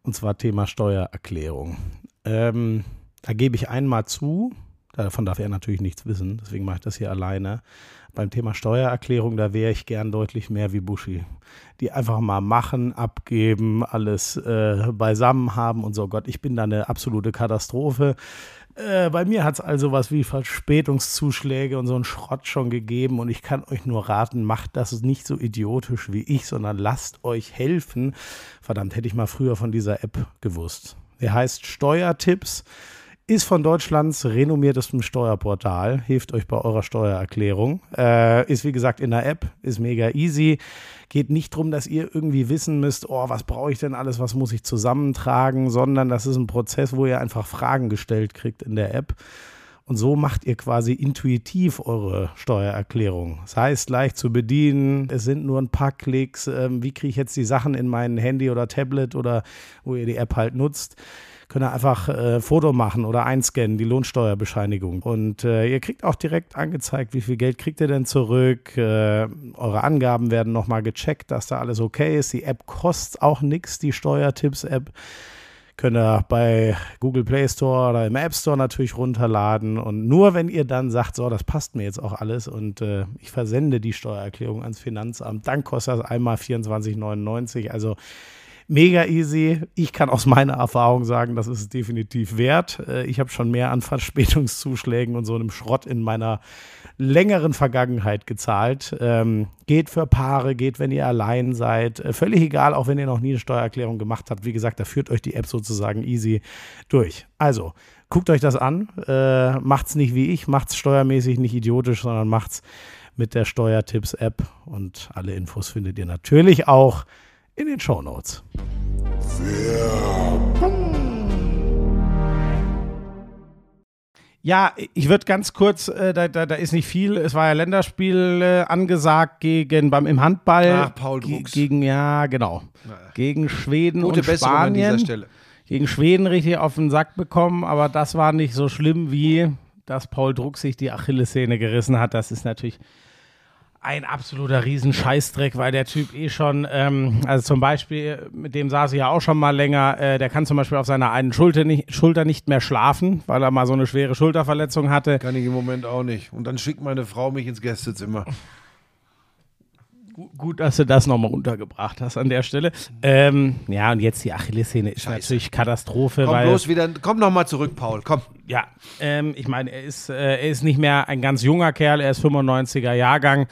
A: Und zwar Thema Steuererklärung. Ähm, da gebe ich einmal zu, davon darf er natürlich nichts wissen, deswegen mache ich das hier alleine. Beim Thema Steuererklärung, da wäre ich gern deutlich mehr wie Buschi. Die einfach mal machen, abgeben, alles äh, beisammen haben und so. Gott, ich bin da eine absolute Katastrophe. Äh, bei mir hat es also was wie Verspätungszuschläge und so einen Schrott schon gegeben und ich kann euch nur raten, macht das nicht so idiotisch wie ich, sondern lasst euch helfen. Verdammt, hätte ich mal früher von dieser App gewusst. Der heißt Steuertipps, ist von Deutschlands renommiertestem Steuerportal, hilft euch bei eurer Steuererklärung. Äh, ist wie gesagt in der App, ist mega easy. Geht nicht darum, dass ihr irgendwie wissen müsst, oh, was brauche ich denn alles, was muss ich zusammentragen, sondern das ist ein Prozess, wo ihr einfach Fragen gestellt kriegt in der App. Und so macht ihr quasi intuitiv eure Steuererklärung. Das heißt, leicht zu bedienen, es sind nur ein paar Klicks. Ähm, wie kriege ich jetzt die Sachen in mein Handy oder Tablet oder wo ihr die App halt nutzt? Könnt ihr einfach äh, Foto machen oder einscannen, die Lohnsteuerbescheinigung. Und äh, ihr kriegt auch direkt angezeigt, wie viel Geld kriegt ihr denn zurück. Äh, eure Angaben werden nochmal gecheckt, dass da alles okay ist. Die App kostet auch nichts, die Steuertipps-App. Könnt ihr bei Google Play Store oder im App Store natürlich runterladen. Und nur wenn ihr dann sagt, so, das passt mir jetzt auch alles und äh, ich versende die Steuererklärung ans Finanzamt, dann kostet das einmal 24,99. Also mega easy. Ich kann aus meiner Erfahrung sagen, das ist es definitiv wert. Äh, Ich habe schon mehr an Verspätungszuschlägen und so einem Schrott in meiner längeren Vergangenheit gezahlt. Ähm, geht für Paare, geht, wenn ihr allein seid. Äh, völlig egal, auch wenn ihr noch nie eine Steuererklärung gemacht habt. Wie gesagt, da führt euch die App sozusagen easy durch. Also, guckt euch das an. Äh, macht's nicht wie ich, macht's steuermäßig nicht idiotisch, sondern macht's mit der Steuertipps-App. Und alle Infos findet ihr natürlich auch in den Show Notes. Ja, ich würde ganz kurz, äh, da, da, da ist nicht viel. Es war ja Länderspiel äh, angesagt gegen beim im Handball.
B: Ach, Paul
A: ge-
B: Drucks.
A: Gegen, ja, genau. Gegen Schweden
B: Gute
A: und
B: Besserung an
A: Spanien.
B: dieser Stelle.
A: gegen Schweden richtig auf den Sack bekommen, aber das war nicht so schlimm wie, dass Paul Druck sich die Achillessehne gerissen hat. Das ist natürlich ein absoluter Riesenscheißdreck, weil der Typ eh schon, ähm, also zum Beispiel, mit dem saß ich ja auch schon mal länger, äh, der kann zum Beispiel auf seiner einen Schulter nicht, Schulter nicht mehr schlafen, weil er mal so eine schwere Schulterverletzung hatte.
B: Kann ich im Moment auch nicht. Und dann schickt meine Frau mich ins Gästezimmer.
A: Gu- Gut, dass du das nochmal untergebracht hast an der Stelle. Ähm, ja, und jetzt die Achillessehne ist natürlich Katastrophe,
B: Komm
A: weil
B: bloß wieder, komm noch mal zurück, Paul, komm.
A: ja, ähm, ich meine, er ist, äh, er ist nicht mehr ein ganz junger Kerl, er ist 95er Jahrgang.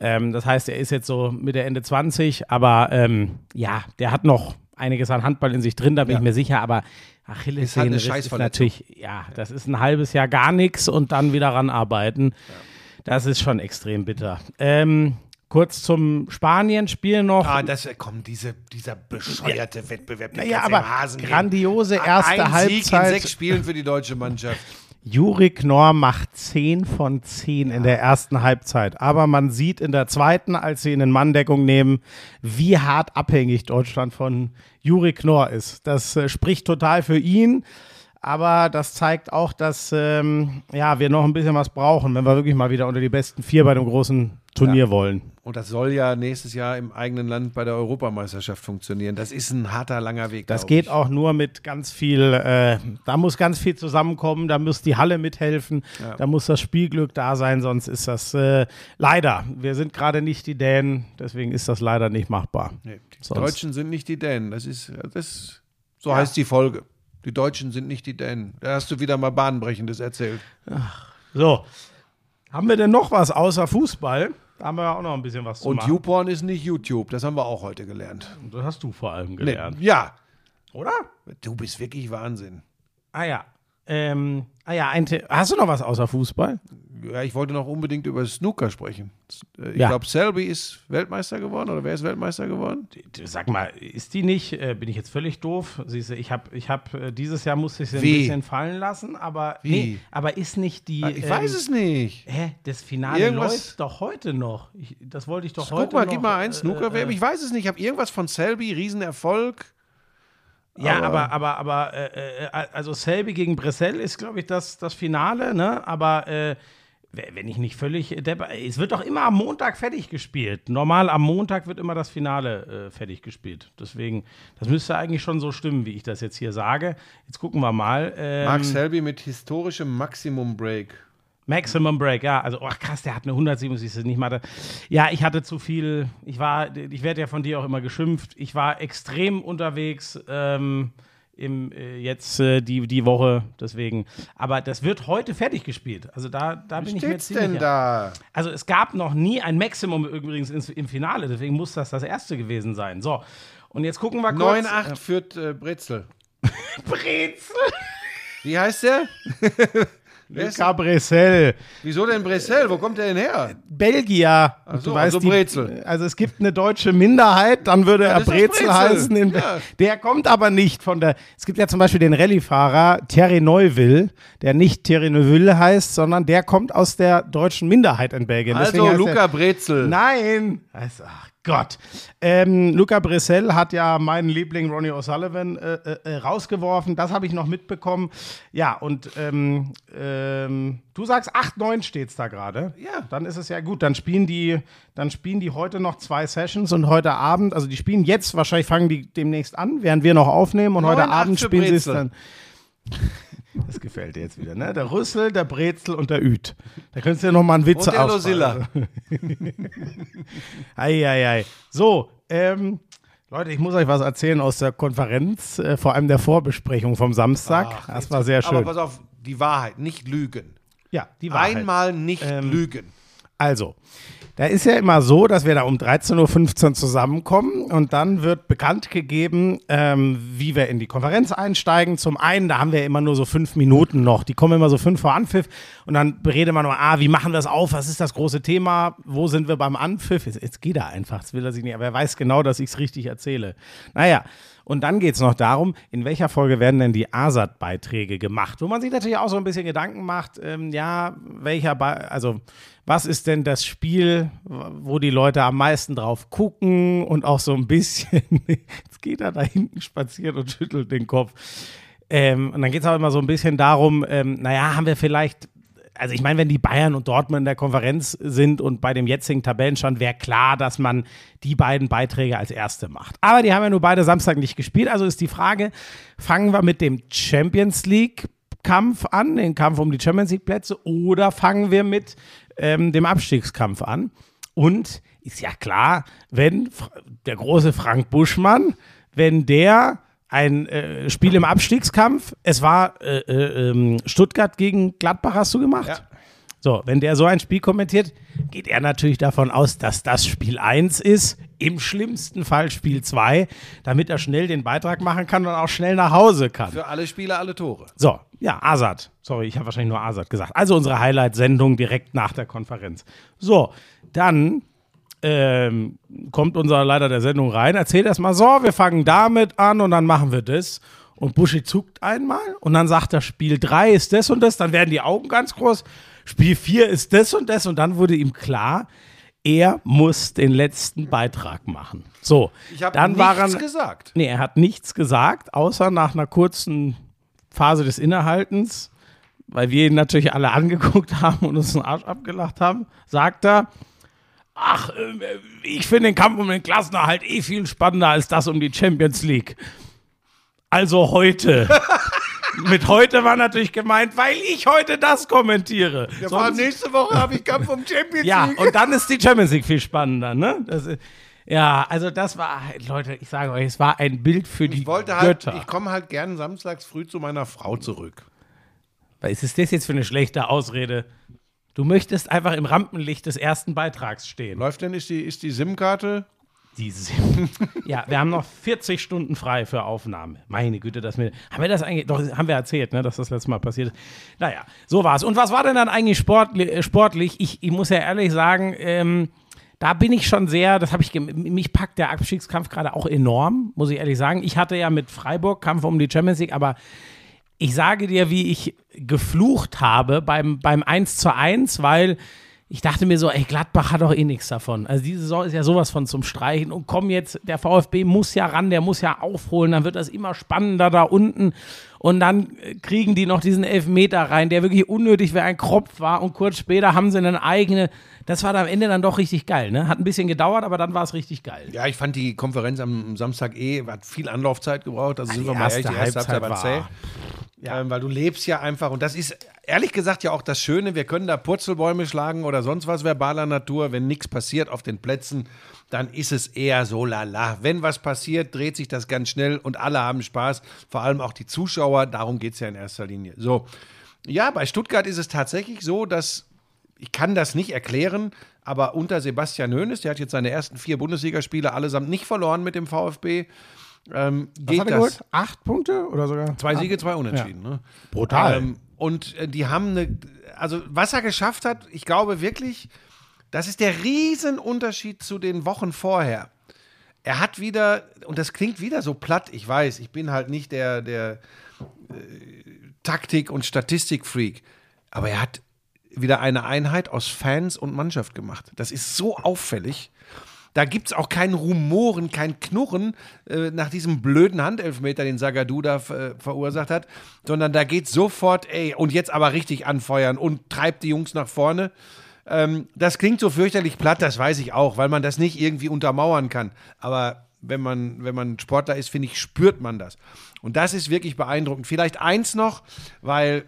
A: Ähm, das heißt, er ist jetzt so Mitte, Ende 20, aber ähm, ja, der hat noch einiges an Handball in sich drin, da bin
B: Ja.
A: ich mir sicher, aber Achillessehne
B: eine
A: ist, ist natürlich, ja, das ist ein halbes Jahr gar nichts und dann wieder ranarbeiten. Das ist schon extrem bitter. Ähm, kurz zum Spanien-Spiel noch.
B: Ah, das, äh, komm, diese, dieser bescheuerte Wettbewerb.
A: ja,
B: kann's im
A: aber
B: Hasen
A: grandiose erste
B: Ein Sieg in
A: Halbzeit.
B: sechs Spielen für die deutsche Mannschaft.
A: Juri Knorr macht 10 von 10 in der ersten Halbzeit. Aber man sieht in der zweiten, als sie ihn in Manndeckung nehmen, wie hart abhängig Deutschland von Juri Knorr ist. Das äh, spricht total für ihn. Aber das zeigt auch, dass ähm, ja, wir noch ein bisschen was brauchen, wenn wir wirklich mal wieder unter die besten vier bei dem großen Turnier wollen.
B: Und das soll ja nächstes Jahr im eigenen Land bei der Europameisterschaft funktionieren. Das ist ein harter, langer Weg.
A: Das geht
B: ich.
A: auch nur mit ganz viel, äh, da muss ganz viel zusammenkommen, da muss die Halle mithelfen, da muss das Spielglück da sein, sonst ist das äh, leider, wir sind gerade nicht die Dänen, deswegen ist das leider nicht machbar.
B: Nee, die
A: Sonst-
B: Deutschen sind nicht die Dänen. Das ist, das, so heißt die Folge. Die Deutschen sind nicht die Dänen. Da hast du wieder mal Bahnbrechendes erzählt.
A: So, haben wir denn noch was außer Fußball? Da haben wir auch noch ein bisschen was zu
B: Und
A: machen.
B: YouPorn ist nicht YouTube. Das haben wir auch heute gelernt.
A: Das hast du vor allem
B: Nee,
A: gelernt,
B: ja,
A: oder?
B: du bist wirklich Wahnsinn.
A: Ah ja, ähm, ah ja, ein hast du noch was außer Fußball?
B: Ja, ich wollte noch unbedingt über Snooker sprechen. Äh, Ich
A: Ja.
B: glaube, Selby ist Weltmeister geworden oder wer ist Weltmeister geworden?
A: Sag mal, ist die nicht, äh, bin ich jetzt völlig doof? Siehst du, ich habe ich hab, äh, dieses Jahr musste ich sie ein
B: Wie?
A: bisschen fallen lassen, aber
B: Wie?
A: nee, aber ist nicht die
B: Ich
A: ähm,
B: weiß es nicht.
A: Hä, das Finale
B: Irgendwas-
A: läuft doch heute noch. Ich, das wollte ich doch
B: Guck
A: heute
B: mal,
A: noch.
B: gib mal ein
A: äh,
B: Snooker.
A: äh,
B: ich weiß es nicht. Ich habe irgendwas von Selby, Riesenerfolg.
A: Ja,
B: aber-
A: aber, aber, aber, äh, äh, also Selby gegen Bressel ist, glaube ich, das, das Finale, ne? Aber äh, wenn ich nicht völlig depper, es wird doch immer am Montag fertig gespielt. Normal am Montag wird immer das Finale äh, fertig gespielt. Deswegen, das müsste eigentlich schon so stimmen, wie ich das jetzt hier sage. Jetzt gucken wir mal. Ähm,
B: Mark Selby mit historischem Maximum Break.
A: Maximum Break, ja. Also, ach krass, der hat eine 177, nicht mal. da- Ja, ich hatte zu viel. Ich war, ich werde ja von dir auch immer geschimpft. Ich war extrem unterwegs ähm, im, äh, jetzt äh, die, die Woche, deswegen. Aber das wird heute fertig gespielt. Also da, da bin ich mir ziemlich.
B: denn da?
A: Also es gab noch nie ein Maximum übrigens im Finale, deswegen muss das das erste gewesen sein. So. Und jetzt gucken wir kurz.
B: 9-8 führt äh, Brezel.
A: Brezel.
B: Wie heißt der?
A: Luca Bressel.
B: Wieso denn Bressel? Wo kommt der denn her?
A: Belgier.
B: Ach so,
A: du weißt,
B: also
A: die-
B: Brezel.
A: Also es gibt eine deutsche Minderheit, dann würde er
B: das ist
A: Brezel,
B: Brezel.
A: heißen. In,
B: Ja.
A: Der kommt aber nicht von der. Es gibt ja zum Beispiel den Rallye-Fahrer Thierry Neuville, der nicht Thierry Neuville heißt, sondern der kommt aus der deutschen Minderheit in Belgien. Deswegen
B: Also Luca
A: er,
B: Brezel.
A: Nein! Also, ach Gott. Ähm, Luca Bressel hat ja meinen Liebling Ronnie O'Sullivan äh, äh, äh, rausgeworfen. Das habe ich noch mitbekommen. Ja, und ähm, ähm, du sagst 8-9 steht es da gerade.
B: Ja.
A: Dann ist es ja gut. Dann spielen, die, dann spielen die heute noch zwei Sessions und heute Abend, also die spielen jetzt, wahrscheinlich fangen die demnächst an, während wir noch aufnehmen und heute
B: 9-8
A: Abend spielen sie es dann. Das gefällt dir jetzt wieder, ne? Der Rüssel, der Brezel und der Üt. Da könntest du ja noch mal einen Witz
B: Und der
A: ausfallen. Eieiei. So, ähm, Leute, ich muss euch was erzählen aus der Konferenz, äh, vor allem der Vorbesprechung vom Samstag. das war sehr
B: Aber
A: schön.
B: pass auf, die Wahrheit, nicht lügen.
A: Ja, die Wahrheit.
B: Einmal nicht
A: Ähm,
B: lügen.
A: Also, da ist ja immer so, dass wir da um 13.15 Uhr zusammenkommen und dann wird bekannt gegeben, ähm, wie wir in die Konferenz einsteigen. Zum einen, da haben wir immer nur so fünf Minuten noch. Die kommen immer so fünf vor Anpfiff und dann redet man nur, ah, wie machen wir das auf? Was ist das große Thema? Wo sind wir beim Anpfiff? Jetzt, jetzt geht er einfach, das will er sich nicht, aber er weiß genau, dass ich es richtig erzähle. Naja, und dann geht es noch darum, in welcher Folge werden denn die ASAT-Beiträge gemacht? Wo man sich natürlich auch so ein bisschen Gedanken macht, ähm, ja, welcher, Be also was ist denn das Spiel, wo die Leute am meisten drauf gucken und auch so ein bisschen, jetzt geht er da hinten spazieren und schüttelt den Kopf. Ähm, und dann geht es auch immer so ein bisschen darum, ähm, naja, haben wir vielleicht, also ich meine, wenn die Bayern und Dortmund in der Konferenz sind und bei dem jetzigen Tabellenstand wäre klar, dass man die beiden Beiträge als erste macht. Aber die haben ja nur beide Samstag nicht gespielt, also ist die Frage, fangen wir mit dem Champions League Kampf an, den Kampf um die Champions League Plätze, oder fangen wir mit ähm, dem Abstiegskampf an? Und ist ja klar, wenn der große Frank Buschmann, wenn der ein äh, Spiel im Abstiegskampf, es war äh, äh, ähm, Stuttgart gegen Gladbach, hast du gemacht?
B: Ja.
A: So, wenn der so ein Spiel kommentiert, geht er natürlich davon aus, dass das Spiel 1 ist, im schlimmsten Fall Spiel 2, damit er schnell den Beitrag machen kann und auch schnell nach Hause kann.
B: Für alle Spieler alle Tore.
A: So, ja, Asad. Sorry, ich habe wahrscheinlich nur Asad gesagt. Also unsere Highlight-Sendung direkt nach der Konferenz. So, dann ähm, kommt unser Leiter der Sendung rein, erzählt erstmal so, wir fangen damit an und dann machen wir das. Und Buschi zuckt einmal und dann sagt er, Spiel 3 ist das und das, dann werden die Augen ganz groß. Spiel 4 ist das und das und dann wurde ihm klar, er muss den letzten Beitrag machen. So,
B: Ich habe
A: dann
B: nichts
A: war er,
B: gesagt.
A: Nee, er hat nichts gesagt, außer nach einer kurzen Phase des Innehaltens, weil wir ihn natürlich alle angeguckt haben und uns den Arsch abgelacht haben, sagt er, ach, äh, ich finde den Kampf um den Klassenerhalt eh viel spannender als das um die Champions League. Also heute. Mit heute war natürlich gemeint, weil ich heute das kommentiere. Sonst-
B: nächste Woche habe ich Kampf um Champions
A: ja, und dann ist die Champions League viel spannender, ne? Das, ist- ja, also das war, Leute, ich sage euch, es war ein Bild für die
B: Ich wollte halt,
A: Götter.
B: ich komme halt gern samstags früh zu meiner Frau zurück.
A: Was ist das jetzt für eine schlechte Ausrede? Du möchtest einfach im Rampenlicht des ersten Beitrags stehen.
B: Läuft denn, ist die, ist die SIM-Karte?
A: Die Sim. Ja, wir haben noch 40 Stunden frei für Aufnahme. Meine Güte, dass wir. Haben wir das eigentlich. Doch, haben wir erzählt, ne, dass das letzte Mal passiert ist. Naja, so war's. Und was war denn dann eigentlich sportli äh, sportlich? Ich, ich muss ja ehrlich sagen, ähm, da bin ich schon sehr, das habe ich, mich packt der Abstiegskampf gerade auch enorm, muss ich ehrlich sagen. Ich hatte ja mit Freiburg Kampf um die Champions League, aber ich sage dir, wie ich geflucht habe beim, beim 1 zu 1, weil ich dachte mir so, ey, Gladbach hat doch eh nichts davon. Also diese Saison ist ja sowas von zum Streichen und komm jetzt, der VfB muss ja ran, der muss ja aufholen, dann wird das immer spannender da unten und dann kriegen die noch diesen Elfmeter rein, der wirklich unnötig wie ein Kropf war und kurz später haben sie einen eigenen, das war dann am Ende dann doch richtig geil, ne? Hat ein bisschen gedauert, aber dann war es richtig geil.
B: Ja, ich fand die Konferenz am Samstag eh, hat viel Anlaufzeit gebraucht. Also sind wir mal ehrlich, die erste Halbzeit war
A: Halbzeit
B: zäh.
A: War-
B: Ähm, weil du lebst ja einfach und das ist ehrlich gesagt ja auch das Schöne, wir können da Purzelbäume schlagen oder sonst was verbaler Natur, wenn nichts passiert auf den Plätzen, dann ist es eher so lala. Wenn was passiert, dreht sich das ganz schnell und alle haben Spaß, vor allem auch die Zuschauer, darum geht es ja in erster Linie. So, ja, bei Stuttgart ist es tatsächlich so, dass ich kann das nicht erklären, aber unter Sebastian Hoeneß, der hat jetzt seine ersten vier Bundesligaspiele allesamt nicht verloren mit dem VfB, ähm,
A: Was
B: geht
A: hat er
B: das.
A: geholt? Acht Punkte oder sogar?
B: Zwei Siege, zwei Unentschieden. Ne?
A: Brutal.
B: Ähm, und äh, die haben eine, also was er geschafft hat, ich glaube wirklich, das ist der Riesenunterschied zu den Wochen vorher. Er hat wieder, und das klingt wieder so platt, ich weiß, ich bin halt nicht der, der äh, Taktik- und Statistikfreak, aber er hat wieder eine Einheit aus Fans und Mannschaft gemacht. Das ist so auffällig. Da gibt es auch kein Rumoren, kein Knurren äh, nach diesem blöden Handelfmeter, den Sagadu da äh, verursacht hat, sondern da geht sofort, ey, und jetzt aber richtig anfeuern und treibt die Jungs nach vorne. Ähm, das klingt so fürchterlich platt, das weiß ich auch, weil man das nicht irgendwie untermauern kann. Aber wenn man, wenn man Sportler ist, finde ich, spürt man das. Und das ist wirklich beeindruckend. Vielleicht eins noch, weil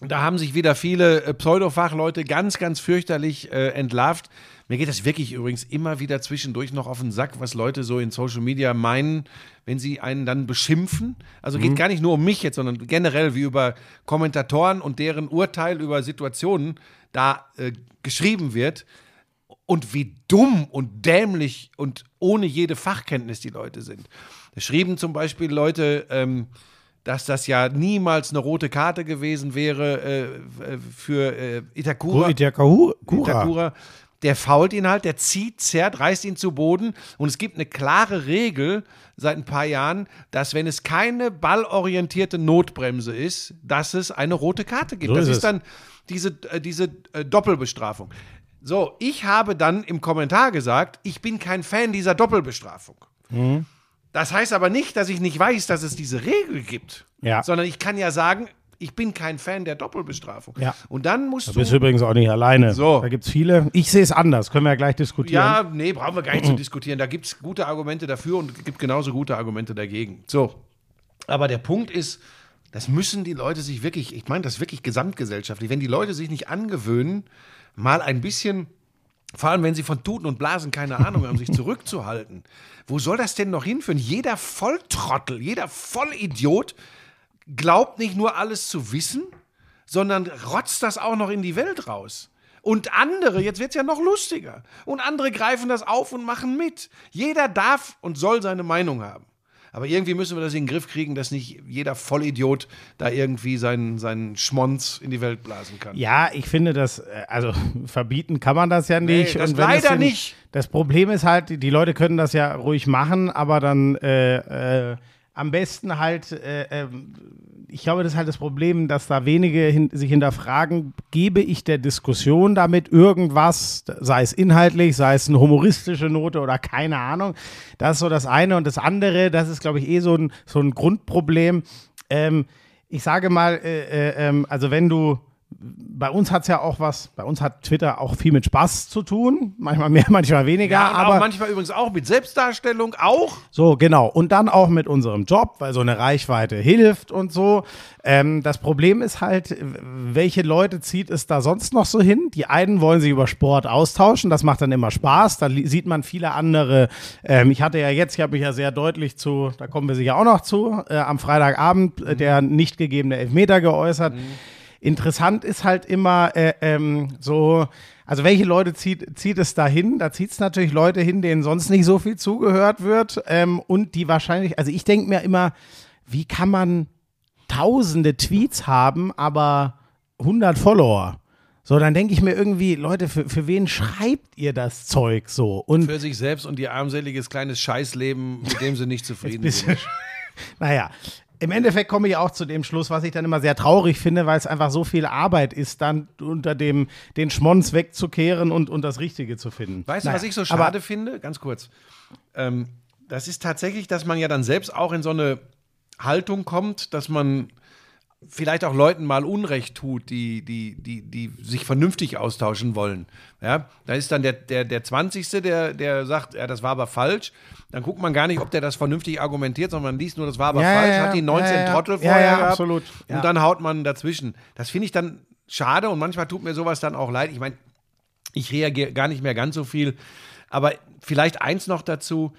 B: da haben sich wieder viele äh, Pseudofachleute ganz, ganz fürchterlich äh, entlarvt. Mir geht das wirklich übrigens immer wieder zwischendurch noch auf den Sack, was Leute so in Social Media meinen, wenn sie einen dann beschimpfen. Also geht gar nicht nur um mich jetzt, sondern generell wie über Kommentatoren und deren Urteil über Situationen da äh, geschrieben wird. Und wie dumm und dämlich und ohne jede Fachkenntnis die Leute sind. Da schrieben zum Beispiel Leute, ähm, dass das ja niemals eine rote Karte gewesen wäre äh, äh, für äh, Itakura.
A: Itakura.
B: Itakura. Der fault ihn halt, der zieht, zerrt, reißt ihn zu Boden. Und es gibt eine klare Regel seit ein paar Jahren, dass wenn es keine ballorientierte Notbremse ist, dass es eine rote Karte gibt.
A: So
B: das
A: ist
B: ist dann diese, äh, diese äh, Doppelbestrafung. So, ich habe dann im Kommentar gesagt, ich bin kein Fan dieser Doppelbestrafung. Das heißt aber nicht, dass ich nicht weiß, dass es diese Regel gibt,
A: Ja.
B: sondern ich kann ja sagen, ich bin kein Fan der Doppelbestrafung.
A: Ja.
B: Und dann musst
A: Du
B: du.
A: bist übrigens auch nicht alleine.
B: So.
A: Da gibt es viele. Ich sehe es anders. Können wir ja gleich diskutieren.
B: Ja, nee, brauchen wir gar nicht zu diskutieren. Da gibt es gute Argumente dafür und es gibt genauso gute Argumente dagegen. So. Aber der Punkt ist, das müssen die Leute sich wirklich, ich meine das wirklich gesamtgesellschaftlich, wenn die Leute sich nicht angewöhnen, mal ein bisschen, vor allem wenn sie von Tuten und Blasen keine Ahnung haben, sich zurückzuhalten. Wo soll das denn noch hinführen? Jeder Volltrottel, jeder Vollidiot glaubt nicht nur alles zu wissen, sondern rotzt das auch noch in die Welt raus. Und andere, jetzt wird es ja noch lustiger, und andere greifen das auf und machen mit. Jeder darf und soll seine Meinung haben. Aber irgendwie müssen wir das in den Griff kriegen, dass nicht jeder Vollidiot da irgendwie seinen, seinen Schmonz in die Welt blasen kann.
A: Ja, ich finde das, äh, also verbieten kann man das ja nicht.
B: das
A: Und wenn es
B: leider
A: denn-
B: nicht.
A: Das Problem ist halt, die- die Leute können das ja ruhig machen, aber dann äh, äh, am besten halt, äh, ähm, ich glaube, das ist halt das Problem, dass da wenige hin, sich hinterfragen, gebe ich der Diskussion damit irgendwas, sei es inhaltlich, sei es eine humoristische Note oder keine Ahnung. Das ist so das eine. Und das andere, das ist, glaube ich, eh so ein, so ein Grundproblem. Ähm, ich sage mal, äh, äh, ähm, also wenn du bei uns hat es ja auch was, bei uns hat Twitter auch viel mit Spaß zu tun, manchmal mehr, manchmal weniger,
B: Ja,
A: aber
B: manchmal übrigens auch mit Selbstdarstellung, auch.
A: so, genau. Und dann auch mit unserem Job, weil so eine Reichweite hilft und so. Ähm, das Problem ist halt, welche Leute zieht es da sonst noch so hin? Die einen wollen sich über Sport austauschen, das macht dann immer Spaß. Da sieht man viele andere. Ähm, ich hatte ja jetzt, ich habe mich ja sehr deutlich zu, da kommen wir sicher auch noch zu, äh, am Freitagabend äh, der nicht gegebene Elfmeter geäußert. Interessant ist halt immer äh, ähm, so, also welche Leute zieht, zieht es da hin? Da zieht es natürlich Leute hin, denen sonst nicht so viel zugehört wird ähm, und die wahrscheinlich, also ich denke mir immer, wie kann man tausende Tweets haben, aber 100 Follower? So, dann denke ich mir irgendwie, Leute, für, für wen schreibt ihr das Zeug so? Und
B: Für sich selbst und ihr armseliges kleines Scheißleben, mit dem sie nicht zufrieden sind.
A: naja, im Endeffekt komme ich auch zu dem Schluss, was ich dann immer sehr traurig finde, weil es einfach so viel Arbeit ist, dann unter dem den Schmonz wegzukehren und, und das Richtige zu finden.
B: Weißt du,
A: Naja,
B: was ich so schade finde? Ganz kurz. Ähm, das ist tatsächlich, dass man ja dann selbst auch in so eine Haltung kommt, dass man vielleicht auch Leuten mal Unrecht tut, die, die, die, die sich vernünftig austauschen wollen. Ja, da ist dann der, der, der 20. Der, der sagt, ja, das war aber falsch. Dann guckt man gar nicht, ob der das vernünftig argumentiert, sondern man liest nur, das war aber
A: Ja,
B: falsch,
A: ja.
B: hat die 19
A: Ja.
B: Trottel
A: Ja,
B: vorher
A: ja,
B: gehabt.
A: absolut.
B: Und dann haut man dazwischen. Das finde ich dann schade und manchmal tut mir sowas dann auch leid. Ich meine, ich reagiere gar nicht mehr ganz so viel. Aber vielleicht eins noch dazu: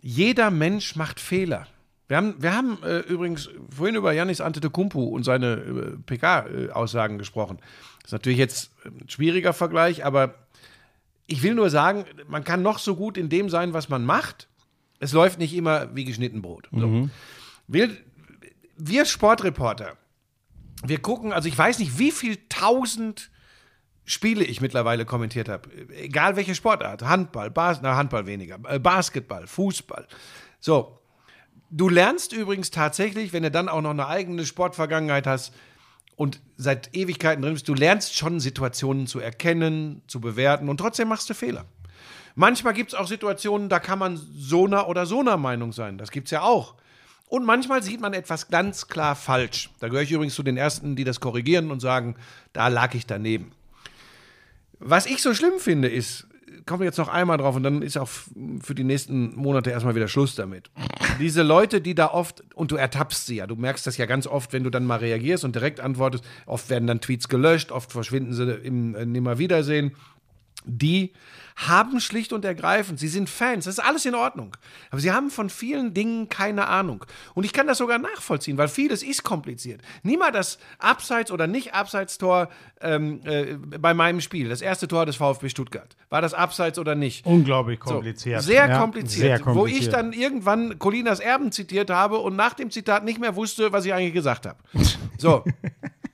B: Jeder Mensch macht Fehler. Wir haben, wir haben äh, übrigens vorhin über Yannis Antetokounmpo und seine äh, PK-Aussagen gesprochen. Das ist natürlich jetzt ein schwieriger Vergleich, aber ich will nur sagen, man kann noch so gut in dem sein, was man macht. Es läuft nicht immer wie geschnitten Brot. So. Wir, wir Sportreporter, wir gucken, also ich weiß nicht, wie viel tausend Spiele ich mittlerweile kommentiert habe. Egal welche Sportart. Handball, Bas na, Handball weniger. äh, Basketball, Fußball. So. Du lernst übrigens tatsächlich, wenn du dann auch noch eine eigene Sportvergangenheit hast und seit Ewigkeiten drin bist, du lernst schon Situationen zu erkennen, zu bewerten und trotzdem machst du Fehler. Manchmal gibt es auch Situationen, da kann man so einer oder so einer Meinung sein. Das gibt es ja auch. Und manchmal sieht man etwas ganz klar falsch. Da gehöre ich übrigens zu den Ersten, die das korrigieren und sagen, da lag ich daneben. Was ich so schlimm finde, ist, kommen wir jetzt noch einmal drauf und dann ist auch für die nächsten Monate erstmal wieder Schluss damit. Diese Leute, die da oft, und du ertappst sie ja, du merkst das ja ganz oft, wenn du dann mal reagierst und direkt antwortest, oft werden dann Tweets gelöscht, oft verschwinden sie im äh, Nimmerwiedersehen die haben schlicht und ergreifend, sie sind Fans, das ist alles in Ordnung. Aber sie haben von vielen Dingen keine Ahnung. Und ich kann das sogar nachvollziehen, weil vieles ist kompliziert. Nimm mal das Abseits- oder Nicht-Abseits-Tor ähm, äh, bei meinem Spiel, das erste Tor des VfB Stuttgart. War das Abseits oder nicht?
A: Unglaublich
B: So,
A: kompliziert.
B: sehr,
A: Ja,
B: kompliziert,
A: sehr kompliziert.
B: Wo ich dann irgendwann Colinas Erben zitiert habe und nach dem Zitat nicht mehr wusste, was ich eigentlich gesagt habe. So.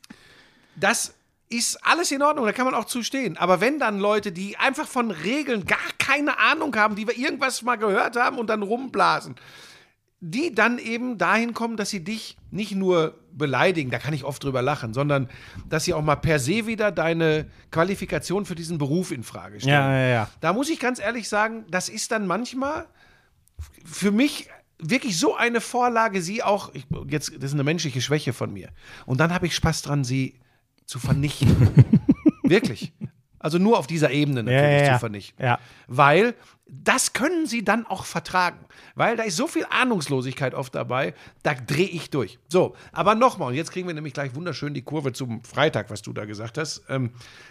B: das ist alles in Ordnung, da kann man auch zustehen. Aber wenn dann Leute, die einfach von Regeln gar keine Ahnung haben, die wir irgendwas mal gehört haben und dann rumblasen, die dann eben dahin kommen, dass sie dich nicht nur beleidigen, da kann ich oft drüber lachen, sondern dass sie auch mal per se wieder deine Qualifikation für diesen Beruf in Frage stellen.
A: Ja, ja, ja.
B: Da muss ich ganz ehrlich sagen, das ist dann manchmal für mich wirklich so eine Vorlage, sie auch, ich, jetzt, das ist eine menschliche Schwäche von mir. Und dann habe ich Spaß dran, sie zu vernichten. wirklich. Also nur auf dieser Ebene natürlich
A: Ja, ja, ja.
B: zu vernichten.
A: Ja.
B: Weil das können sie dann auch vertragen. Weil da ist so viel Ahnungslosigkeit oft dabei, da drehe ich durch. So, aber nochmal, und jetzt kriegen wir nämlich gleich wunderschön die Kurve zum Freitag, was du da gesagt hast. Ähm,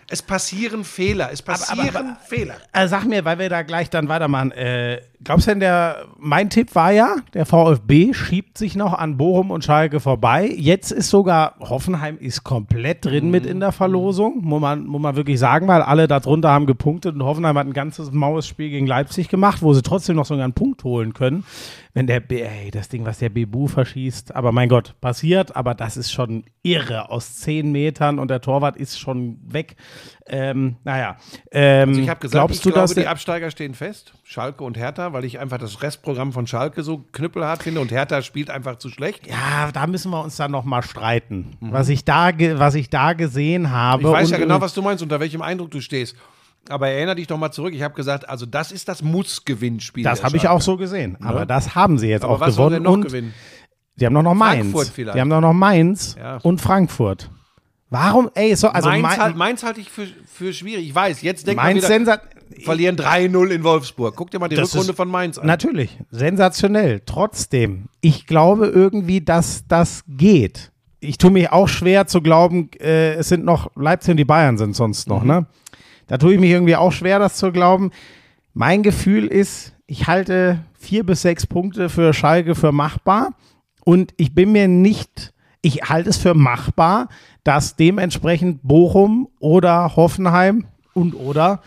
B: es passieren Fehler, es passieren
A: aber- aber-
B: Fehler.
A: Also sag mir, weil wir da gleich dann weitermachen. Äh, glaubst du denn, der, mein Tipp war ja, der VfB schiebt sich noch an Bochum und Schalke vorbei. Jetzt ist sogar Hoffenheim ist komplett drin mit in der Verlosung, muss man, muss man wirklich sagen, weil alle darunter haben gepunktet und Hoffenheim hat ein ganzes maues Spiel gegen Leipzig gemacht, wo sie trotzdem noch sogar einen Punkt holen können. Wenn der, B- ey, das Ding, was der Bebu verschießt, aber mein Gott, passiert, aber das ist schon irre aus zehn Metern und der Torwart ist schon weg. Ähm, naja, ähm,
B: Also ich habe gesagt,
A: glaubst
B: ich
A: du,
B: glaube,
A: dass
B: die Absteiger stehen fest, Schalke und Hertha, weil ich einfach das Restprogramm von Schalke so knüppelhart finde und Hertha spielt einfach zu schlecht.
A: Ja, da müssen wir uns dann noch mal streiten. Was, ich da was ich da gesehen habe.
B: Mhm. Ich weiß ja
A: und-
B: genau, was du meinst, unter welchem Eindruck du stehst. Aber erinnere dich doch mal zurück. Ich habe gesagt, also das ist das Muss-Gewinnspiel.
A: Das habe ich auch so gesehen. Aber das haben sie jetzt
B: Aber
A: auch
B: was
A: gewonnen.
B: denn noch
A: und
B: gewinnen?
A: Die haben doch noch Mainz.
B: Frankfurt vielleicht.
A: Die haben doch noch Mainz
B: Ja.
A: und Frankfurt. Warum? Ey, so, also
B: Mainz,
A: Mai-
B: halt, Mainz halte ich für, für schwierig. Ich weiß, jetzt denkt man
A: Mainz
B: wieder,
A: sensat
B: verlieren 3-0 in Wolfsburg. Guck dir mal die Rückrunde von Mainz an.
A: Natürlich, sensationell. Trotzdem, ich glaube irgendwie, dass das geht. Ich tue mich auch schwer zu glauben, äh, es sind noch Leipzig und die Bayern sind sonst noch, ne? Da tue ich mich irgendwie auch schwer, das zu glauben. Mein Gefühl ist, ich halte vier bis sechs Punkte für Schalke für machbar und ich bin mir nicht, ich halte es für machbar, dass dementsprechend Bochum oder Hoffenheim und oder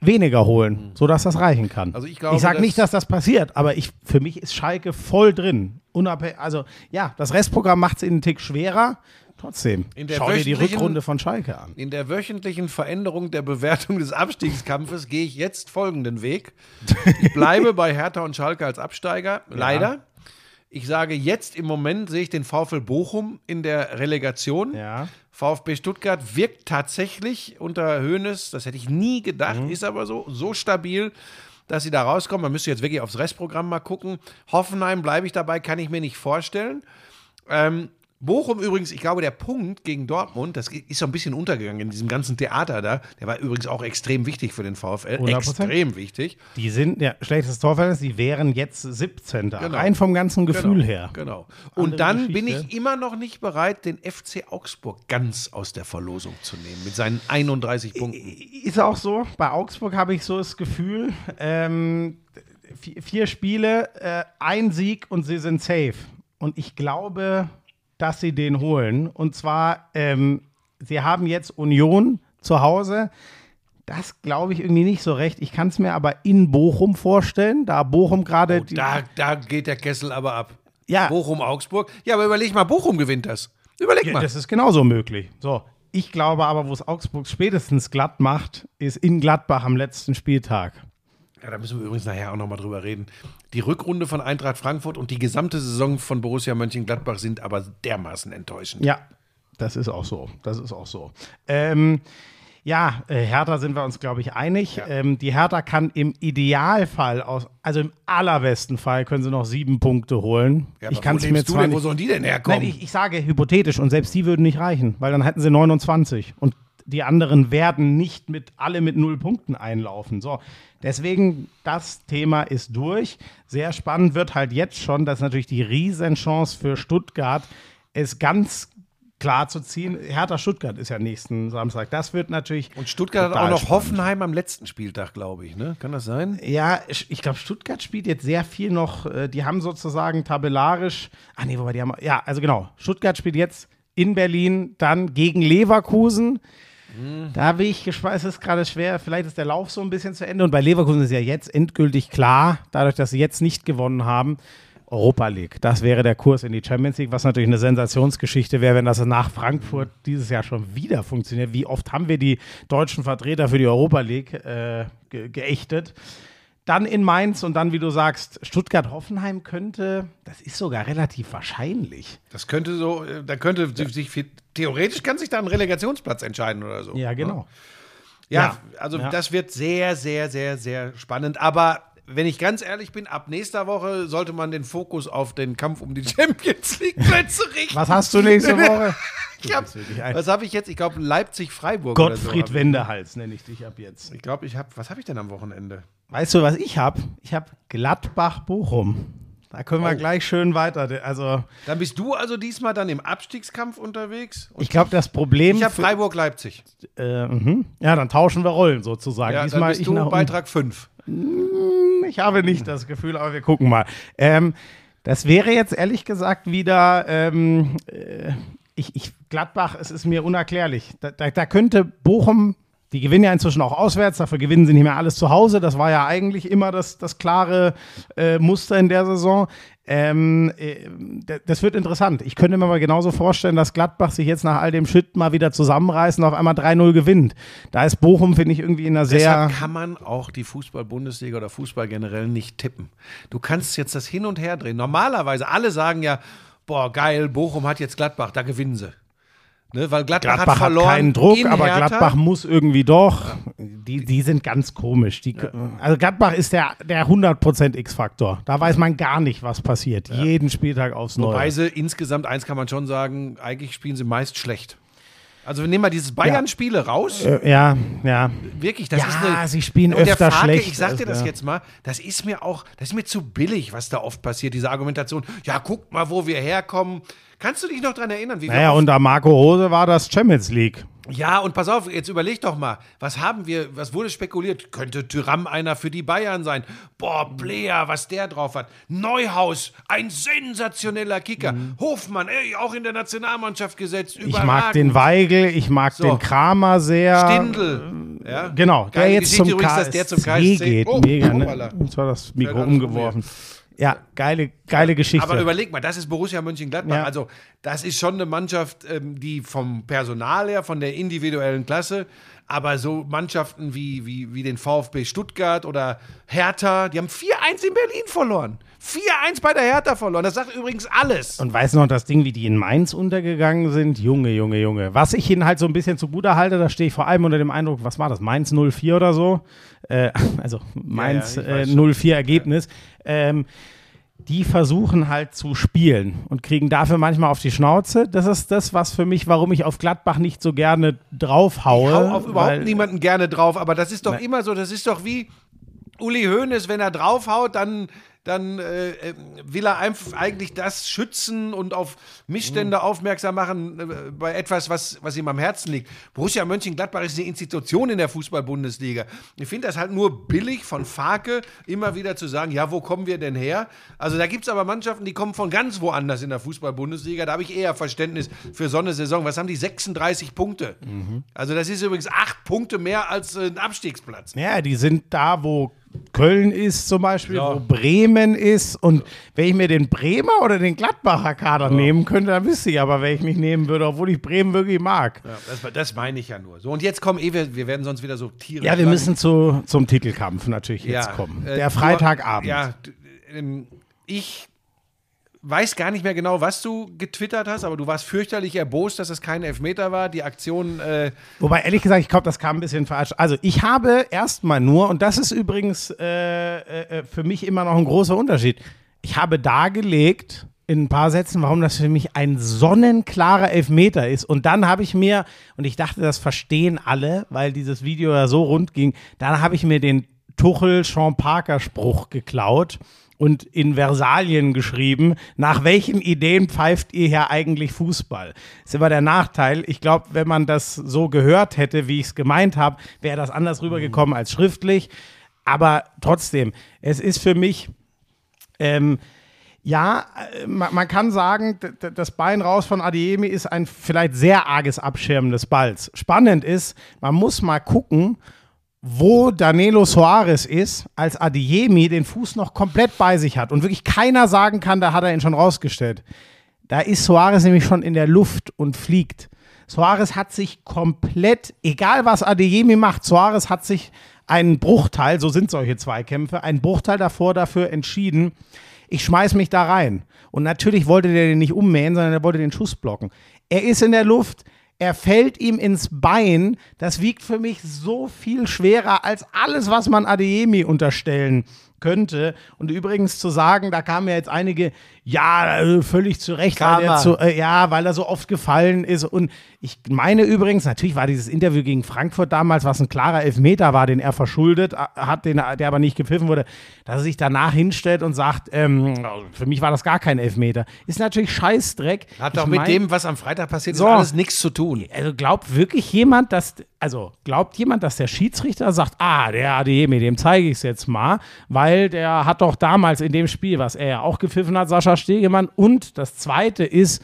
A: weniger holen, sodass das reichen kann.
B: Also ich glaube,
A: ich sage nicht, dass das passiert, aber ich, für mich ist Schalke voll drin. Unabhängig, also ja, das Restprogramm macht es einen Tick schwerer. Trotzdem, schau dir die Rückrunde von Schalke an.
B: In der wöchentlichen Veränderung der Bewertung des Abstiegskampfes gehe ich jetzt folgenden Weg. Ich bleibe bei Hertha und Schalke als Absteiger, leider. Ich sage jetzt im Moment sehe ich den VfL Bochum in der Relegation.
A: Ja.
B: VfB Stuttgart wirkt tatsächlich unter Hoeneß, das hätte ich nie gedacht,
A: Mhm.
B: ist aber so, so stabil, dass sie da rauskommen. Man müsste jetzt wirklich aufs Restprogramm mal gucken. Hoffenheim bleibe ich dabei, kann ich mir nicht vorstellen. Ähm, Bochum übrigens, ich glaube, der Punkt gegen Dortmund, das ist so ein bisschen untergegangen in diesem ganzen Theater da. Der war übrigens auch extrem wichtig für den VfL.
A: 100%.
B: Extrem wichtig.
A: Die sind, ja, schlechtes Torverhältnis, die wären jetzt 17.
B: Genau.
A: Rein vom ganzen Gefühl
B: genau,
A: her.
B: Genau.
A: Andere
B: Und dann bin
A: Geschichte.
B: ich immer noch nicht bereit, den FC Augsburg ganz aus der Verlosung zu nehmen mit seinen 31 Punkten.
A: Ist auch so. Bei Augsburg habe ich so das Gefühl, ähm, vier, vier Spiele, äh, ein Sieg und sie sind safe. Und ich glaube, dass sie den holen. Und zwar, ähm, sie haben jetzt Union zu Hause. Das glaube ich irgendwie nicht so recht. Ich kann es mir aber in Bochum vorstellen, da Bochum gerade. die-
B: Oh, Da, da geht der Kessel aber ab.
A: Ja.
B: Bochum, Augsburg. Ja, aber überleg mal, Bochum gewinnt das. Überleg
A: Ja,
B: mal.
A: das ist genauso möglich. So, ich glaube aber, wo es Augsburg spätestens glatt macht, ist in Gladbach am letzten Spieltag.
B: Ja, da müssen wir übrigens nachher auch nochmal drüber reden. Die Rückrunde von Eintracht Frankfurt und die gesamte Saison von Borussia Mönchengladbach sind aber dermaßen enttäuschend.
A: Ja, das ist auch so. Das ist auch so. Ähm, ja, äh, Hertha sind wir uns, glaube ich, einig. Ähm, die Hertha kann im Idealfall, aus, also im allerbesten Fall, können sie noch sieben Punkte holen.
B: Ja,
A: ich kann es mir zwar
B: denn? Wo sollen die denn herkommen?
A: Nein, ich, ich sage hypothetisch und selbst die würden nicht reichen, weil dann hätten sie 29 und die anderen werden nicht mit alle mit null Punkten einlaufen. So, deswegen das Thema ist durch. Sehr spannend wird halt jetzt schon, das ist natürlich die Riesenchance für Stuttgart, es ganz klar zu ziehen. Hertha Stuttgart ist ja nächsten Samstag. Das wird natürlich
B: und Stuttgart hat auch noch
A: spannend.
B: Hoffenheim am letzten Spieltag, glaube ich. Ne? Kann das sein?
A: Ja, ich ich glaube, Stuttgart spielt jetzt sehr viel noch. äh, Die haben sozusagen tabellarisch. Ah, nee, wobei die haben. Ja, also genau. Stuttgart spielt jetzt in Berlin, dann gegen Leverkusen. Da bin ich gespannt, es ist gerade schwer. Vielleicht ist der Lauf so ein bisschen zu Ende. Und bei Leverkusen ist ja jetzt endgültig klar, dadurch, dass sie jetzt nicht gewonnen haben, Europa League. Das wäre der Kurs in die Champions League, was natürlich eine Sensationsgeschichte wäre, wenn das nach Frankfurt dieses Jahr schon wieder funktioniert. Wie oft haben wir die deutschen Vertreter für die Europa League äh, ge geächtet? Dann in Mainz und dann, wie du sagst, Stuttgart-Hoffenheim könnte, das ist sogar relativ wahrscheinlich.
B: Das könnte so, äh, da könnte sich viel, theoretisch kann sich da ein Relegationsplatz entscheiden oder so.
A: Ja, genau.
B: Ja,
A: Ja.
B: also
A: Ja.
B: das wird sehr, sehr, sehr, sehr spannend. Aber wenn ich ganz ehrlich bin, ab nächster Woche sollte man den Fokus auf den Kampf um die Champions League Plätze richten.
A: Was hast du nächste Woche?
B: Ich hab, was habe ich jetzt? Ich glaube Leipzig-Freiburg. oder so
A: Gottfried
B: ich.
A: Wendehals nenne ich dich ab jetzt.
B: Ich glaube, ich habe, was habe ich denn am Wochenende?
A: Weißt du, was ich habe? Ich habe Gladbach-Bochum. Da können wir
B: Oh.
A: gleich schön weiter. Also,
B: Dann bist du also diesmal dann im Abstiegskampf unterwegs?
A: Ich glaube, das Problem.
B: ich habe Freiburg-Leipzig.
A: Äh, mhm. ja, dann tauschen wir Rollen sozusagen.
B: Ja, dann
A: Diesmal
B: bist
A: ich
B: du. Beitrag 5.
A: Ich habe nicht das Gefühl, aber wir gucken mal. Ähm, das wäre jetzt ehrlich gesagt wieder. Ähm, äh, ich, ich, Gladbach, es ist mir unerklärlich. Da, da, da könnte Bochum. Die gewinnen ja inzwischen auch auswärts, dafür gewinnen sie nicht mehr alles zu Hause. Das war ja eigentlich immer das, das klare äh, Muster in der Saison. Ähm, äh, das wird interessant. Ich könnte mir mal genauso vorstellen, dass Gladbach sich jetzt nach all dem Shit mal wieder zusammenreißen und auf einmal 3-0 gewinnt. Da ist Bochum, finde ich, irgendwie in einer sehr.
B: Deshalb kann man auch die Fußball-Bundesliga oder Fußball generell nicht tippen. Du kannst jetzt das hin und her drehen. Normalerweise, alle sagen ja, boah, geil, Bochum hat jetzt Gladbach, da gewinnen sie. Ne, weil Gladbach,
A: Gladbach
B: hat
A: hat,
B: verloren.
A: keinen Druck, aber
B: Hertha.
A: Gladbach muss irgendwie doch. Die, die sind ganz komisch. Die, Also Gladbach ist der, der 100% X-Faktor. Da weiß man gar nicht, was passiert. Jeden Spieltag aufs Neue.
B: Wobei sie insgesamt, eins kann man schon sagen, eigentlich spielen sie meist schlecht. Also wir nehmen mal dieses Bayern-Spiele raus.
A: Äh, ja, ja.
B: Wirklich, das
A: Ja,
B: ist eine.
A: sie spielen
B: und der
A: öfter
B: Farke,
A: schlecht.
B: Ich sag dir das
A: Ja.
B: jetzt mal, das ist mir auch, das ist mir zu billig, was da oft passiert, diese Argumentation. Ja, guck mal, wo wir herkommen. Kannst du dich noch dran erinnern, wie wir
A: Naja, unter Marco Rose war das Champions League.
B: Ja, und pass auf, jetzt überleg doch mal, was haben wir, was wurde spekuliert? Könnte Tyram einer für die Bayern sein? Boah, Player, was der drauf hat. Neuhaus, ein sensationeller Kicker. Hofmann, ey, auch in der Nationalmannschaft gesetzt.
A: Mhm. Ich mag den Weigel, ich mag
B: So.
A: den Kramer sehr.
B: Stindl. Ja?
A: Genau, der
B: Geile
A: jetzt
B: Geschichte
A: zum
B: übrigens,
A: KSC,
B: dass der zum KSC
A: geht.
B: Oh,
A: Mega, ne? Jetzt war das Mikro umgeworfen. Ja, geile, geile Geschichte.
B: Aber überleg mal, das ist Borussia Mönchengladbach.
A: Ja.
B: Also, das ist schon eine Mannschaft, ähm, die vom Personal her, von der individuellen Klasse, aber so Mannschaften wie, wie, wie den VfB Stuttgart oder Hertha, die haben 4-1 in Berlin verloren. 4-1 bei der Hertha verloren. Das sagt übrigens alles.
A: Und weißt du noch das Ding, wie die in Mainz untergegangen sind? Junge, Junge, Junge. Was ich ihnen halt so ein bisschen zugute halte, da stehe ich vor allem unter dem Eindruck, was war das? Mainz 04 oder so? Äh, also Mainz
B: ja, ich
A: äh,
B: weiß
A: 04 Ergebnis. Ähm, die versuchen halt zu spielen und kriegen dafür manchmal auf die Schnauze. Das ist das, was für mich, warum ich auf Gladbach nicht so gerne draufhaue.
B: Ich hau auf überhaupt niemanden gerne drauf, aber das ist doch immer so, das ist doch wie Uli Hoeneß, wenn er draufhaut, dann, dann äh, äh, will er einfach eigentlich das schützen und auf Missstände
A: Mhm.
B: aufmerksam machen äh, bei etwas, was, was ihm am Herzen liegt. Borussia Mönchengladbach ist eine Institution in der Fußball-Bundesliga. Ich finde das halt nur billig von Farke, immer wieder zu sagen, ja, wo kommen wir denn her? Also da gibt es aber Mannschaften, die kommen von ganz woanders in der Fußball-Bundesliga. Da habe ich eher Verständnis für so eine Saison. Was haben die? 36 Punkte. Also das ist übrigens acht Punkte mehr als ein Abstiegsplatz.
A: Ja, die sind da, wo Köln ist zum Beispiel,
B: Ja.
A: wo Bremen ist. Und wenn ich mir den Bremer oder den Gladbacher Kader nehmen könnte, dann wüsste ich aber, wer ich mich nehmen würde, obwohl ich Bremen wirklich mag.
B: Ja, das, das meine ich ja nur. So, und jetzt kommen eh, wir, wir werden sonst wieder so Tiere.
A: Ja, wir
B: lang.
A: müssen zu, zum Titelkampf natürlich jetzt
B: Ja,
A: kommen.
B: äh,
A: Der
B: du-
A: Freitagabend.
B: Ja, ähm, ich weiß gar nicht mehr genau, was du getwittert hast, aber du warst fürchterlich erbost, dass es kein Elfmeter war. Die Aktion, äh,
A: Wobei, ehrlich gesagt, ich glaube, das kam ein bisschen falsch. Also, ich habe erstmal nur, und das ist übrigens äh, äh, für mich immer noch ein großer Unterschied, ich habe dargelegt in ein paar Sätzen, warum das für mich ein sonnenklarer Elfmeter ist. Und dann habe ich mir, und ich dachte, das verstehen alle, weil dieses Video ja so rund ging, dann habe ich mir den Tuchel-Sean Parker-Spruch geklaut und in Versalien geschrieben, nach welchen Ideen pfeift ihr hier eigentlich Fußball? Das ist immer der Nachteil. Ich glaube, wenn man das so gehört hätte, wie ich es gemeint habe, wäre das anders rübergekommen als schriftlich. Aber trotzdem, es ist für mich, ähm, ja, äh, man, man kann sagen, das Bein raus von Adiemi ist ein vielleicht sehr arges Abschirmen des Balls. Spannend ist, man muss mal gucken, wo Danilo Soares ist, als Adiemi den Fuß noch komplett bei sich hat und wirklich keiner sagen kann, da hat er ihn schon rausgestellt. Da ist Soares nämlich schon in der Luft und fliegt. Soares hat sich komplett, egal was Adeyemi macht, Soares hat sich einen Bruchteil, so sind solche Zweikämpfe, einen Bruchteil davor dafür entschieden, ich schmeiß mich da rein. Und natürlich wollte der den nicht ummähen, sondern er wollte den Schuss blocken. Er ist in der Luft, er fällt ihm ins Bein. Das wiegt für mich so viel schwerer als alles, was man Adeyemi unterstellen könnte. Und übrigens zu sagen, da kamen ja jetzt einige, ja, äh, völlig zu Recht, weil er zu, äh, ja, weil er so oft gefallen ist. Und ich meine übrigens, natürlich war dieses Interview gegen Frankfurt damals, was ein klarer Elfmeter war, den er verschuldet hat, den, er- der aber nicht gepfiffen wurde, dass er sich danach hinstellt und sagt, ähm, für mich war das gar kein Elfmeter. Ist natürlich Scheißdreck.
B: Hat doch mit
A: mein-
B: dem, was am Freitag passiert ist,
A: So.
B: alles nichts zu tun.
A: also glaubt wirklich jemand, dass, also glaubt jemand, dass der Schiedsrichter sagt, ah, der Adeyemi, dem zeige ich es jetzt mal, weil der hat doch damals in dem Spiel, was er ja auch gepfiffen hat, Sascha Stegemann. Und das Zweite ist,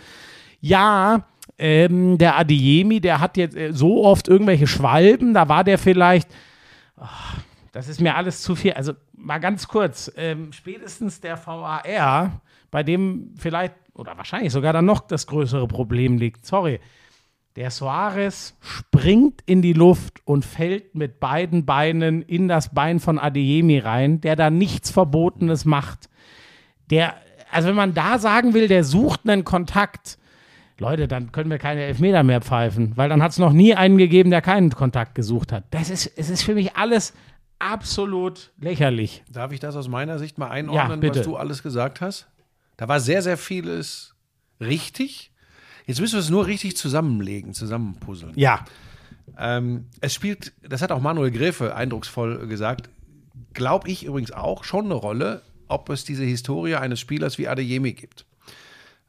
A: ja, ähm, der Adeyemi, der hat jetzt äh, so oft irgendwelche Schwalben, da war der vielleicht, ach, das ist mir alles zu viel. Also mal ganz kurz, ähm, spätestens der VAR, bei dem vielleicht oder wahrscheinlich sogar dann noch das größere Problem liegt, sorry, der Soares springt in die Luft und fällt mit beiden Beinen in das Bein von Adeyemi rein, der da nichts Verbotenes macht. Der, also wenn man da sagen will, der sucht einen Kontakt, Leute, dann können wir keine Elfmeter mehr pfeifen, weil dann hat es noch nie einen gegeben, der keinen Kontakt gesucht hat. Das ist, es ist für mich alles absolut lächerlich.
B: Darf ich das aus meiner Sicht mal einordnen,
A: bitte.
B: was du alles gesagt hast? Da war sehr, sehr vieles richtig. Jetzt müssen wir es nur richtig zusammenlegen, zusammenpuzzeln.
A: Ja,
B: Ähm, es spielt, das hat auch Manuel Gräfe eindrucksvoll gesagt, glaube ich übrigens auch schon eine Rolle, ob es diese Historie eines Spielers wie Adeyemi gibt.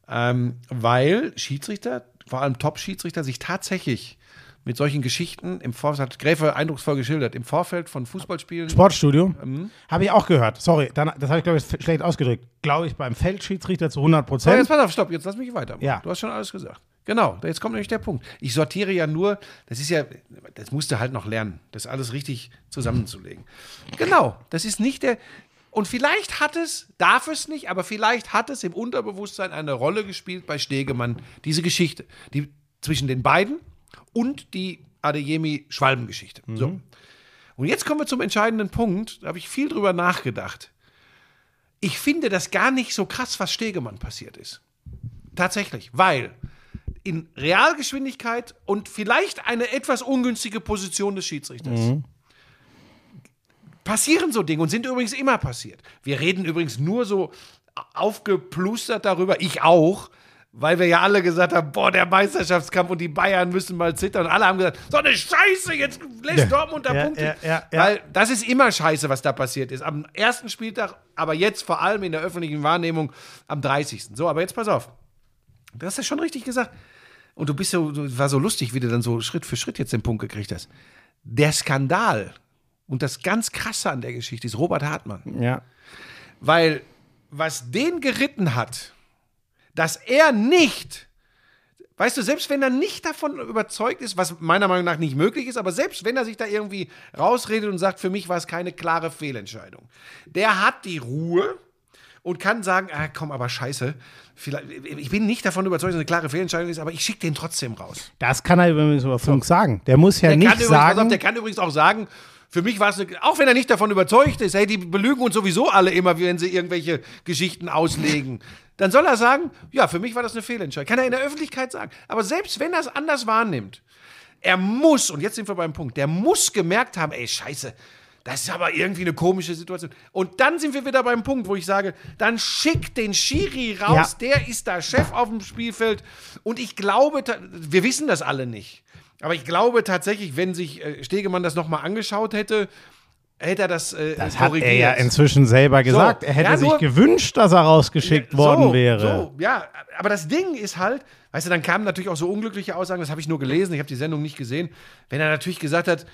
B: Ähm, weil Schiedsrichter, vor allem Top-Schiedsrichter, sich tatsächlich mit solchen Geschichten im Vorfeld, hat Gräfe eindrucksvoll geschildert, im Vorfeld von Fußballspielen.
A: Sportstudio.
B: Mhm.
A: Habe ich auch gehört. Sorry, dann, das habe ich, glaube ich, schlecht ausgedrückt. Glaube ich beim Feldschiedsrichter zu 100
B: So, jetzt
A: Prozent.
B: pass auf, stopp, jetzt lass mich weitermachen.
A: Ja.
B: Du hast schon alles gesagt. Genau, jetzt kommt nämlich der Punkt. Ich sortiere ja nur, das ist ja, das musst du halt noch lernen, das alles richtig zusammenzulegen. Genau, das ist nicht der, und vielleicht hat es, darf es nicht, aber vielleicht hat es im Unterbewusstsein eine Rolle gespielt bei Stegemann, diese Geschichte, die zwischen den beiden und die Adeyemi-Schwalbengeschichte. So. Und jetzt kommen wir zum entscheidenden Punkt, da habe ich viel drüber nachgedacht. Ich finde das gar nicht so krass, was Stegemann passiert ist. Tatsächlich, weil in Realgeschwindigkeit und vielleicht eine etwas ungünstige Position des Schiedsrichters passieren so Dinge und sind übrigens immer passiert. Wir reden übrigens nur so aufgeplustert darüber, ich auch, weil wir ja alle gesagt haben, boah, der Meisterschaftskampf und die Bayern müssen mal zittern. Und alle haben gesagt, so eine Scheiße, jetzt lässt Dortmund da
A: ja,
B: Punkte.
A: ja, ja, ja.
B: Weil das ist immer Scheiße, was da passiert ist. Am ersten Spieltag, aber jetzt vor allem in der öffentlichen Wahrnehmung am 30. So, aber jetzt pass auf. Du hast ja schon richtig gesagt. Und du bist so, war so lustig, wie du dann so Schritt für Schritt jetzt den Punkt gekriegt hast. Der Skandal und das ganz Krasse an der Geschichte ist Robert Hartmann.
A: Ja.
B: Weil was den geritten hat, dass er nicht, weißt du, selbst wenn er nicht davon überzeugt ist, was meiner Meinung nach nicht möglich ist, aber selbst wenn er sich da irgendwie rausredet und sagt, für mich war es keine klare Fehlentscheidung, der hat die Ruhe und kann sagen, ah, komm, aber scheiße, vielleicht, ich bin nicht davon überzeugt, dass es eine klare Fehlentscheidung ist, aber ich schicke den trotzdem raus.
A: Das kann er übrigens über Funk sagen. Der muss ja
B: Der
A: nicht
B: übrigens, pass auf,
A: sagen.
B: der kann übrigens auch sagen, für mich war es, eine, auch wenn er nicht davon überzeugt ist, hey, die belügen uns sowieso alle immer, wenn sie irgendwelche Geschichten auslegen. Dann soll er sagen, ja, für mich war das eine Fehlentscheidung. Kann er in der Öffentlichkeit sagen. Aber selbst wenn er es anders wahrnimmt, er muss, und jetzt sind wir beim Punkt, der muss gemerkt haben, ey, scheiße, das ist aber irgendwie eine komische Situation. Und dann sind wir wieder beim Punkt, wo ich sage, dann schickt den Schiri raus,
A: Ja.
B: der ist da Chef auf dem Spielfeld. Und ich glaube, wir wissen das alle nicht. Aber ich glaube tatsächlich, wenn sich äh, Stegemann das nochmal angeschaut hätte, hätte er das, äh,
A: das hat er ja inzwischen selber gesagt. er hätte
B: Ja,
A: sich
B: nur-
A: gewünscht, dass er rausgeschickt worden
B: so,
A: wäre.
B: So, ja, aber das Ding ist halt, weißt du, dann kamen natürlich auch so unglückliche Aussagen, das habe ich nur gelesen, ich habe die Sendung nicht gesehen, wenn er natürlich gesagt hat,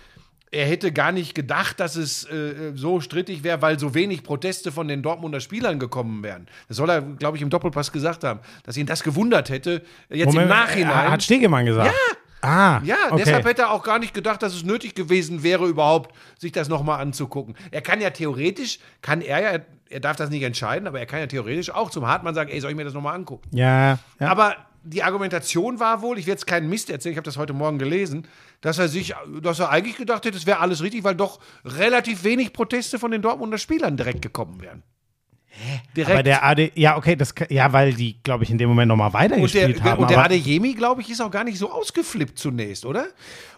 B: er hätte gar nicht gedacht, dass es äh, so strittig wäre, weil so wenig Proteste von den Dortmunder Spielern gekommen wären. Das soll er, glaube ich, im Doppelpass gesagt haben, dass ihn das gewundert hätte. Jetzt
A: Moment,
B: im Nachhinein.
A: Hat Stegemann gesagt. Ja. Ah,
B: Ja,
A: okay.
B: deshalb hätte er auch gar nicht gedacht, dass es nötig gewesen wäre, überhaupt sich das nochmal anzugucken. Er kann ja theoretisch, kann er ja, er darf das nicht entscheiden, aber er kann ja theoretisch auch zum Hartmann sagen, ey, soll ich mir das nochmal angucken?
A: Ja, ja.
B: Aber die Argumentation war wohl, ich werde jetzt keinen Mist erzählen, ich habe das heute Morgen gelesen, dass er sich, dass er eigentlich gedacht hätte, es wäre alles richtig, weil doch relativ wenig Proteste von den Dortmunder Spielern direkt gekommen wären. Direkt.
A: Aber der AD, ja, okay, das, kann- ja, weil die, glaube ich, in dem Moment nochmal
B: und der,
A: weitergespielt haben.
B: und der Adeyemi, glaube ich, ist auch gar nicht so ausgeflippt zunächst, oder?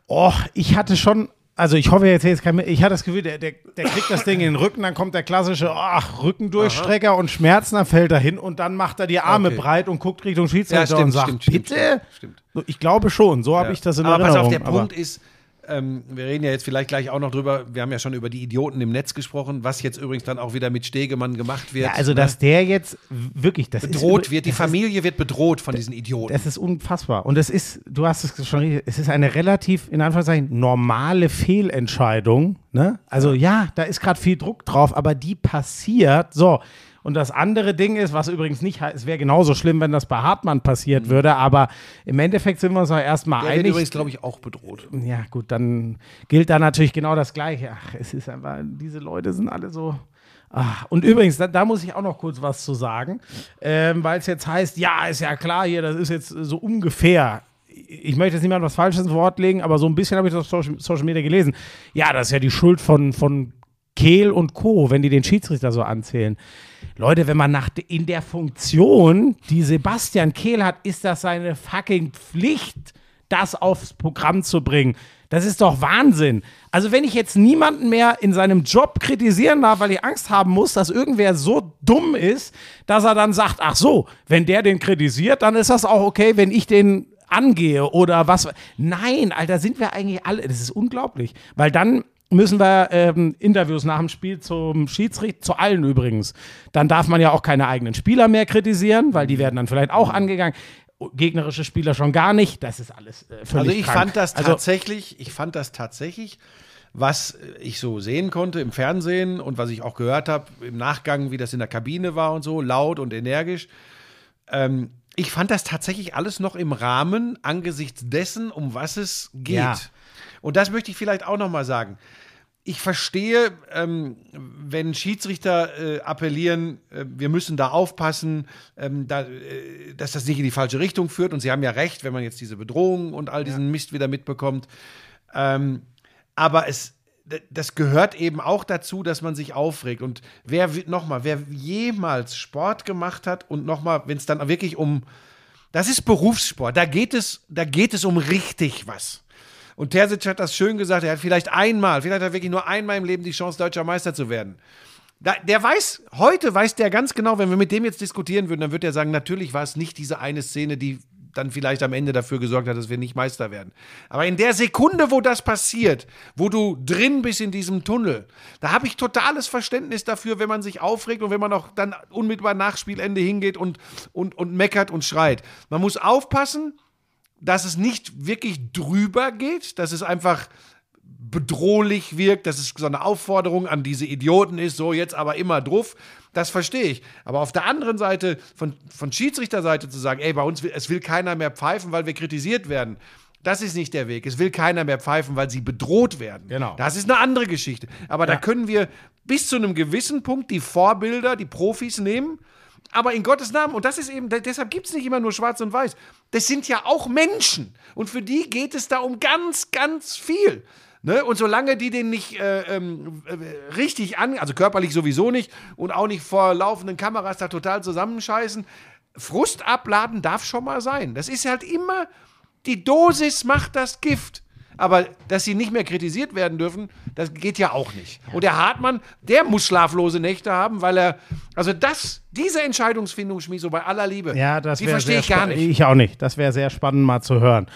A: Oh, ich hatte schon, also ich hoffe jetzt jetzt kein, ich hatte das Gefühl, der, der, der kriegt das Ding in den Rücken, dann kommt der klassische ach, Rückendurchstrecker und Schmerzen, dann fällt er hin und dann macht er die Arme
B: Okay.
A: breit und guckt Richtung Schiedsrichter
B: Ja, stimmt,
A: und sagt,
B: stimmt, stimmt,
A: bitte?
B: stimmt,
A: So, Ich glaube schon, so habe ich das in
B: Aber pass
A: Erinnerung.
B: auf, der Punkt ist, ähm, wir reden ja jetzt vielleicht gleich auch noch drüber, wir haben ja schon über die Idioten im Netz gesprochen, was jetzt übrigens dann auch wieder mit Stegemann gemacht wird.
A: ja, also
B: ne?
A: dass der jetzt wirklich, das ist
B: bedroht
A: über-
B: wird, die Familie wird bedroht von diesen Idioten.
A: Das ist unfassbar. Und es ist, du hast es schon richtig, es ist eine relativ, in Anführungszeichen, normale Fehlentscheidung. Ne? Also ja, da ist gerade viel Druck drauf, aber die passiert. So. Und das andere Ding ist, was übrigens nicht heißt, es wäre genauso schlimm, wenn das bei Hartmann passiert würde, aber im Endeffekt sind wir uns auch erstmal
B: der wird
A: einig.
B: übrigens, glaube ich, auch bedroht.
A: ja, gut, dann gilt da natürlich genau das Gleiche. Ach, es ist einfach, diese Leute sind alle so. Ah, und übrigens, da, da muss ich auch noch kurz was zu sagen, ähm, weil es jetzt heißt, ja, ist ja klar hier, das ist jetzt so ungefähr. Ich möchte jetzt niemand was Falsches ins Wort legen, aber so ein bisschen habe ich das auf Social, Social Media gelesen. Ja, das ist ja die Schuld von, von Kehl und Co., wenn die den Schiedsrichter so anzählen. Leute, wenn man nach in der Funktion, die Sebastian Kehl hat, ist das seine fucking Pflicht, das aufs Programm zu bringen. Das ist doch Wahnsinn. Also wenn ich jetzt niemanden mehr in seinem Job kritisieren darf, weil ich Angst haben muss, dass irgendwer so dumm ist, dass er dann sagt, ach so, wenn der den kritisiert, dann ist das auch okay, wenn ich den angehe oder was. Nein, Alter, sind wir eigentlich alle, das ist unglaublich, weil dann müssen wir ähm, Interviews nach dem Spiel zum Schiedsrichter, zu allen übrigens. Dann darf man ja auch keine eigenen Spieler mehr kritisieren, weil die werden dann vielleicht auch angegangen. Gegnerische Spieler schon gar nicht. Das ist alles äh, völlig
B: Also ich
A: krank.
B: fand das
A: Also,
B: tatsächlich, ich fand das tatsächlich, was ich so sehen konnte im Fernsehen und was ich auch gehört habe im Nachgang, wie das in der Kabine war und so, laut und energisch. Ähm, ich fand das tatsächlich alles noch im Rahmen angesichts dessen, um was es geht.
A: Ja.
B: Und das möchte ich vielleicht auch noch mal sagen. Ich verstehe, ähm, wenn Schiedsrichter äh, appellieren, äh, wir müssen da aufpassen, ähm, da, äh, dass das nicht in die falsche Richtung führt. Und sie haben ja recht, wenn man jetzt diese Bedrohung und all diesen Mist wieder mitbekommt. Ähm, aber es, das gehört eben auch dazu, dass man sich aufregt. Und wer nochmal, wer jemals Sport gemacht hat und nochmal, wenn es dann wirklich um, das ist Berufssport, da geht es, da geht es um richtig was. Und Terzic hat das schön gesagt, er hat vielleicht einmal, vielleicht hat er wirklich nur einmal im Leben die Chance, deutscher Meister zu werden. Der weiß, heute weiß der ganz genau, wenn wir mit dem jetzt diskutieren würden, dann wird er sagen, natürlich war es nicht diese eine Szene, die dann vielleicht am Ende dafür gesorgt hat, dass wir nicht Meister werden. Aber in der Sekunde, wo das passiert, wo du drin bist in diesem Tunnel, da habe ich totales Verständnis dafür, wenn man sich aufregt und wenn man auch dann unmittelbar nach Spielende hingeht und, und, und meckert und schreit. Man muss aufpassen, dass es nicht wirklich drüber geht, dass es einfach bedrohlich wirkt, dass es so eine Aufforderung an diese Idioten ist, so jetzt aber immer drauf, das verstehe ich. Aber auf der anderen Seite, von, von Schiedsrichterseite zu sagen, ey, bei uns will, es will keiner mehr pfeifen, weil wir kritisiert werden, das ist nicht der Weg. Es will keiner mehr pfeifen, weil sie bedroht werden.
A: Genau.
B: Das ist eine andere Geschichte. Aber da
A: Ja.
B: können wir bis zu einem gewissen Punkt die Vorbilder, die Profis nehmen. Aber in Gottes Namen, und das ist eben, de- deshalb gibt es nicht immer nur Schwarz und Weiß. Das sind ja auch Menschen. Und für die geht es da um ganz, ganz viel. Ne? Und solange die den nicht äh, ähm, äh, richtig an, also körperlich sowieso nicht und auch nicht vor laufenden Kameras da total zusammenscheißen, Frust abladen darf schon mal sein. Das ist halt immer, die Dosis macht das Gift. Aber dass sie nicht mehr kritisiert werden dürfen, das geht ja auch nicht. Und der Hartmann, der muss schlaflose Nächte haben, weil er, also das, diese Entscheidungsfindung, Schmieso, bei aller Liebe,
A: Ja, das
B: die verstehe ich gar nicht.
A: Ich auch nicht. Das wäre sehr spannend mal zu hören.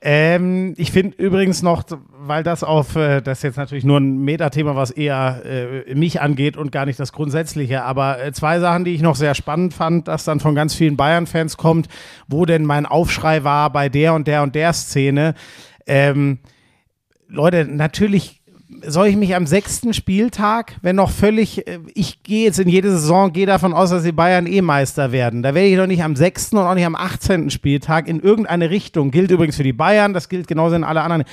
A: Ähm, ich finde übrigens noch, weil das auf, äh, das ist jetzt natürlich nur ein Metathema, was eher äh, mich angeht und gar nicht das Grundsätzliche, aber äh, zwei Sachen, die ich noch sehr spannend fand, dass dann von ganz vielen Bayern-Fans kommt, wo denn mein Aufschrei war bei der und der und der Szene. Ähm, Leute, natürlich soll ich mich am sechsten Spieltag, wenn noch völlig, äh, ich gehe jetzt in jede Saison, gehe davon aus, dass die Bayern eh Meister werden. Da werde ich doch nicht am sechsten und auch nicht am 18. Spieltag in irgendeine Richtung. Gilt übrigens für die Bayern, das gilt genauso in alle anderen.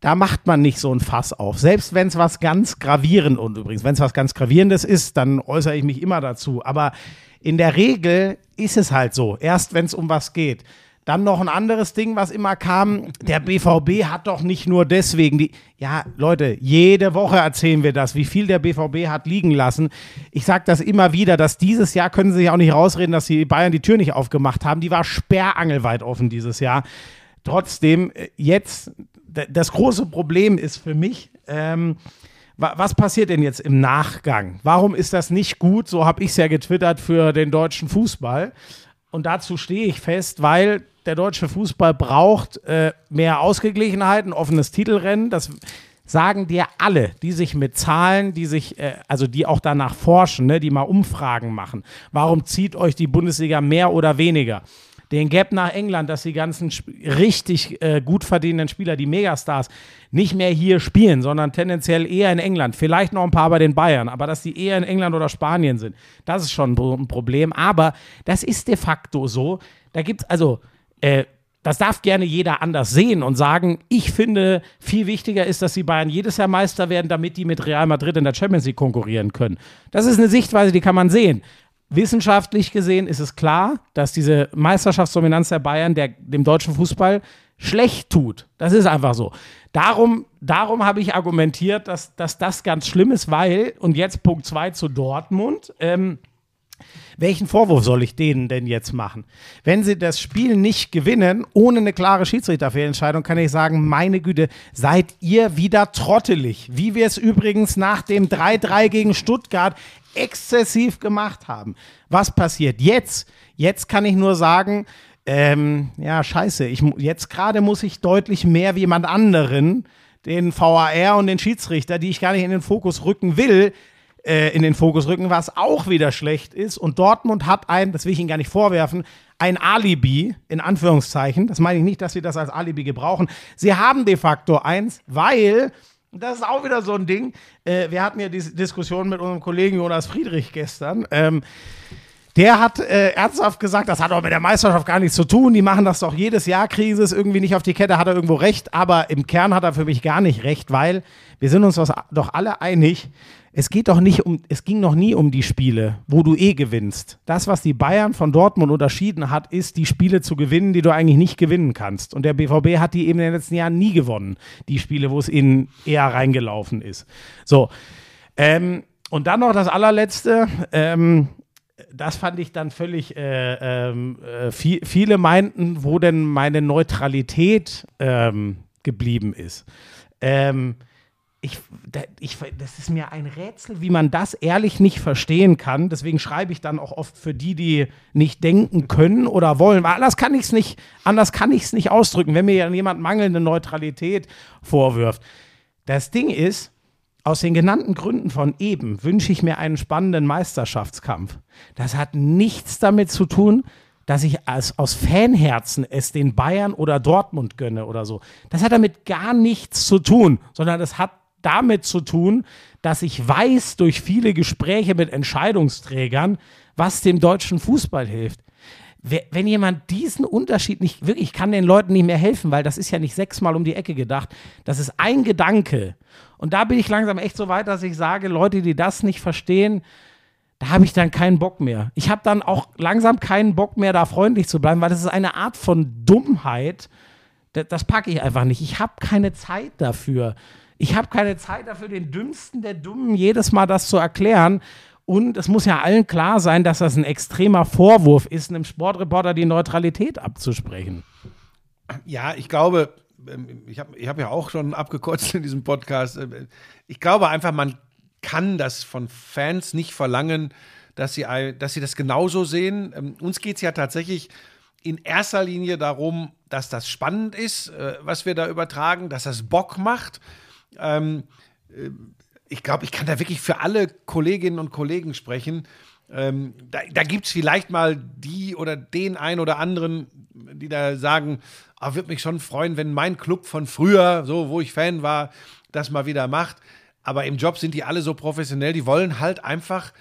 A: Da macht man nicht so ein Fass auf. Selbst wenn es was ganz gravierend und übrigens, wenn es was ganz gravierendes ist, dann äußere ich mich immer dazu. Aber in der Regel ist es halt so. Erst wenn es um was geht. Dann noch ein anderes Ding, was immer kam. Der BVB hat doch nicht nur deswegen die. Ja, Leute, jede Woche erzählen wir das, wie viel der BVB hat liegen lassen. Ich sage das immer wieder, dass dieses Jahr können sie sich auch nicht rausreden, dass die Bayern die Tür nicht aufgemacht haben. Die war sperrangelweit offen dieses Jahr. Trotzdem, äh, jetzt, das große Problem ist für mich, ähm, wa- was passiert denn jetzt im Nachgang? Warum ist das nicht gut? So habe ich es ja getwittert für den deutschen Fußball. Und dazu stehe ich fest, weil der deutsche Fußball braucht äh, mehr Ausgeglichenheit, ein offenes Titelrennen. Das sagen dir alle, die sich mit Zahlen, die sich, äh, also die auch danach forschen, ne, die mal Umfragen machen. Warum zieht euch die Bundesliga mehr oder weniger? Den Gap nach England, dass die ganzen richtig äh, gut verdienenden Spieler, die Megastars, nicht mehr hier spielen, sondern tendenziell eher in England. Vielleicht noch ein paar bei den Bayern, aber dass die eher in England oder Spanien sind, das ist schon ein Problem. Aber das ist de facto so. Da gibt es also, äh, das darf gerne jeder anders sehen und sagen, ich finde, viel wichtiger ist, dass die Bayern jedes Jahr Meister werden, damit die mit Real Madrid in der Champions League konkurrieren können. Das ist eine Sichtweise, die kann man sehen. Wissenschaftlich gesehen ist es klar, dass diese Meisterschaftsdominanz der Bayern der, dem deutschen Fußball schlecht tut. Das ist einfach so. Darum, darum habe ich argumentiert, dass, dass das ganz schlimm ist, weil, und jetzt Punkt 2 zu Dortmund, ähm, welchen Vorwurf soll ich denen denn jetzt machen? Wenn sie das Spiel nicht gewinnen, ohne eine klare Schiedsrichterfehlentscheidung, kann ich sagen, meine Güte, seid ihr wieder trottelig. Wie wir es übrigens nach dem 3-3 gegen Stuttgart exzessiv gemacht haben. Was passiert jetzt? Jetzt kann ich nur sagen, ähm, ja, scheiße, ich, jetzt gerade muss ich deutlich mehr wie jemand anderen den VAR und den Schiedsrichter, die ich gar nicht in den Fokus rücken will, äh, in den Fokus rücken, was auch wieder schlecht ist. Und Dortmund hat ein, das will ich Ihnen gar nicht vorwerfen, ein Alibi, in Anführungszeichen. Das meine ich nicht, dass sie das als Alibi gebrauchen. Sie haben de facto eins, weil, das ist auch wieder so ein Ding, äh, wir hatten ja diese Diskussion mit unserem Kollegen Jonas Friedrich gestern. Der hat äh, ernsthaft gesagt, das hat auch mit der Meisterschaft gar nichts zu tun. Die machen das doch jedes Jahr, es irgendwie nicht auf die Kette, hat er irgendwo recht. Aber im Kern hat er für mich gar nicht recht, weil wir sind uns doch alle einig. Es geht doch nicht um, es ging noch nie um die Spiele, wo du eh gewinnst. Das, was die Bayern von Dortmund unterschieden hat, ist, die Spiele zu gewinnen, die du eigentlich nicht gewinnen kannst. Und der BVB hat die eben in den letzten Jahren nie gewonnen. Die Spiele, wo es ihnen eher reingelaufen ist. So. Ähm, und dann noch das allerletzte. Ähm, das fand ich dann völlig, äh, ähm, äh, viel, viele meinten, wo denn meine Neutralität ähm, geblieben ist. Ähm, ich, da, ich, das ist mir ein Rätsel, wie man das ehrlich nicht verstehen kann. Deswegen schreibe ich dann auch oft für die, die nicht denken können oder wollen. Weil anders kann ich es nicht, anders kann ich es nicht ausdrücken, wenn mir jemand mangelnde Neutralität vorwirft. Das Ding ist, aus den genannten Gründen von eben wünsche ich mir einen spannenden Meisterschaftskampf. Das hat nichts damit zu tun, dass ich als, aus Fanherzen es den Bayern oder Dortmund gönne oder so. Das hat damit gar nichts zu tun, sondern das hat damit zu tun, dass ich weiß durch viele Gespräche mit Entscheidungsträgern, was dem deutschen Fußball hilft. Wenn jemand diesen Unterschied nicht, wirklich, ich kann den Leuten nicht mehr helfen, weil das ist ja nicht sechsmal um die Ecke gedacht. Das ist ein Gedanke. Und da bin ich langsam echt so weit, dass ich sage, Leute, die das nicht verstehen, da habe ich dann keinen Bock mehr. Ich habe dann auch langsam keinen Bock mehr, da freundlich zu bleiben, weil das ist eine Art von Dummheit. Das, das packe ich einfach nicht. Ich habe keine Zeit dafür. Ich habe keine Zeit dafür, den Dümmsten der Dummen jedes Mal das zu erklären. Und es muss ja allen klar sein, dass das ein extremer Vorwurf ist, einem Sportreporter die Neutralität abzusprechen.
B: Ja, ich glaube, ähm, ich habe ich hab ja auch schon abgekotzt in diesem Podcast. äh, Ich glaube einfach, man kann das von Fans nicht verlangen, dass sie, dass sie das genauso sehen. Ähm, Uns geht es ja tatsächlich in erster Linie darum, dass das spannend ist, äh, was wir da übertragen, dass das Bock macht. Ähm, äh, ich glaube, ich kann da wirklich für alle Kolleginnen und Kollegen sprechen. Ähm, da da gibt es vielleicht mal die oder den einen oder anderen, die da sagen, ah, würde mich schon freuen, wenn mein Club von früher, so wo ich Fan war, das mal wieder macht. Aber im Job sind die alle so professionell, die wollen halt einfach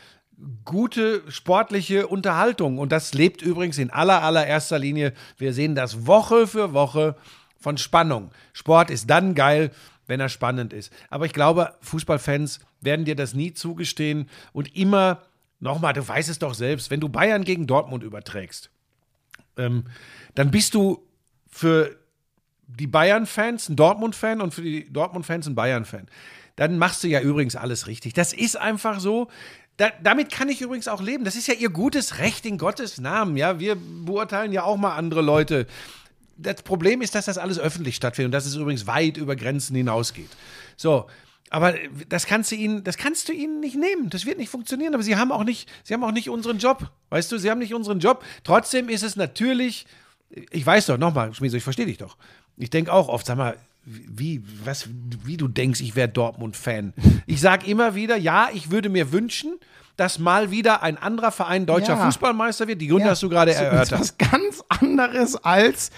B: gute sportliche Unterhaltung. Und das lebt übrigens in aller, allererster Linie. Wir sehen das Woche für Woche von Spannung. Sport ist dann geil, wenn er spannend ist. Aber ich glaube, Fußballfans werden dir das nie zugestehen und immer, nochmal, du weißt es doch selbst, wenn du Bayern gegen Dortmund überträgst, ähm, dann bist du für die Bayern-Fans ein Dortmund-Fan und für die Dortmund-Fans ein Bayern-Fan. Dann machst du ja übrigens alles richtig. Das ist einfach so. Da, damit kann ich übrigens auch leben. Das ist ja ihr gutes Recht in Gottes Namen. Ja, wir beurteilen ja auch mal andere Leute. Das Problem ist, dass das alles öffentlich stattfindet und dass es übrigens weit über Grenzen hinausgeht. So, aber das kannst du ihnen, das kannst du ihnen nicht nehmen. Das wird nicht funktionieren. Aber sie haben auch nicht, sie haben auch nicht unseren Job. Weißt du, sie haben nicht unseren Job. Trotzdem ist es natürlich, ich weiß doch, nochmal, Schmieso, ich verstehe dich doch. Ich denke auch oft, sag mal, wie, was, wie du denkst, ich wäre Dortmund-Fan. Ich sage immer wieder, ja, ich würde mir wünschen, dass mal wieder ein anderer Verein deutscher
A: Ja.
B: Fußballmeister wird. Die Gründe hast du gerade erörtert.
A: Was ganz anderes als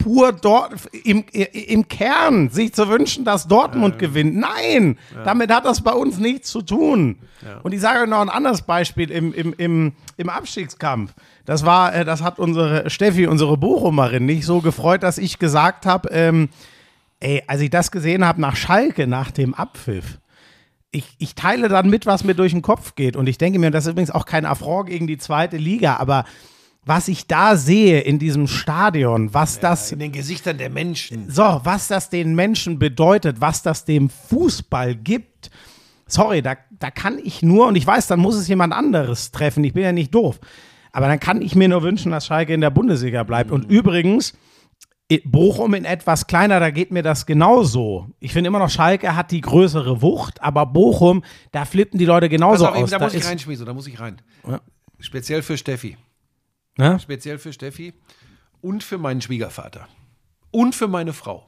A: pur dort im, im Kern sich zu wünschen, dass Dortmund gewinnt. Nein, damit hat das bei uns nichts zu tun. Und ich sage noch ein anderes Beispiel im, im, im, im Abstiegskampf. Das war, äh, das hat unsere Steffi, unsere Bochumerin, nicht so gefreut, dass ich gesagt habe, ähm, ey, als ich das gesehen habe nach Schalke, nach dem Abpfiff, ich, ich teile dann mit, was mir durch den Kopf geht. Und ich denke mir, das ist übrigens auch kein Affront gegen die zweite Liga, aber was ich da sehe in diesem Stadion, was das
B: In den Gesichtern der Menschen.
A: so, was das den Menschen bedeutet, was das dem Fußball gibt, sorry, da, da kann ich nur, und ich weiß, dann muss es jemand anderes treffen, ich bin ja nicht doof, aber dann kann ich mir nur wünschen, dass Schalke in der Bundesliga bleibt. Und übrigens, Bochum in etwas kleiner, da geht mir das genauso. Ich finde immer noch, Schalke hat die größere Wucht, aber Bochum, da flippen die Leute genauso
B: auf, eben,
A: aus.
B: da muss ich
A: ist-
B: rein, Schmieso, da muss ich rein.
A: Ja.
B: Speziell für Steffi.
A: Ne?
B: Speziell für Steffi und für meinen Schwiegervater. Und für meine Frau.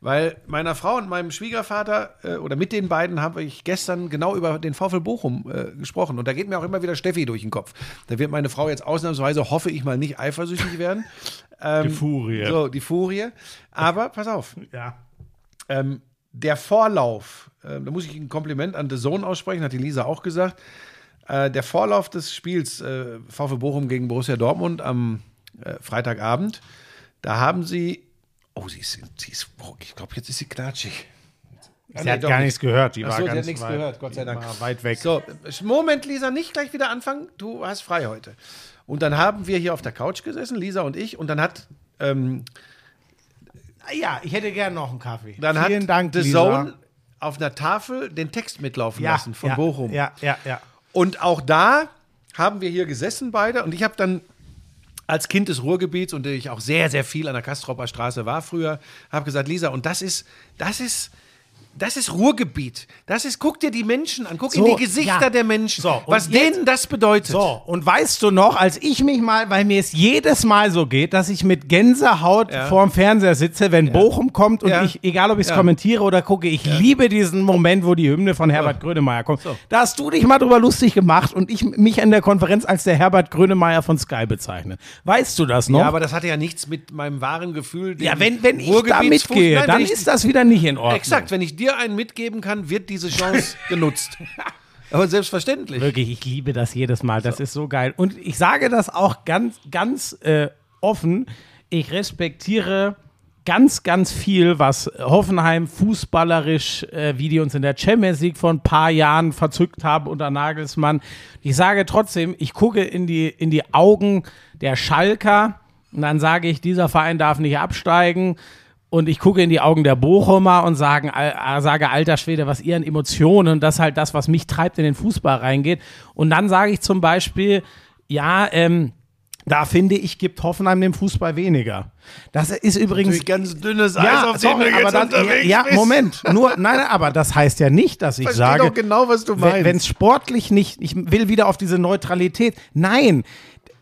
B: Weil meiner Frau und meinem Schwiegervater äh, oder mit den beiden habe ich gestern genau über den VfL Bochum äh, gesprochen. Und da geht mir auch immer wieder Steffi durch den Kopf. Da wird meine Frau jetzt ausnahmsweise, hoffe ich mal, nicht eifersüchtig werden. Ähm,
A: Die Furie.
B: So, die Furie. Aber pass auf,
A: Ja.
B: ähm, der Vorlauf, äh, da muss ich ein Kompliment an The Zone aussprechen, hat die Lisa auch gesagt. Äh, der Vorlauf des Spiels äh, VfL Bochum gegen Borussia Dortmund am äh, Freitagabend, da haben sie, oh, sie ist, sie ist oh, ich glaube, jetzt ist sie knatschig.
A: Sie hat gar nichts gehört. Die war
B: so,
A: ganz
B: hat nichts
A: weit,
B: gehört, Gott sei Dank.
A: Weit weg.
B: So, Moment, Lisa, nicht gleich wieder anfangen. Du hast frei heute. Und dann haben wir hier auf der Couch gesessen, Lisa und ich, und dann hat ähm,
A: Ah Ja, ich hätte gern noch einen Kaffee.
B: Dann
A: Vielen
B: hat
A: Dank,
B: The
A: Lisa.
B: Zone auf einer Tafel den Text mitlaufen
A: ja,
B: lassen von
A: ja,
B: Bochum.
A: Ja, ja, ja.
B: Und auch da haben wir hier gesessen beide. Und ich habe dann als Kind des Ruhrgebiets und ich auch sehr, sehr viel an der Kastropper Straße war früher, habe gesagt, Lisa, und das ist, das ist, das ist Ruhrgebiet. Das ist, guck dir die Menschen an, guck
A: So,
B: in die Gesichter
A: ja.
B: der Menschen,
A: So,
B: was
A: jetzt-
B: denen das bedeutet.
A: So, und weißt du noch, als ich mich mal, weil mir es jedes Mal so geht, dass ich mit Gänsehaut
B: Ja.
A: vorm Fernseher sitze, wenn Bochum kommt und
B: Ja.
A: ich, egal ob ich es
B: Ja.
A: kommentiere oder gucke, ich liebe diesen Moment, wo die Hymne von Herbert Grönemeyer kommt.
B: So.
A: Da hast du dich mal drüber lustig gemacht und ich mich in der Konferenz als der Herbert Grönemeyer von Sky bezeichne. Weißt du das noch?
B: Ja, aber das hatte ja nichts mit meinem wahren Gefühl.
A: Ja, wenn, wenn ich da mitgehe,
B: Nein,
A: dann
B: wenn ich-
A: ist das wieder nicht in Ordnung.
B: Exakt, wenn ich dir einen mitgeben kann, wird diese Chance genutzt. Aber selbstverständlich.
A: Wirklich, ich liebe das jedes Mal. Das ist so geil. Und ich sage das auch ganz, ganz äh, offen. Ich respektiere ganz, ganz viel, was Hoffenheim fußballerisch, äh, wie die uns in der Champions League vor ein paar Jahren verzückt haben unter Nagelsmann. Ich sage trotzdem, ich gucke in die, in die Augen der Schalker und dann sage ich, dieser Verein darf nicht absteigen. Und ich gucke in die Augen der Bochumer und sagen, äh, sage, alter Schwede, was ihr an Emotionen, das ist halt das, was mich treibt, in den Fußball reingeht. Und dann sage ich zum Beispiel, ja, ähm, da finde ich, gibt Hoffenheim dem Fußball weniger. Das ist übrigens.
B: Natürlich ganz dünnes Eis,
A: Ja,
B: auf dem
A: sorry, aber das,
B: unterwegs
A: ja,
B: bist.
A: Moment, nur, nein, nein, aber das heißt ja nicht, dass ich
B: Verstehe
A: sage,
B: doch genau, was du meinst.
A: wenn es sportlich nicht, ich will wieder auf diese Neutralität. Nein,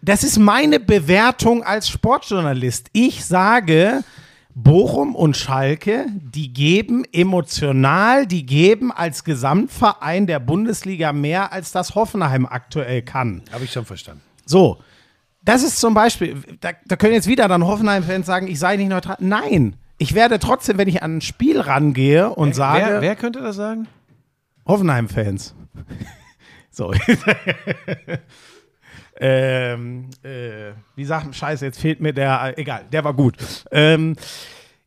A: das ist meine Bewertung als Sportjournalist. Ich sage, Bochum und Schalke, die geben emotional, die geben als Gesamtverein der Bundesliga mehr, als das Hoffenheim aktuell kann.
B: Habe ich schon verstanden.
A: So, das ist zum Beispiel, da, da können jetzt wieder dann Hoffenheim-Fans sagen, ich sei nicht neutral. Nein, ich werde trotzdem, wenn ich an ein Spiel rangehe und sage,
B: Wer, wer könnte das sagen?
A: Hoffenheim-Fans. so. ähm, äh, wie sagt Scheiße, jetzt fehlt mir der, äh, egal, der war gut. Ähm,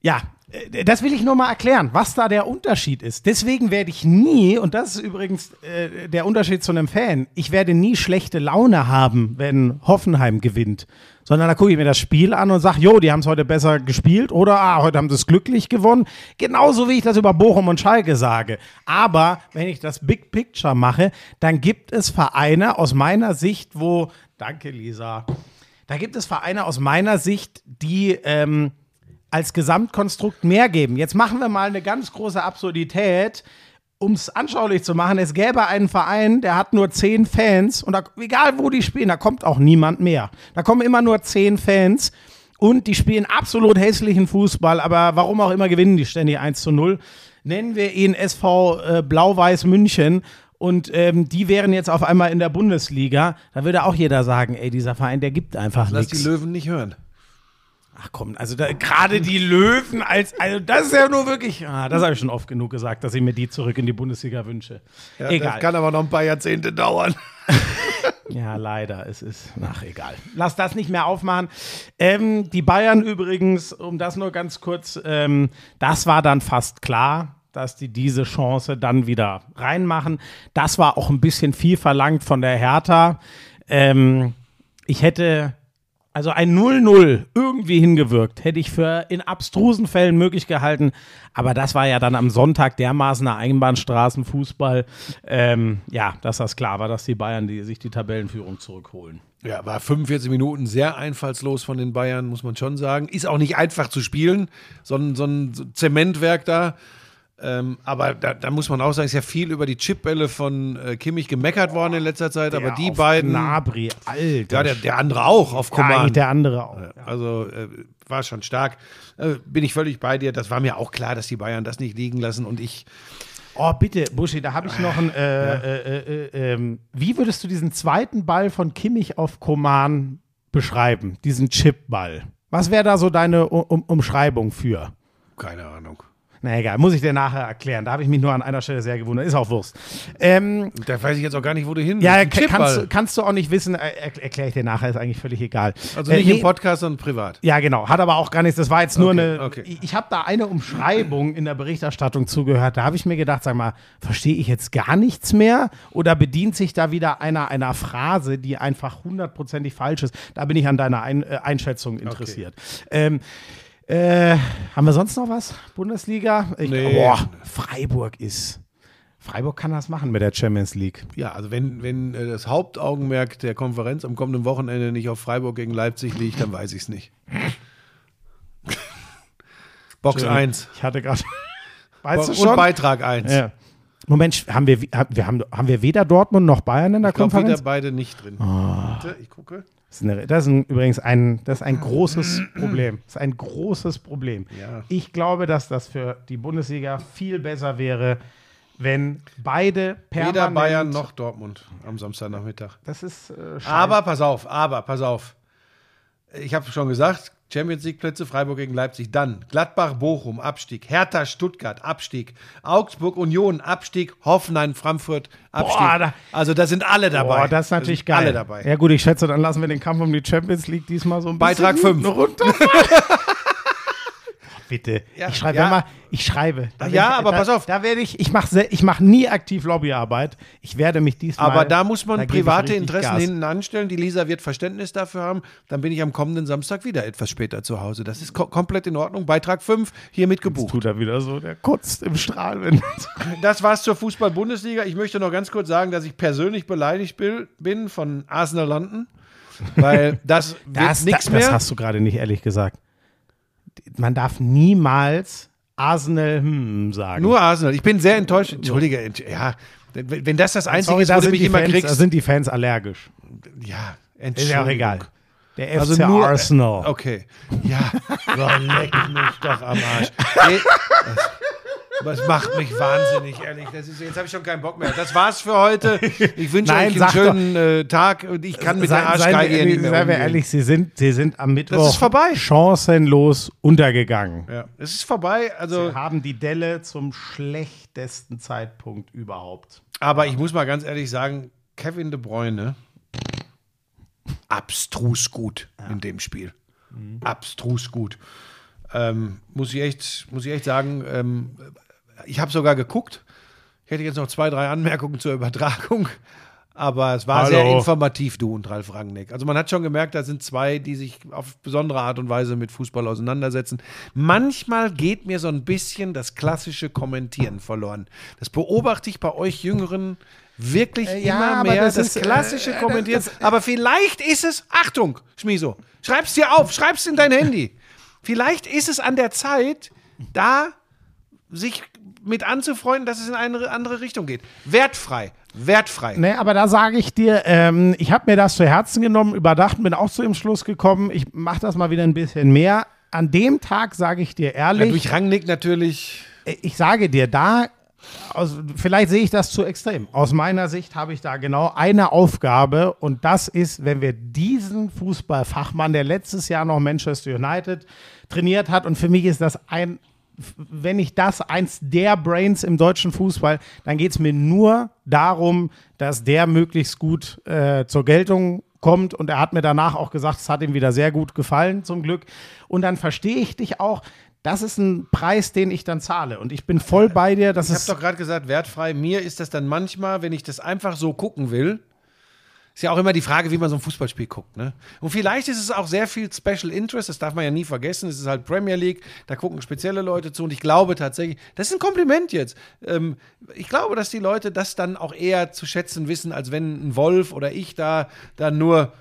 A: ja, Äh, Das will ich nur mal erklären, was da der Unterschied ist. Deswegen werde ich nie, und das ist übrigens äh, der Unterschied zu einem Fan, ich werde nie schlechte Laune haben, wenn Hoffenheim gewinnt. Sondern da gucke ich mir das Spiel an und sage, jo, die haben es heute besser gespielt oder ah, heute haben sie es glücklich gewonnen. Genauso wie ich das über Bochum und Schalke sage. Aber wenn ich das Big Picture mache, dann gibt es Vereine aus meiner Sicht, wo, danke Lisa, da gibt es Vereine aus meiner Sicht, die ähm, als Gesamtkonstrukt mehr geben. Jetzt machen wir mal eine ganz große Absurdität, um es anschaulich zu machen. Es gäbe einen Verein, der hat nur zehn Fans und da, egal wo die spielen, da kommt auch niemand mehr. Da kommen immer nur zehn Fans und die spielen absolut hässlichen Fußball, aber warum auch immer gewinnen die ständig 1 zu 0. Nennen wir ihn SV äh, Blau-Weiß München und ähm, die wären jetzt auf einmal in der Bundesliga. Da würde auch jeder sagen, ey, dieser Verein, der gibt einfach
B: Lass die
A: nichts.
B: Löwen nicht hören.
A: Ach komm, also gerade die Löwen als, also das ist ja nur wirklich, ah, das habe ich schon oft genug gesagt, dass ich mir die zurück in die Bundesliga wünsche.
B: Ja,
A: egal.
B: Das kann aber noch ein paar Jahrzehnte dauern.
A: Ja, leider, es ist, ach egal. Lass das nicht mehr aufmachen. Ähm, die Bayern übrigens, um das nur ganz kurz, ähm, das war dann fast klar, dass die diese Chance dann wieder reinmachen. Das war auch ein bisschen viel verlangt von der Hertha. Ähm, ich hätte, also ein 0-0 irgendwie hingewirkt, hätte ich für in abstrusen Fällen möglich gehalten. Aber das war ja dann am Sonntag dermaßen eine Einbahnstraßenfußball. Ähm, ja, dass das klar war, dass die Bayern die, sich die Tabellenführung zurückholen.
B: Ja, war 45 Minuten sehr einfallslos von den Bayern, muss man schon sagen. Ist auch nicht einfach zu spielen, so so ein Zementwerk da. Ähm, aber da, da muss man auch sagen, ist ja viel über die Chipbälle von äh, Kimmich gemeckert worden in letzter Zeit. aber
A: Der
B: die
A: auf
B: beiden.
A: Gnabry, Alter.
B: Ja, der, der andere auch auf
A: Ja,
B: Command.
A: der andere auch. Ja.
B: Also äh, war schon stark. Äh, bin ich völlig bei dir. Das war mir auch klar, dass die Bayern das nicht liegen lassen. Und ich,
A: Oh, bitte, Buschi, da habe ich noch ein. Äh, äh, äh, ähm, wie würdest du diesen zweiten Ball von Kimmich auf Koman beschreiben? Diesen Chipball. Was wäre da so deine um Umschreibung für?
B: keine Ahnung.
A: Na egal, muss ich dir nachher erklären. Da habe ich mich nur an einer Stelle sehr gewundert. Ist auch Wurst. Ähm,
B: Da weiß ich jetzt auch gar nicht, wo du hin
A: ja,
B: willst.
A: Ka- kannst, kannst du auch nicht wissen. Äh, er, Erkläre ich dir nachher, ist eigentlich völlig egal.
B: Also
A: Äh,
B: nicht
A: nee,
B: im Podcast, sondern privat.
A: Ja, genau. Hat aber auch gar nichts. Das war jetzt nur
B: Okay,
A: eine.
B: okay.
A: Ich, ich habe da eine Umschreibung in der Berichterstattung zugehört. Da habe ich mir gedacht, sag mal, verstehe ich jetzt gar nichts mehr? Oder bedient sich da wieder einer einer Phrase, die einfach hundertprozentig falsch ist? Da bin ich an deiner Ein äh, Einschätzung interessiert. Ähm, äh, haben wir sonst noch was? Bundesliga? Ich,
B: Nee.
A: Boah, Freiburg ist. Freiburg kann das machen mit der Champions League.
B: Ja, also wenn, wenn äh, das Hauptaugenmerk der Konferenz am kommenden Wochenende nicht auf Freiburg gegen Leipzig liegt, dann weiß ich es nicht. Box 1.
A: Ich hatte gerade. Weißt du
B: Und
A: schon?
B: Beitrag 1.
A: Ja. Moment, haben wir, haben, wir, haben, haben wir weder Dortmund noch Bayern in der
B: Ich glaube,
A: Konferenz?
B: wieder beide nicht drin. Warte, ich gucke.
A: Das ist, eine, das ist ein, übrigens ein, das ist ein großes Problem. Das ist ein großes Problem.
B: Ja.
A: Ich glaube, dass das für die Bundesliga viel besser wäre, wenn beide permanent.
B: Weder Bayern noch Dortmund am Samstagnachmittag.
A: Das ist äh.
B: Aber pass auf, aber pass auf. Ich habe schon gesagt, Champions League Plätze Freiburg gegen Leipzig, dann Gladbach Bochum Abstieg, Hertha Stuttgart Abstieg, Augsburg Union Abstieg, Hoffenheim Frankfurt Abstieg.
A: Boah, da-
B: also da sind alle dabei.
A: Boah, das ist natürlich
B: sind
A: geil.
B: Alle dabei.
A: Ja gut, ich schätze, dann lassen wir den Kampf um die Champions League diesmal so ein bisschen
B: Beitrag fünf.
A: runter. Bitte.
B: Ja,
A: ich schreibe
B: ja.
A: immer, ich schreibe. Da
B: Ja,
A: ich,
B: aber
A: da,
B: pass auf.
A: Da werde ich, ich mache ich mach nie aktiv Lobbyarbeit. Ich werde mich diesmal.
B: Aber da muss man
A: da
B: private Interessen
A: Gas.
B: hinten anstellen. Die Lisa wird Verständnis dafür haben. Dann bin ich am kommenden Samstag wieder etwas später zu Hause. Das ist ko komplett in Ordnung. Beitrag 5 hiermit gebucht.
A: Tut er wieder so, der kotzt im Strahl.
B: Das war's zur Fußball-Bundesliga. Ich möchte noch ganz kurz sagen, dass ich persönlich beleidigt bin von Arsenal London, weil das
A: das,
B: nichts mehr.
A: das hast du gerade nicht ehrlich gesagt. Man darf niemals Arsenal hm sagen.
B: Nur Arsenal. Ich bin sehr enttäuscht. Entschuldige, ent- ja, wenn das das Einzige
A: Sorry,
B: ist,
A: da
B: wo du mich immer
A: Fans, da
B: kriegst.
A: sind die Fans allergisch.
B: ja,
A: Ist
B: Entschuldigung.
A: ja auch egal. Der FC
B: Also nur
A: Arsenal.
B: Okay. Ja, so, leck mich doch am Arsch. Nee, das, das macht mich wahnsinnig, ehrlich. Ist, jetzt habe ich schon keinen Bock mehr. Das war's für heute. Ich wünsche
A: Nein,
B: euch einen schönen äh, Tag und ich kann mit der
A: Seien- seien
B: Arschgeige hier nicht mehr
A: Seien wir ehrlich, sie sind, sie sind am Mittwoch chancenlos untergegangen.
B: Ja, es ist vorbei. Also,
A: Sie haben die Delle zum schlechtesten Zeitpunkt überhaupt.
B: aber ich muss mal ganz ehrlich sagen, Kevin De Bruyne abstrus gut in dem Spiel.
A: Mhm.
B: Abstrus gut. Ähm, muss, ich echt, muss ich echt sagen, ähm, ich habe sogar geguckt. Ich hätte jetzt noch zwei, drei Anmerkungen zur Übertragung. Aber es war
A: Hallo.
B: sehr informativ, du und Ralf Rangnick. Also man hat schon gemerkt, da sind zwei, die sich auf besondere Art und Weise mit Fußball auseinandersetzen. Manchmal geht mir so ein bisschen das klassische Kommentieren verloren. Das beobachte ich bei euch Jüngeren wirklich
A: Äh, ja,
B: immer mehr,
A: das
B: das,
A: ist, äh,
B: klassische
A: äh,
B: Kommentieren.
A: das-
B: aber vielleicht ist es, Achtung, Schmiso, schreib's dir auf, schreib's in dein Handy. Vielleicht ist es an der Zeit, da sich mit anzufreunden, dass es in eine andere Richtung geht. Wertfrei, wertfrei.
A: Nee, aber da sage ich dir, ähm, ich habe mir das zu Herzen genommen, überdacht, bin auch zu dem Schluss gekommen, ich mache das mal wieder ein bisschen mehr. An dem Tag sage ich dir
B: Ja,
A: ehrlich,
B: durch Rangnick natürlich.
A: ich sage dir, da, aus, vielleicht sehe ich das zu extrem. Aus meiner Sicht habe ich da genau eine Aufgabe und das ist, wenn wir diesen Fußballfachmann, der letztes Jahr noch Manchester United trainiert hat und für mich ist das ein, wenn nicht das eins der Brains im deutschen Fußball, dann geht es mir nur darum, dass der möglichst gut äh, zur Geltung kommt und er hat mir danach auch gesagt, es hat ihm wieder sehr gut gefallen, zum Glück. Und dann verstehe ich dich auch. Das ist ein Preis, den ich dann zahle. Und ich bin voll bei dir. Das
B: Ich habe doch gerade gesagt, wertfrei. Mir ist das dann manchmal, wenn ich das einfach so gucken will, ist ja auch immer die Frage, wie man so ein Fußballspiel guckt. Ne? Und vielleicht ist es auch sehr viel Special Interest, das darf man ja nie vergessen. Es ist halt Premier League, da gucken spezielle Leute zu. Und ich glaube tatsächlich, das ist ein Kompliment jetzt. Ähm, ich glaube, dass die Leute das dann auch eher zu schätzen wissen, als wenn ein Wolf oder ich da dann nur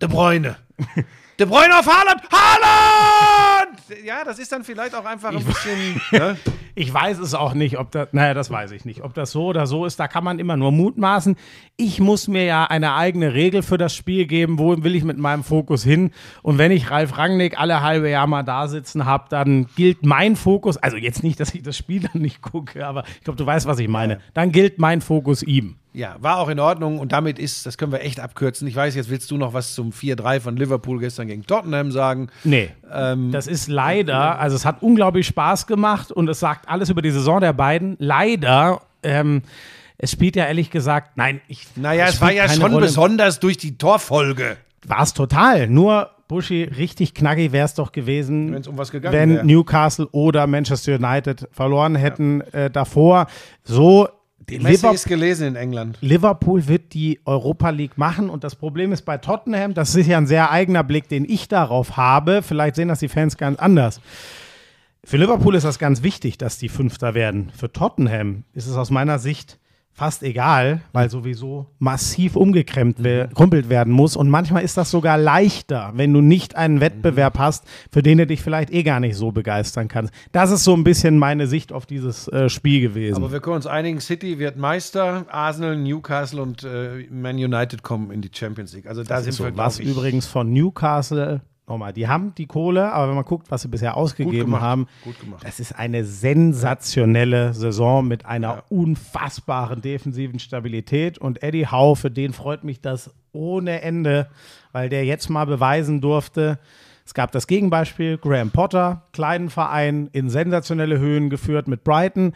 B: De Bruyne. De Bruyne auf Haaland. Haaland! Ja, das ist dann vielleicht auch einfach ein bisschen. Ne?
A: Ich weiß es auch nicht, ob das, naja, das weiß ich nicht, ob das so oder so ist. Da kann man immer nur mutmaßen. Ich muss mir ja eine eigene Regel für das Spiel geben. Wo will ich mit meinem Fokus hin? Und wenn ich Ralf Rangnick alle halbe Jahr mal da sitzen habe, dann gilt mein Fokus, also jetzt nicht, dass ich das Spiel dann nicht gucke, aber ich glaube, du weißt, was ich meine. Dann gilt mein Fokus ihm.
B: Ja, war auch in Ordnung und damit ist, das können wir echt abkürzen. Ich weiß, jetzt willst du noch was zum 4-3 von Liverpool gestern gegen Tottenham sagen.
A: Nee.
B: Ähm,
A: Das ist leider, also es hat unglaublich Spaß gemacht und es sagt alles über die Saison der beiden. Leider, ähm, es spielt ja ehrlich gesagt, nein, ich.
B: naja, es war ja schon
A: Rolle.
B: besonders durch die Torfolge.
A: War es total. Nur, Buschi, richtig knackig wäre es doch gewesen,
B: Wenn's um was gegangen
A: wenn
B: wär.
A: Newcastle oder Manchester United verloren hätten äh, davor. So,
B: Die Messe
A: Liverpool,
B: ist gelesen in England.
A: Liverpool wird die Europa League machen und das Problem ist bei Tottenham, das ist ja ein sehr eigener Blick, den ich darauf habe. Vielleicht sehen das die Fans ganz anders. Für Liverpool ist das ganz wichtig, dass die Fünfter werden. Für Tottenham ist es aus meiner Sicht fast egal, weil sowieso massiv umgekrempelt wer- krumpelt werden muss. Und manchmal ist das sogar leichter, wenn du nicht einen Wettbewerb hast, für den du dich vielleicht eh gar nicht so begeistern kannst. Das ist so ein bisschen meine Sicht auf dieses äh, Spiel gewesen.
B: Aber wir können uns einigen, City wird Meister, Arsenal, Newcastle und äh, Man United kommen in die Champions League. Also da sind
A: so,
B: wir,
A: was übrigens von Newcastle, nochmal, die haben die Kohle, aber wenn man guckt, was sie bisher ausgegeben
B: gemacht,
A: haben, das ist eine sensationelle Saison mit einer unfassbaren defensiven Stabilität. Und Eddie Howe, für den freut mich das ohne Ende, weil der jetzt mal beweisen durfte, es gab das Gegenbeispiel, Graham Potter, kleinen Verein, in sensationelle Höhen geführt mit Brighton.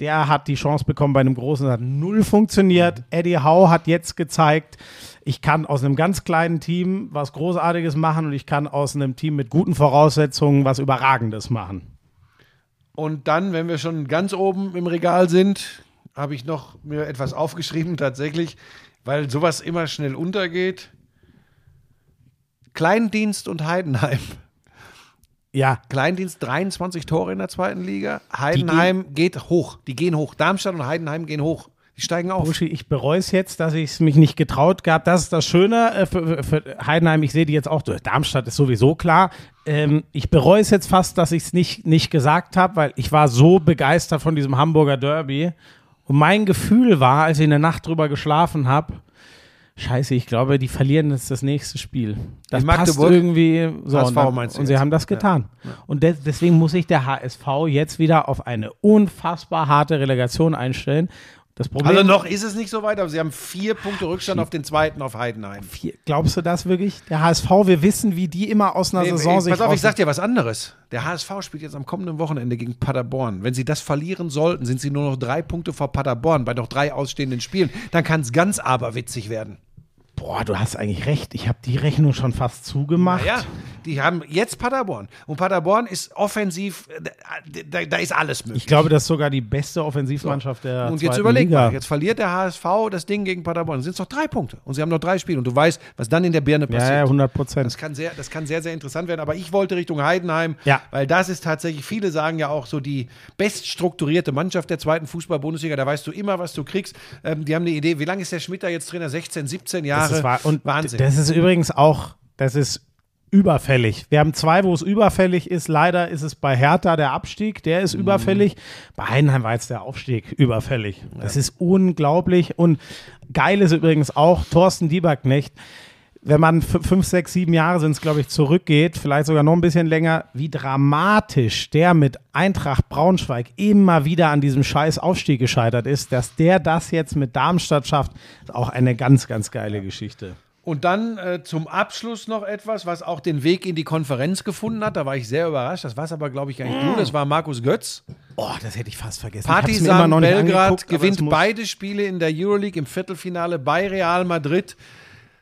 A: Der hat die Chance bekommen bei einem großen, hat null funktioniert. Eddie Howe hat jetzt gezeigt, ich kann aus einem ganz kleinen Team was Großartiges machen und ich kann aus einem Team mit guten Voraussetzungen was Überragendes machen.
B: Und dann, wenn wir schon ganz oben im Regal sind, habe ich noch mir etwas aufgeschrieben tatsächlich, weil sowas immer schnell untergeht. Kleindienst und Heidenheim.
A: Ja,
B: Kleindienst 23 Tore in der zweiten Liga. Heidenheim geht hoch. Die gehen hoch. Darmstadt und Heidenheim gehen hoch. Die steigen auf.
A: Buschi, ich bereue es jetzt, dass ich es mich nicht getraut gab. Das ist das Schöne äh, für, für Heidenheim. Ich sehe die jetzt auch. durch. Darmstadt ist sowieso klar. Ähm, ich bereue es jetzt fast, dass ich es nicht, nicht gesagt habe, weil ich war so begeistert von diesem Hamburger Derby. Und mein Gefühl war, als ich in der Nacht drüber geschlafen habe, Scheiße, ich glaube, die verlieren jetzt das nächste Spiel. Das
B: In
A: passt
B: Magdeburg?
A: irgendwie so.
B: HSV
A: und dann,
B: meinst du
A: und sie
B: jetzt?
A: haben das getan. Und des, deswegen muss sich der HSV jetzt wieder auf eine unfassbar harte Relegation einstellen.
B: Also noch ist es nicht so weit, aber sie haben vier Punkte Rückstand auf den zweiten auf Heidenheim.
A: Vier- Glaubst du das wirklich? Der HSV, wir wissen, wie die immer aus einer
B: Nee,
A: Saison
B: ey,
A: sich
B: pass auf, ich sag dir was anderes. Der HSV spielt jetzt am kommenden Wochenende gegen Paderborn. Wenn sie das verlieren sollten, sind sie nur noch drei Punkte vor Paderborn bei noch drei ausstehenden Spielen. Dann kann es ganz aberwitzig werden.
A: Boah, du hast eigentlich recht. Ich habe die Rechnung schon fast zugemacht.
B: Ja, Die haben jetzt Paderborn. Und Paderborn ist offensiv, äh, da, da ist alles möglich.
A: Ich glaube, das ist sogar die beste Offensivmannschaft der
B: Und jetzt überleg
A: Liga.
B: mal, jetzt verliert der HSV das Ding gegen Paderborn. Dann sind es noch drei Punkte. Und sie haben noch drei Spiele. Und du weißt, was dann in der Birne passiert.
A: ja, ja, 100 Prozent.
B: Das kann, sehr, das kann sehr, sehr interessant werden. Aber ich wollte Richtung Heidenheim,
A: Ja.
B: weil das ist tatsächlich, viele sagen ja auch so die beststrukturierte Mannschaft der zweiten Fußball-Bundesliga. Da weißt du immer, was du kriegst. Ähm, die haben eine Idee. Wie lange ist der Schmidt da jetzt Trainer? 16, 17 Jahre?
A: Das ist wahr. Und
B: Wahnsinn.
A: das ist übrigens auch, das ist überfällig. Wir haben zwei, wo es überfällig ist. Leider ist es bei Hertha der Abstieg, der
B: Mhm.
A: ist überfällig. Bei Heidenheim war jetzt der Aufstieg überfällig. Das ist unglaublich. Und geil ist übrigens auch Thorsten Dieberknecht. Wenn man fünf, sechs, sieben Jahre sind es, glaube ich, zurückgeht, vielleicht sogar noch ein bisschen länger, wie dramatisch der mit Eintracht Braunschweig immer wieder an diesem scheiß Aufstieg gescheitert ist, dass der das jetzt mit Darmstadt schafft, ist auch eine ganz, ganz geile Geschichte.
B: Und dann äh, zum Abschluss noch etwas, was auch den Weg in die Konferenz gefunden hat. Da war ich sehr überrascht. Das war es aber, glaube ich, gar nicht du. Das war Markus Götz.
A: Oh, das hätte ich fast vergessen.
B: Partizan Belgrad gewinnt beide Spiele in der Euroleague im Viertelfinale bei Real Madrid.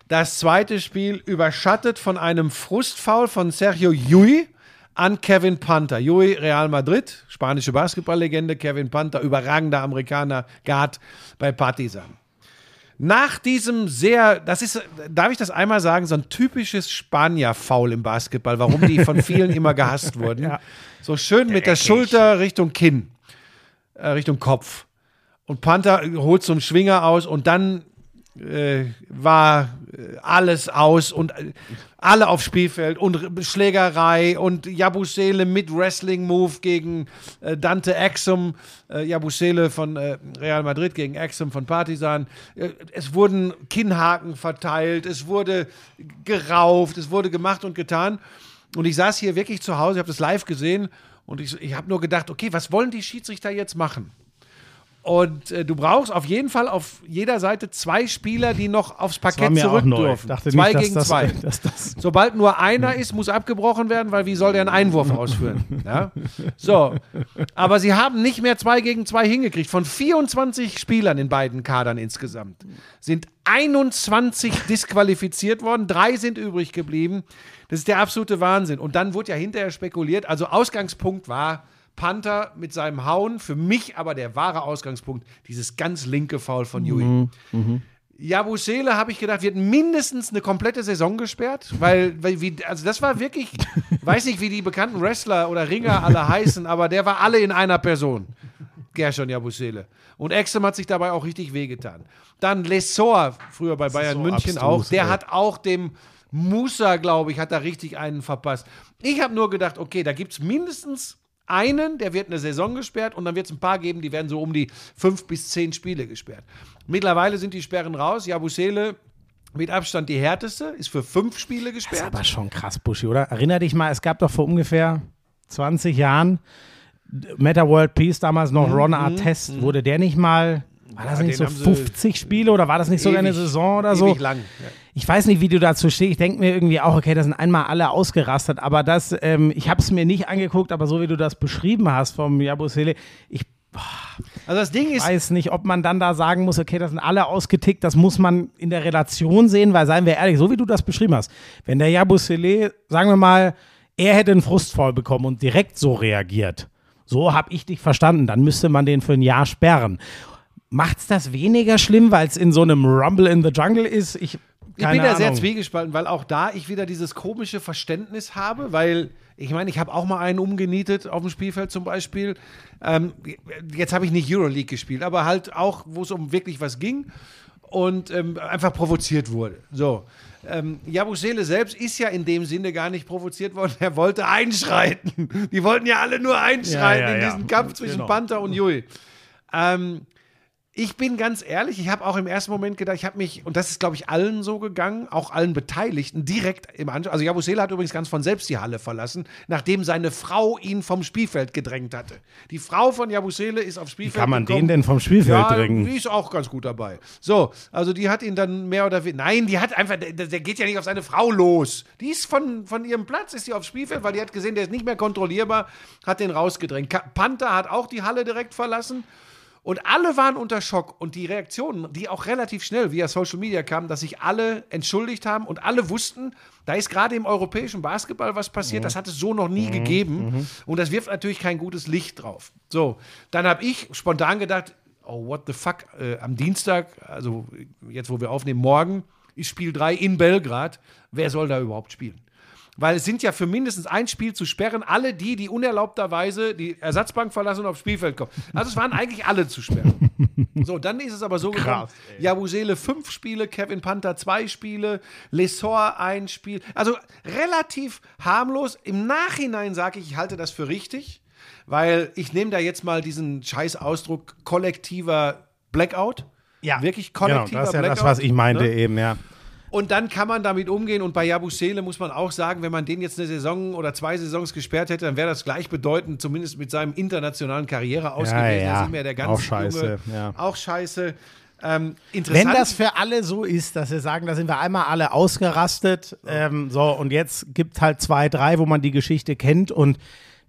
B: Das zweite Spiel überschattet von einem Frustfoul von Sergio Llull an Kevin Panther. Llull, Real Madrid, spanische Basketballlegende. Kevin Panther, überragender Amerikaner, Guard bei Partizan. Nach diesem sehr, das ist, darf ich das einmal sagen, so ein typisches Spanier-Foul im Basketball, warum die von vielen immer gehasst wurden.
A: Ja.
B: So schön mit der Schulter Richtung Kinn, äh, Richtung Kopf. Und Panther holt zum Schwinger aus und dann äh, war äh, alles aus und äh, alle aufs Spielfeld und Schlägerei und Jabusele mit Wrestling-Move gegen äh, Dante Exum, äh, Jabusele von Real Madrid gegen Exum von Partizan. Es wurden Kinnhaken verteilt, es wurde gerauft, es wurde gemacht und getan. Und ich saß hier wirklich zu Hause, ich habe das live gesehen und ich, ich habe nur gedacht, okay, was wollen die Schiedsrichter jetzt machen? Und äh, du brauchst auf jeden Fall auf jeder Seite zwei Spieler, die noch aufs Parkett zurück dürfen.
A: dachte
B: zwei
A: nicht,
B: gegen
A: das,
B: zwei.
A: Dass das
B: Sobald nur einer ist, muss abgebrochen werden, weil wie soll der einen Einwurf ausführen? Ja? So, aber sie haben nicht mehr zwei gegen zwei hingekriegt. Von 24 Spielern in beiden Kadern insgesamt sind 21 disqualifiziert worden, drei sind übrig geblieben. Das ist der absolute Wahnsinn. Und dann wurde ja hinterher spekuliert, also Ausgangspunkt war Panther mit seinem Hauen, für mich aber der wahre Ausgangspunkt, dieses ganz linke Foul von Jui. Jabusele, habe ich gedacht, wird mindestens eine komplette Saison gesperrt, weil, weil wie, also das war wirklich, weiß nicht, wie die bekannten Wrestler oder Ringer alle heißen, aber der war alle in einer Person. Gershon Jabusele. Und Exum hat sich dabei auch richtig wehgetan. Dann Lesor, früher bei Bayern
A: so
B: München
A: abstrus,
B: auch, der
A: ey.
B: hat auch dem Musa, glaube ich, hat da richtig einen verpasst. Ich habe nur gedacht, okay, da gibt es mindestens einen, der wird eine Saison gesperrt und dann wird es ein paar geben, die werden so um die fünf bis zehn Spiele gesperrt. Mittlerweile sind die Sperren raus. Jabusele mit Abstand die härteste, ist für fünf Spiele
A: Das ist
B: gesperrt.
A: aber schon krass, Buschi, oder? Erinner dich mal, es gab doch vor ungefähr 20 Jahren Meta World Peace, damals noch Ron Artest. Wurde der nicht mal, war das
B: Ja,
A: nicht so
B: haben sie
A: 50 Spiele oder war das nicht sogar eine Saison oder so?
B: ewig lang. Ja.
A: Ich weiß nicht, wie du dazu stehst. Ich denke mir irgendwie auch, okay, das sind einmal alle ausgerastet, aber das, ähm, ich habe es mir nicht angeguckt, aber so wie du das beschrieben hast vom Jabusele, ich
B: Also das Ding ist,
A: weiß nicht, ob man dann da sagen muss, okay, das sind alle ausgetickt, das muss man in der Relation sehen, weil seien wir ehrlich, so wie du das beschrieben hast, wenn der Jabusele, sagen wir mal, er hätte einen Frustfall bekommen und direkt so reagiert, so habe ich dich verstanden, dann müsste man den für ein Jahr sperren. Macht's das weniger schlimm, weil es in so einem Rumble in the Jungle ist? Ich,
B: ich bin da sehr zwiegespalten, weil auch da ich wieder dieses komische Verständnis habe, weil ich meine, ich habe auch mal einen umgenietet auf dem Spielfeld zum Beispiel. Ähm, jetzt habe ich nicht Euroleague gespielt, aber halt auch, wo es um wirklich was ging und ähm, einfach provoziert wurde. So. Ähm, Jabusele selbst ist ja in dem Sinne gar nicht provoziert worden. Er wollte einschreiten. Die wollten ja alle nur einschreiten
A: Ja, ja,
B: in
A: ja.
B: diesen Kampf zwischen
A: Genau.
B: Panther und Jui. Ähm, ich bin ganz ehrlich, ich habe auch im ersten Moment gedacht, ich habe mich, und das ist, glaube ich, allen so gegangen, auch allen Beteiligten, direkt im Anschluss. Also Jabusele hat übrigens ganz von selbst die Halle verlassen, nachdem seine Frau ihn vom Spielfeld gedrängt hatte. Die Frau von Jabusele ist aufs Spielfeld
A: Kann man
B: gekommen.
A: den denn vom Spielfeld
B: ja,
A: drängen?
B: Die ist auch ganz gut dabei. So, also die hat ihn dann mehr oder weniger. Nein, die hat einfach, der, der geht ja nicht auf seine Frau los. Die ist von, von ihrem Platz, ist sie aufs Spielfeld, weil die hat gesehen, der ist nicht mehr kontrollierbar, hat den rausgedrängt. Panther hat auch die Halle direkt verlassen. Und alle waren unter Schock. Und die Reaktionen, die auch relativ schnell via Social Media kamen, dass sich alle entschuldigt haben und alle wussten, da ist gerade im europäischen Basketball was passiert, das hat es so noch nie gegeben. Und das wirft natürlich kein gutes Licht drauf. So, dann habe ich spontan gedacht, oh, what the fuck, äh, am Dienstag, also jetzt, wo wir aufnehmen, morgen ist Spiel 3 in Belgrad. Wer soll da überhaupt spielen? Weil es sind ja für mindestens ein Spiel zu sperren, alle die, die unerlaubterweise die Ersatzbank verlassen und aufs Spielfeld kommen. Also es waren eigentlich alle zu sperren. So, dann ist es aber so gekommen.
A: Krass, ey.
B: Jabusele fünf Spiele, Kevin Panther zwei Spiele, Lesor ein Spiel. Also relativ harmlos. Im Nachhinein sage ich, ich halte das für richtig, weil ich nehme da jetzt mal diesen scheiß Ausdruck kollektiver Blackout. Wirklich
A: Genau,
B: kollektiver
A: das ist ja
B: Blackout.
A: das, was ich meinte
B: ne?
A: eben, ja.
B: Und dann kann man damit umgehen. Und bei Jabusele muss man auch sagen, wenn man den jetzt eine Saison oder zwei Saisons gesperrt hätte, dann wäre das gleichbedeutend, zumindest mit seinem internationalen Karriere aus
A: Ja,
B: gewesen.
A: ja.
B: Da sind wir der ganze
A: Auch scheiße,
B: Junge.
A: ja.
B: Auch scheiße. Ähm,
A: Wenn das für alle so ist, dass sie sagen, da sind wir einmal alle ausgerastet, ähm, so und jetzt gibt halt zwei, drei, wo man die Geschichte kennt und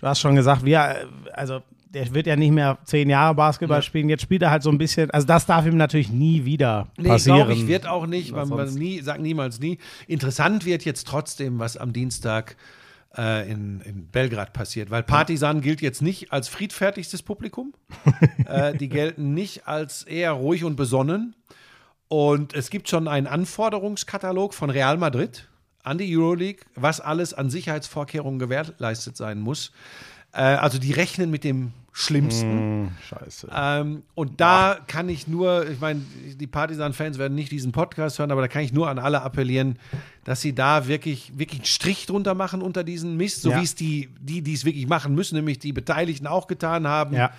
A: du hast schon gesagt, wir, äh, also der wird ja nicht mehr zehn Jahre Basketball spielen, jetzt spielt er halt so ein bisschen, also das darf ihm natürlich nie wieder
B: Nee,
A: passieren.
B: glaube ich, wird auch nicht. Man, man nie, sagt niemals nie. Interessant wird jetzt trotzdem, was am Dienstag äh, in, in Belgrad passiert, weil Partisan gilt jetzt nicht als friedfertigstes Publikum. äh, die gelten nicht als eher ruhig und besonnen. Und es gibt schon einen Anforderungskatalog von Real Madrid an die Euroleague, was alles an Sicherheitsvorkehrungen gewährleistet sein muss. Äh, also die rechnen mit dem Schlimmsten.
A: Scheiße.
B: Ähm, und da kann ich nur, ich meine, die Partisan-Fans werden nicht diesen Podcast hören, aber da kann ich nur an alle appellieren, dass sie da wirklich, wirklich einen Strich drunter machen unter diesen Mist, so
A: Ja.
B: wie es die, die, die es wirklich machen müssen, nämlich die Beteiligten auch getan haben.
A: Ja.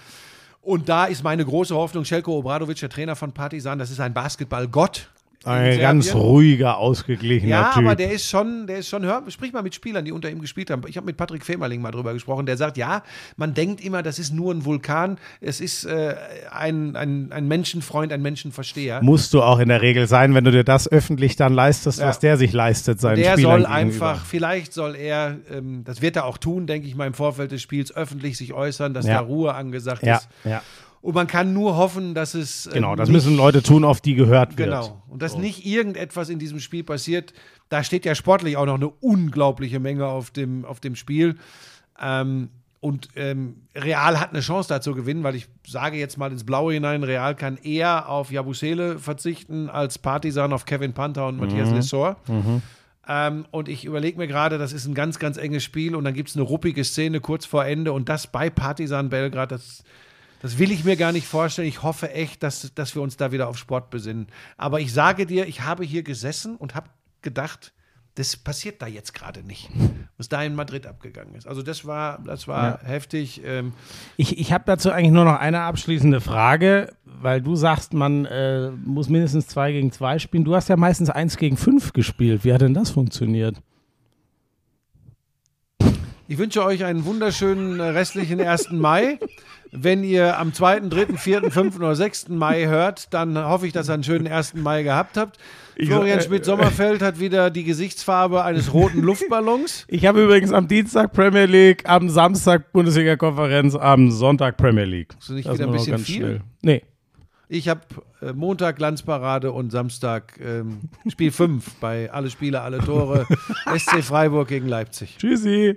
B: Und da ist meine große Hoffnung, Shelko Obradovic, der Trainer von Partisan, das ist ein Basketballgott. In
A: Ein ganz
B: Serbien.
A: ruhiger, ausgeglichener
B: Ja,
A: Typ.
B: aber der ist schon, der ist schon, hör, sprich mal mit Spielern, die unter ihm gespielt haben. Ich habe mit Patrick Femerling mal drüber gesprochen, der sagt, ja, man denkt immer, das ist nur ein Vulkan, es ist äh, ein, ein, ein Menschenfreund, ein Menschenversteher.
A: Musst du auch in der Regel sein, wenn du dir das öffentlich dann leistest,
B: Ja.
A: was der sich leistet, seinen
B: der
A: Spielern
B: soll
A: gegenüber.
B: einfach, vielleicht soll er, ähm, das wird er auch tun, denke ich mal, im Vorfeld des Spiels öffentlich sich äußern, dass
A: Ja.
B: da Ruhe angesagt
A: Ja,
B: ist.
A: ja.
B: Und man kann nur hoffen, dass es. ähm,
A: Genau, das müssen Leute tun, auf die gehört wird.
B: Genau. Und dass nicht irgendetwas in diesem Spiel passiert. Da steht ja sportlich auch noch eine unglaubliche Menge auf dem, auf dem Spiel. Ähm, und ähm, Real hat eine Chance da zu gewinnen, weil ich sage jetzt mal ins Blaue hinein, Real kann eher auf Jabusele verzichten als Partisan auf Kevin Panther und Matthias Lessor. Ähm, und ich überlege mir gerade, das ist ein ganz, ganz enges Spiel und dann gibt es eine ruppige Szene kurz vor Ende und das bei Partisan Belgrad, das, das will ich mir gar nicht vorstellen. Ich hoffe echt, dass, dass wir uns da wieder auf Sport besinnen. Aber ich sage dir, ich habe hier gesessen und habe gedacht, das passiert da jetzt gerade nicht, was da in Madrid abgegangen ist. Also das war, das war heftig. Ähm,
A: Ich, ich habe dazu eigentlich nur noch eine abschließende Frage, weil du sagst, man äh, muss mindestens zwei gegen zwei spielen. Du hast ja meistens eins gegen fünf gespielt. Wie hat denn das funktioniert?
B: Ich wünsche euch einen wunderschönen äh, restlichen 1. Mai. Wenn ihr am 2., 3., 4., 5. oder 6. Mai hört, dann hoffe ich, dass ihr einen schönen 1. Mai gehabt habt. Florian
A: äh,
B: Schmidt-Sommerfeld hat wieder die Gesichtsfarbe eines roten Luftballons.
A: Ich habe übrigens am Dienstag Premier League, am Samstag Bundesliga-Konferenz, am Sonntag Premier League.
B: Ist das nicht
A: Das
B: wieder ein bisschen viel?
A: schnell. Nee.
B: Ich habe äh, Montag Glanzparade und Samstag ähm, Spiel 5 bei Alle Spiele, alle Tore. SC Freiburg gegen Leipzig.
A: Tschüssi.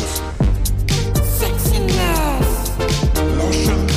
D: Love.